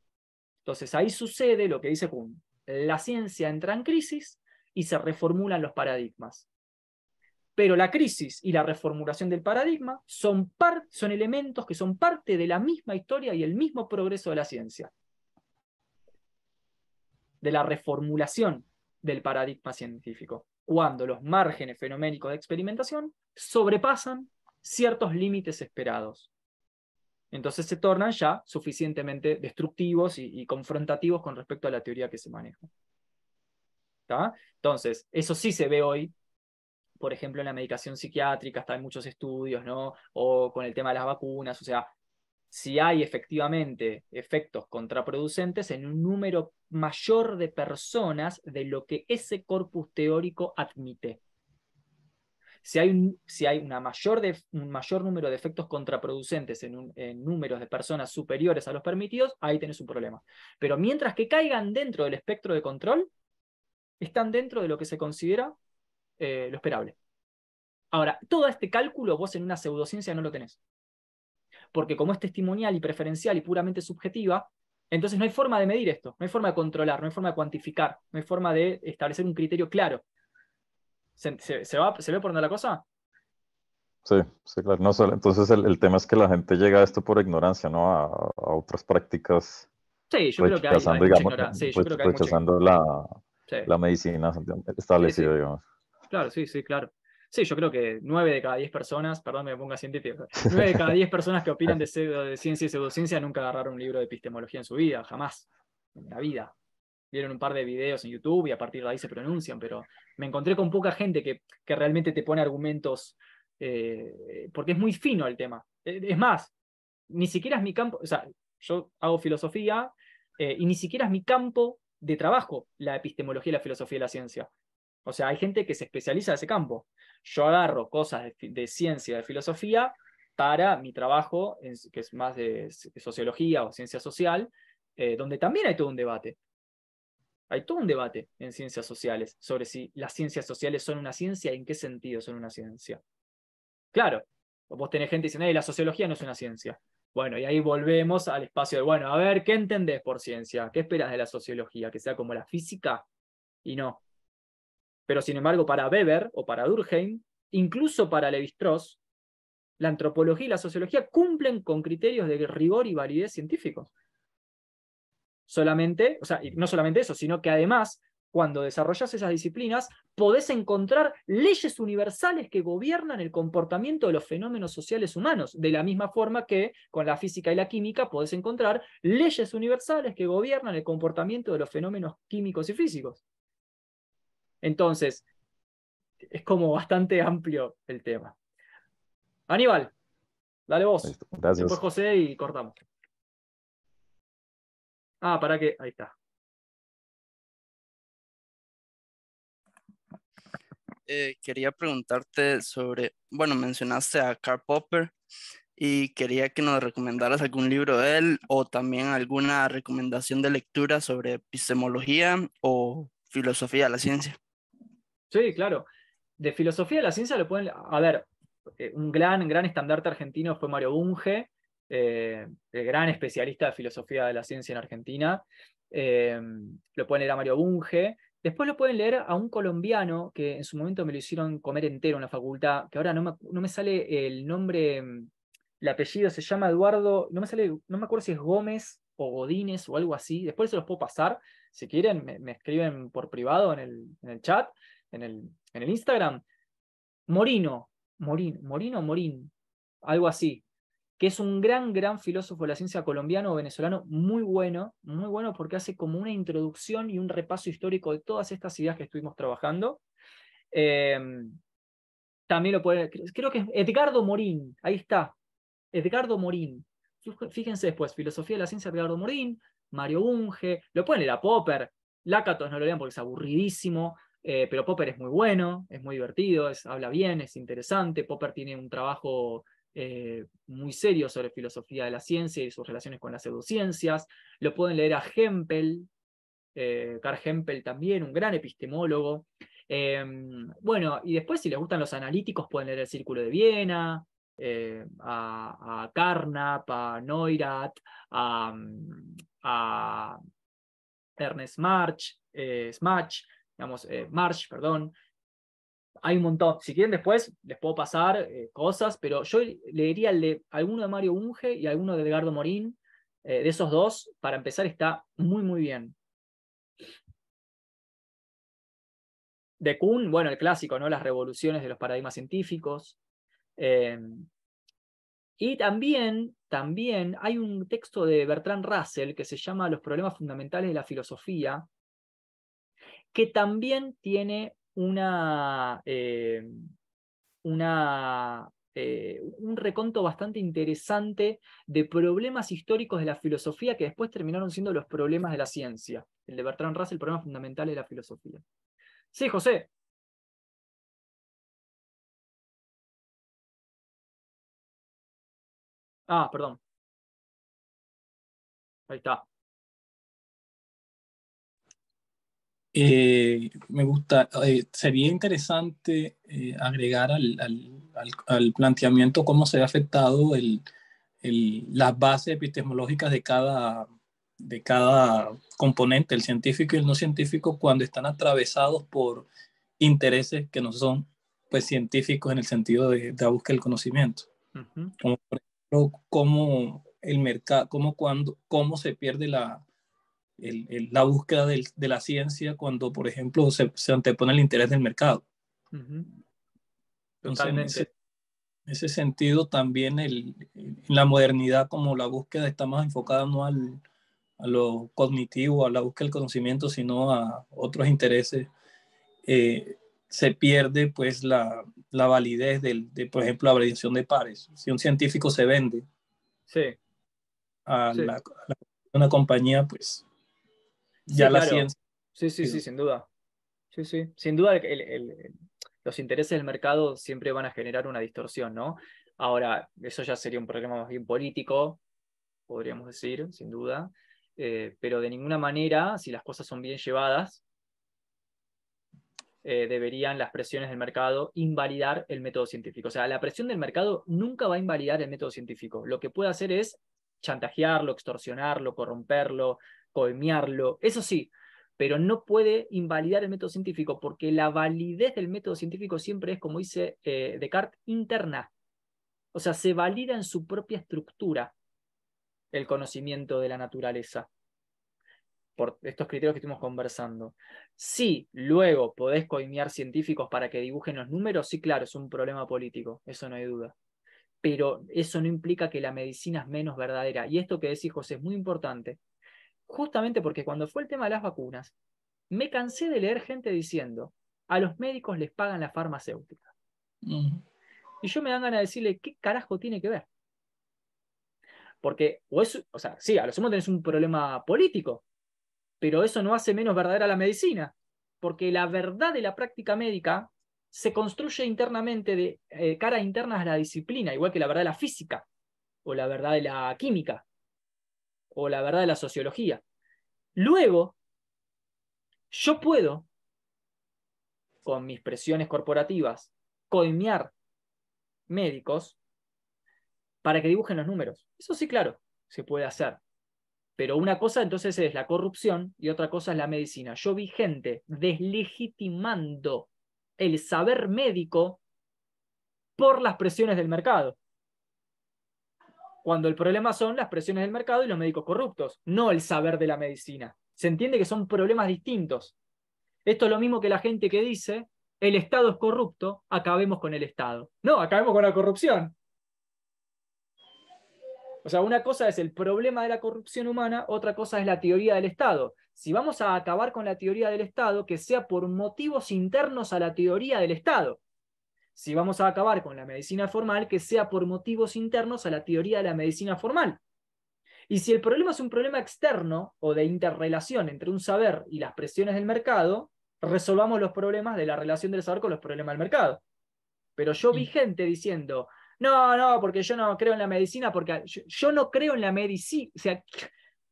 Entonces ahí sucede lo que dice Kuhn. La ciencia entra en crisis y se reformulan los paradigmas. Pero la crisis y la reformulación del paradigma son, elementos que son parte de la misma historia y el mismo progreso de la ciencia. De la reformulación del paradigma científico, cuando los márgenes fenoménicos de experimentación sobrepasan ciertos límites esperados. Entonces se tornan ya suficientemente destructivos y, confrontativos con respecto a la teoría que se maneja. Entonces, eso sí se ve hoy por ejemplo, en la medicación psiquiátrica, está en muchos estudios, ¿no? O con el tema de las vacunas, o sea, si hay efectivamente efectos contraproducentes en un número mayor de personas de lo que ese corpus teórico admite. Si hay, un, si hay una mayor de, un mayor número de efectos contraproducentes en, en, números de personas superiores a los permitidos, ahí tenés un problema. Pero mientras que caigan dentro del espectro de control, están dentro de lo que se considera eh, lo esperable. Ahora, todo este cálculo vos en una pseudociencia no lo tenés. Porque como es testimonial y preferencial y puramente subjetiva, entonces no hay forma de medir esto, no hay forma de controlar, no hay forma de cuantificar, no hay forma de establecer un criterio claro. ¿Se, va, ¿se ve por dónde la cosa? Sí, sí, claro. No entonces el, tema es que la gente llega a esto por ignorancia, ¿no? A, otras prácticas. Sí, yo creo que hay, Sí, yo creo que rechazando la, la medicina establecida, digamos. Claro, sí, sí, claro. Sí, yo creo que nueve de cada diez personas, perdón me ponga científico, nueve de cada diez personas que opinan de, de ciencia y pseudociencia nunca agarraron un libro de epistemología en su vida, jamás, en la vida. Vieron un par de videos en YouTube y a partir de ahí se pronuncian, pero me encontré con poca gente que, que realmente te pone argumentos, eh, porque es muy fino el tema. Eh, es más, ni siquiera es mi campo, o sea, yo hago filosofía eh, y ni siquiera es mi campo de trabajo la epistemología y la filosofía de la ciencia. O sea, hay gente que se especializa en ese campo. Yo agarro cosas de, ciencia, de filosofía, para mi trabajo, que es más de, sociología o ciencia social, eh, donde también hay todo un debate. Hay todo un debate en ciencias sociales sobre si las ciencias sociales son una ciencia y en qué sentido son una ciencia. Claro, vos tenés gente diciendo, la sociología no es una ciencia. Bueno, y ahí volvemos al espacio de, bueno, a ver, ¿qué entendés por ciencia? ¿Qué esperas de la sociología? ¿Que sea como la física? Y no, pero sin embargo, para Weber o para Durkheim, incluso para Levi-Strauss, la antropología y la sociología cumplen con criterios de rigor y validez científicos. Solamente, o sea, y no solamente eso, sino que además, cuando desarrollas esas disciplinas, podés encontrar leyes universales que gobiernan el comportamiento de los fenómenos sociales humanos, de la misma forma que con la física y la química podés encontrar leyes universales que gobiernan el comportamiento de los fenómenos químicos y físicos. Entonces, es como bastante amplio el tema. Aníbal, dale vos. Gracias. Después José y cortamos. Ah, para que. Ahí está. Eh, quería preguntarte sobre, bueno, mencionaste a Karl Popper y quería que nos recomendaras algún libro de él o también alguna recomendación de lectura sobre epistemología o filosofía de la ciencia. Sí, claro. De filosofía de la ciencia lo pueden. A ver, eh, un gran, gran estandarte argentino fue Mario Bunge, eh, el gran especialista de filosofía de la ciencia en Argentina. Eh, lo pueden leer a Mario Bunge. Después lo pueden leer a un colombiano que en su momento me lo hicieron comer entero en la facultad, que ahora no me, no me sale el nombre, el apellido se llama Eduardo, no me sale, no me acuerdo si es Gómez o Godínez o algo así. Después se los puedo pasar. Si quieren, me, escriben por privado en el, en el chat en el, en el Instagram, Morino, Morín, Morín o Morín, algo así, que es un gran, gran filósofo de la ciencia colombiano o venezolano, muy bueno, muy bueno porque hace como una introducción y un repaso histórico de todas estas ideas que estuvimos trabajando. Em, también lo puede, creo que es Edgardo Morín, ahí está, Edgardo Morín. Fíjense después, Filosofía de la Ciencia, Edgardo Morín, Mario Unge, lo pueden leer a Popper, Lácatos no lo lean porque es aburridísimo, eh, pero Popper es muy bueno, es muy divertido, es, habla bien, es interesante. Popper tiene un trabajo eh, muy serio sobre filosofía de la ciencia y sus relaciones con las pseudociencias. Lo pueden leer a Hempel, eh, Carl Hempel también, un gran epistemólogo. Em, bueno, y después si les gustan los analíticos pueden leer el Círculo de Viena, eh, a, a, Carnap, a Neurath, a, a Ernest March, Smach, digamos, March, perdón, hay un montón. Si quieren después les puedo pasar eh, cosas, pero yo leería alguno de Mario Unge y alguno de Edgardo Morín. Eh, de esos dos, para empezar, está muy, muy bien. De Kuhn, bueno, el clásico, ¿no? Las revoluciones de los paradigmas científicos. Em, y también, también hay un texto de Bertrand Russell que se llama Los problemas fundamentales de la filosofía, que también tiene una, eh, eh, un reconto bastante interesante de problemas históricos de la filosofía que después terminaron siendo los problemas de la ciencia. El de Bertrand Russell, el problema fundamental de la filosofía. Sí, José. Ah, perdón. Ahí está. Eh, me gusta, eh, sería interesante eh, agregar al, al, planteamiento cómo se ha afectado el, el, las bases epistemológicas de cada, de cada componente, el científico y el no científico, cuando están atravesados por intereses que no son pues, científicos en el sentido de, de la búsqueda del conocimiento. Como por ejemplo, cómo el mercado, cómo, cuando, cómo se pierde la, la búsqueda de la ciencia cuando, por ejemplo, se, antepone el interés del mercado. Totalmente. en, ese, sentido, también el, en la modernidad, como la búsqueda está más enfocada no al, a lo cognitivo, a la búsqueda del conocimiento, sino a otros intereses, eh, se pierde pues la, la validez del, de, por ejemplo, la validación de pares. Si un científico se vende sí. a, La, a una compañía, pues ya la ciencia. Sí, sí, sí, sin duda. Sí, sí. Sin duda, los intereses del mercado siempre van a generar una distorsión, ¿no? Ahora, eso ya sería un problema más bien político, podríamos decir, sin duda. Eh, pero de ninguna manera, si las cosas son bien llevadas, eh, deberían las presiones del mercado invalidar el método científico. O sea, la presión del mercado nunca va a invalidar el método científico. Lo que puede hacer es chantajearlo, extorsionarlo, corromperlo, coemiarlo, eso sí, pero no puede invalidar el método científico porque la validez del método científico siempre es, como dice eh, Descartes, interna. O sea, se valida en su propia estructura el conocimiento de la naturaleza por estos criterios que estuvimos conversando. Si luego podés coimiar científicos para que dibujen los números, sí, claro, es un problema político, eso no hay duda. Pero eso no implica que la medicina es menos verdadera. Y esto que decís, José, es muy importante justamente porque cuando fue el tema de las vacunas, me cansé de leer gente diciendo, a los médicos les pagan la farmacéutica. Y yo me dan ganas de decirle, ¿qué carajo tiene que ver? Porque, o, es, o sea, sí, a lo sumo tenés un problema político, pero eso no hace menos verdadera la medicina, porque la verdad de la práctica médica se construye internamente de eh, cara interna a la disciplina, igual que la verdad de la física o la verdad de la química o la verdad de la sociología. Luego, yo puedo, con mis presiones corporativas, coimear médicos para que dibujen los números. Eso sí, claro, se puede hacer. Pero una cosa entonces es la corrupción y otra cosa es la medicina. Yo vi gente deslegitimando el saber médico por las presiones del mercado cuando el problema son las presiones del mercado y los médicos corruptos, no el saber de la medicina. Se entiende que son problemas distintos. Esto es lo mismo que la gente que dice el Estado es corrupto, acabemos con el Estado. No, acabemos con la corrupción. O sea, una cosa es el problema de la corrupción humana, otra cosa es la teoría del Estado. Si vamos a acabar con la teoría del Estado, que sea por motivos internos a la teoría del Estado. Si vamos a acabar con la medicina formal, que sea por motivos internos a la teoría de la medicina formal. Y si el problema es un problema externo o de interrelación entre un saber y las presiones del mercado, resolvamos los problemas de la relación del saber con los problemas del mercado. Pero yo vi gente diciendo, no, no, porque yo no creo en la medicina, porque yo, no creo en la medicina. O sea,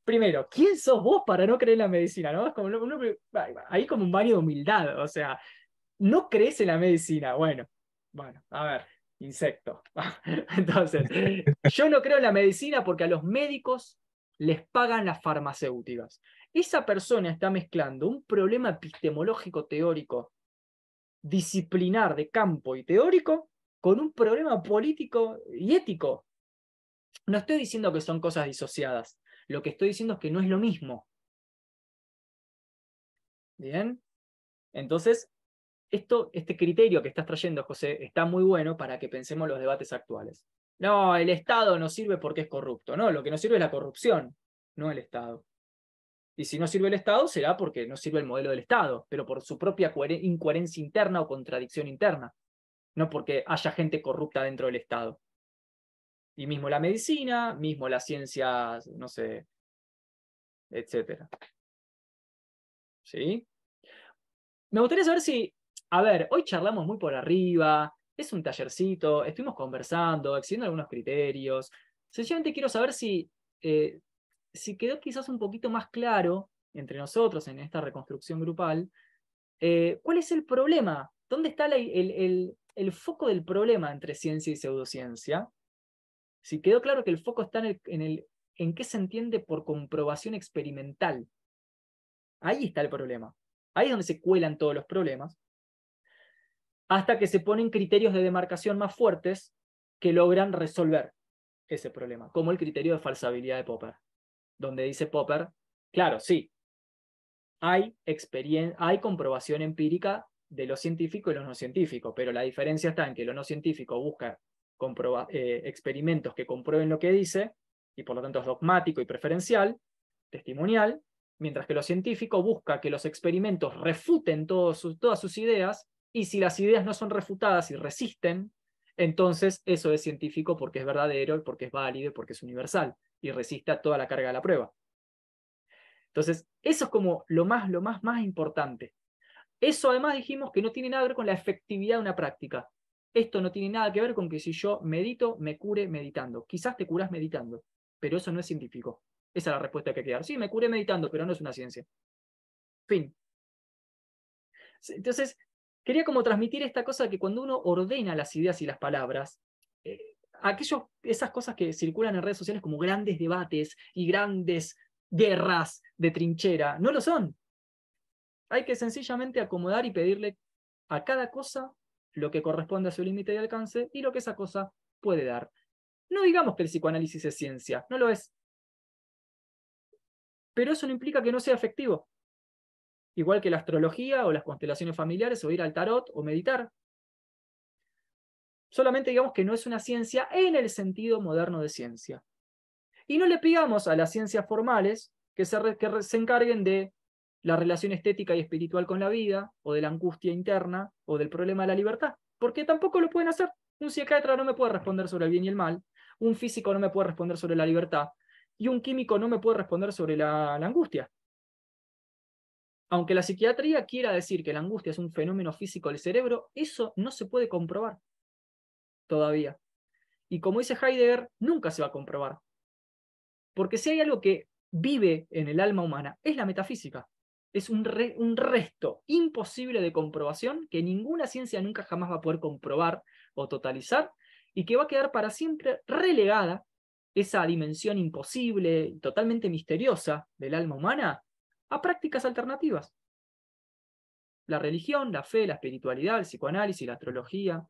primero, ¿quién sos vos para no creer en la medicina? ¿no? Es como, ahí como un baño de humildad. O sea, no crees en la medicina. Bueno, bueno, a ver, insecto. Entonces, yo no creo en la medicina porque a los médicos les pagan las farmacéuticas. Esa persona está mezclando un problema epistemológico teórico, disciplinar de campo y teórico, con un problema político y ético. No estoy diciendo que son cosas disociadas, lo que estoy diciendo es que no es lo mismo. Bien, entonces, esto, este criterio que estás trayendo, José, está muy bueno para que pensemos los debates actuales. No, el Estado no sirve porque es corrupto. No, lo que no sirve es la corrupción, no el Estado. Y si no sirve el Estado, será porque no sirve el modelo del Estado, pero por su propia incoherencia interna o contradicción interna no porque haya gente corrupta dentro del Estado. Y mismo la medicina, mismo las ciencias, no sé, etcétera. ¿Sí? Me gustaría saber si, a ver, hoy charlamos muy por arriba, es un tallercito, estuvimos conversando, exigiendo algunos criterios. Sencillamente quiero saber si, eh, si quedó quizás un poquito más claro entre nosotros en esta reconstrucción grupal, eh, ¿cuál es el problema? ¿Dónde está el, el foco del problema entre ciencia y pseudociencia, si quedó claro que el foco está en, el, en, qué se entiende por comprobación experimental. Ahí está el problema. Ahí es donde se cuelan todos los problemas. Hasta que se ponen criterios de demarcación más fuertes que logran resolver ese problema, como el criterio de falsabilidad de Popper, donde dice Popper, claro, sí, hay, hay comprobación empírica de lo científico y lo no científico, pero la diferencia está en que lo no científico busca eh, experimentos que comprueben lo que dice, y por lo tanto es dogmático y preferencial, testimonial, mientras que lo científico busca que los experimentos refuten todas sus ideas, y si las ideas no son refutadas y resisten, entonces eso es científico porque es verdadero, porque es válido, porque es universal, y resiste a toda la carga de la prueba. Entonces, eso es como lo más, lo más, más importante. Eso además dijimos que no tiene nada que ver con la efectividad de una práctica. Esto no tiene nada que ver con que si yo medito, me cure meditando. Quizás te curas meditando, pero eso no es científico. Esa es la respuesta que hay que dar. Sí, me curé meditando, pero no es una ciencia. Fin. Entonces, quería como transmitir esta cosa que cuando uno ordena las ideas y las palabras, eh, aquellos, esas cosas que circulan en redes sociales como grandes debates y grandes guerras de trinchera, no lo son. Hay que sencillamente acomodar y pedirle a cada cosa lo que corresponde a su límite de alcance y lo que esa cosa puede dar. No digamos que el psicoanálisis es ciencia, no lo es. Pero eso no implica que no sea efectivo. Igual que la astrología o las constelaciones familiares o ir al tarot o meditar. Solamente digamos que no es una ciencia en el sentido moderno de ciencia. Y no le pidamos a las ciencias formales que se, encarguen de la relación estética y espiritual con la vida, o de la angustia interna, o del problema de la libertad, porque tampoco lo pueden hacer. Un psiquiatra no me puede responder sobre el bien y el mal, un físico no me puede responder sobre la libertad, y un químico no me puede responder sobre la, angustia. Aunque la psiquiatría quiera decir que la angustia es un fenómeno físico del cerebro, eso no se puede comprobar todavía. Y como dice Heidegger, nunca se va a comprobar. Porque si hay algo que vive en el alma humana, es la metafísica es un, resto imposible de comprobación que ninguna ciencia nunca jamás va a poder comprobar o totalizar y que va a quedar para siempre relegada esa dimensión imposible totalmente misteriosa del alma humana a prácticas alternativas. La religión, la fe, la espiritualidad, el psicoanálisis, la astrología,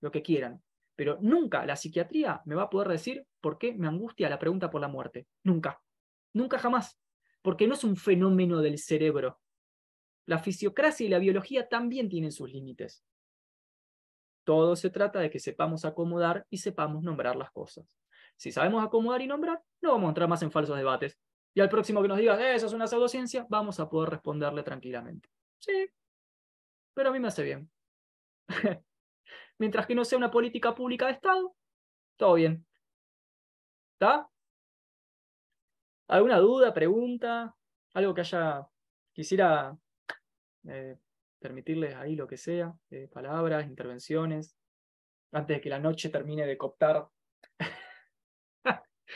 lo que quieran. Pero nunca la psiquiatría me va a poder decir por qué me angustia la pregunta por la muerte. Nunca. Nunca jamás porque no es un fenómeno del cerebro, la fisiocracia y la biología también tienen sus límites. Todo se trata de que sepamos acomodar y sepamos nombrar las cosas. Si sabemos acomodar y nombrar, no vamos a entrar más en falsos debates. Y al próximo que nos diga, eh, eso es una pseudociencia, vamos a poder responderle tranquilamente. Sí, pero a mí me hace bien. Mientras que no sea una política pública de Estado, todo bien. ¿Está? ¿Alguna duda, pregunta? ¿Algo que haya quisiera eh, permitirles ahí lo que sea, eh, palabras, intervenciones, antes de que la noche termine de cooptar,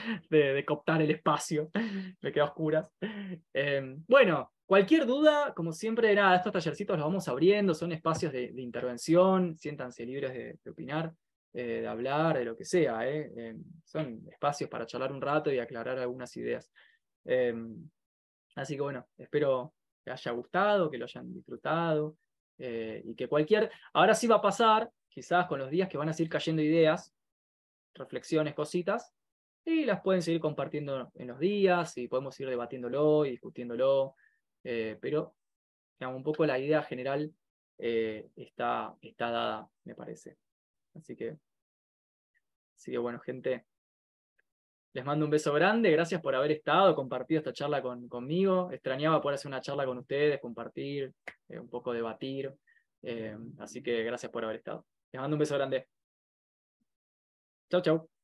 de, cooptar el espacio, me queda oscuras. Em, bueno, cualquier duda, como siempre, nada, estos tallercitos los vamos abriendo, son espacios de, intervención, siéntanse libres de, opinar, eh, de hablar, de lo que sea, eh, em, son espacios para charlar un rato y aclarar algunas ideas. Em, así que bueno, espero que haya gustado, que lo hayan disfrutado eh, y que cualquier... Ahora sí va a pasar, quizás con los días que van a seguir cayendo ideas, reflexiones, cositas, y las pueden seguir compartiendo en los días y podemos ir debatiéndolo y discutiéndolo, eh, pero un poco la idea general eh, está, está dada, me parece. Así que, así que bueno, gente, les mando un beso grande, gracias por haber estado, compartido esta charla con, conmigo. Extrañaba poder hacer una charla con ustedes, compartir, eh, un poco debatir. Así que gracias por haber estado. Les mando un beso grande. Chau, chau.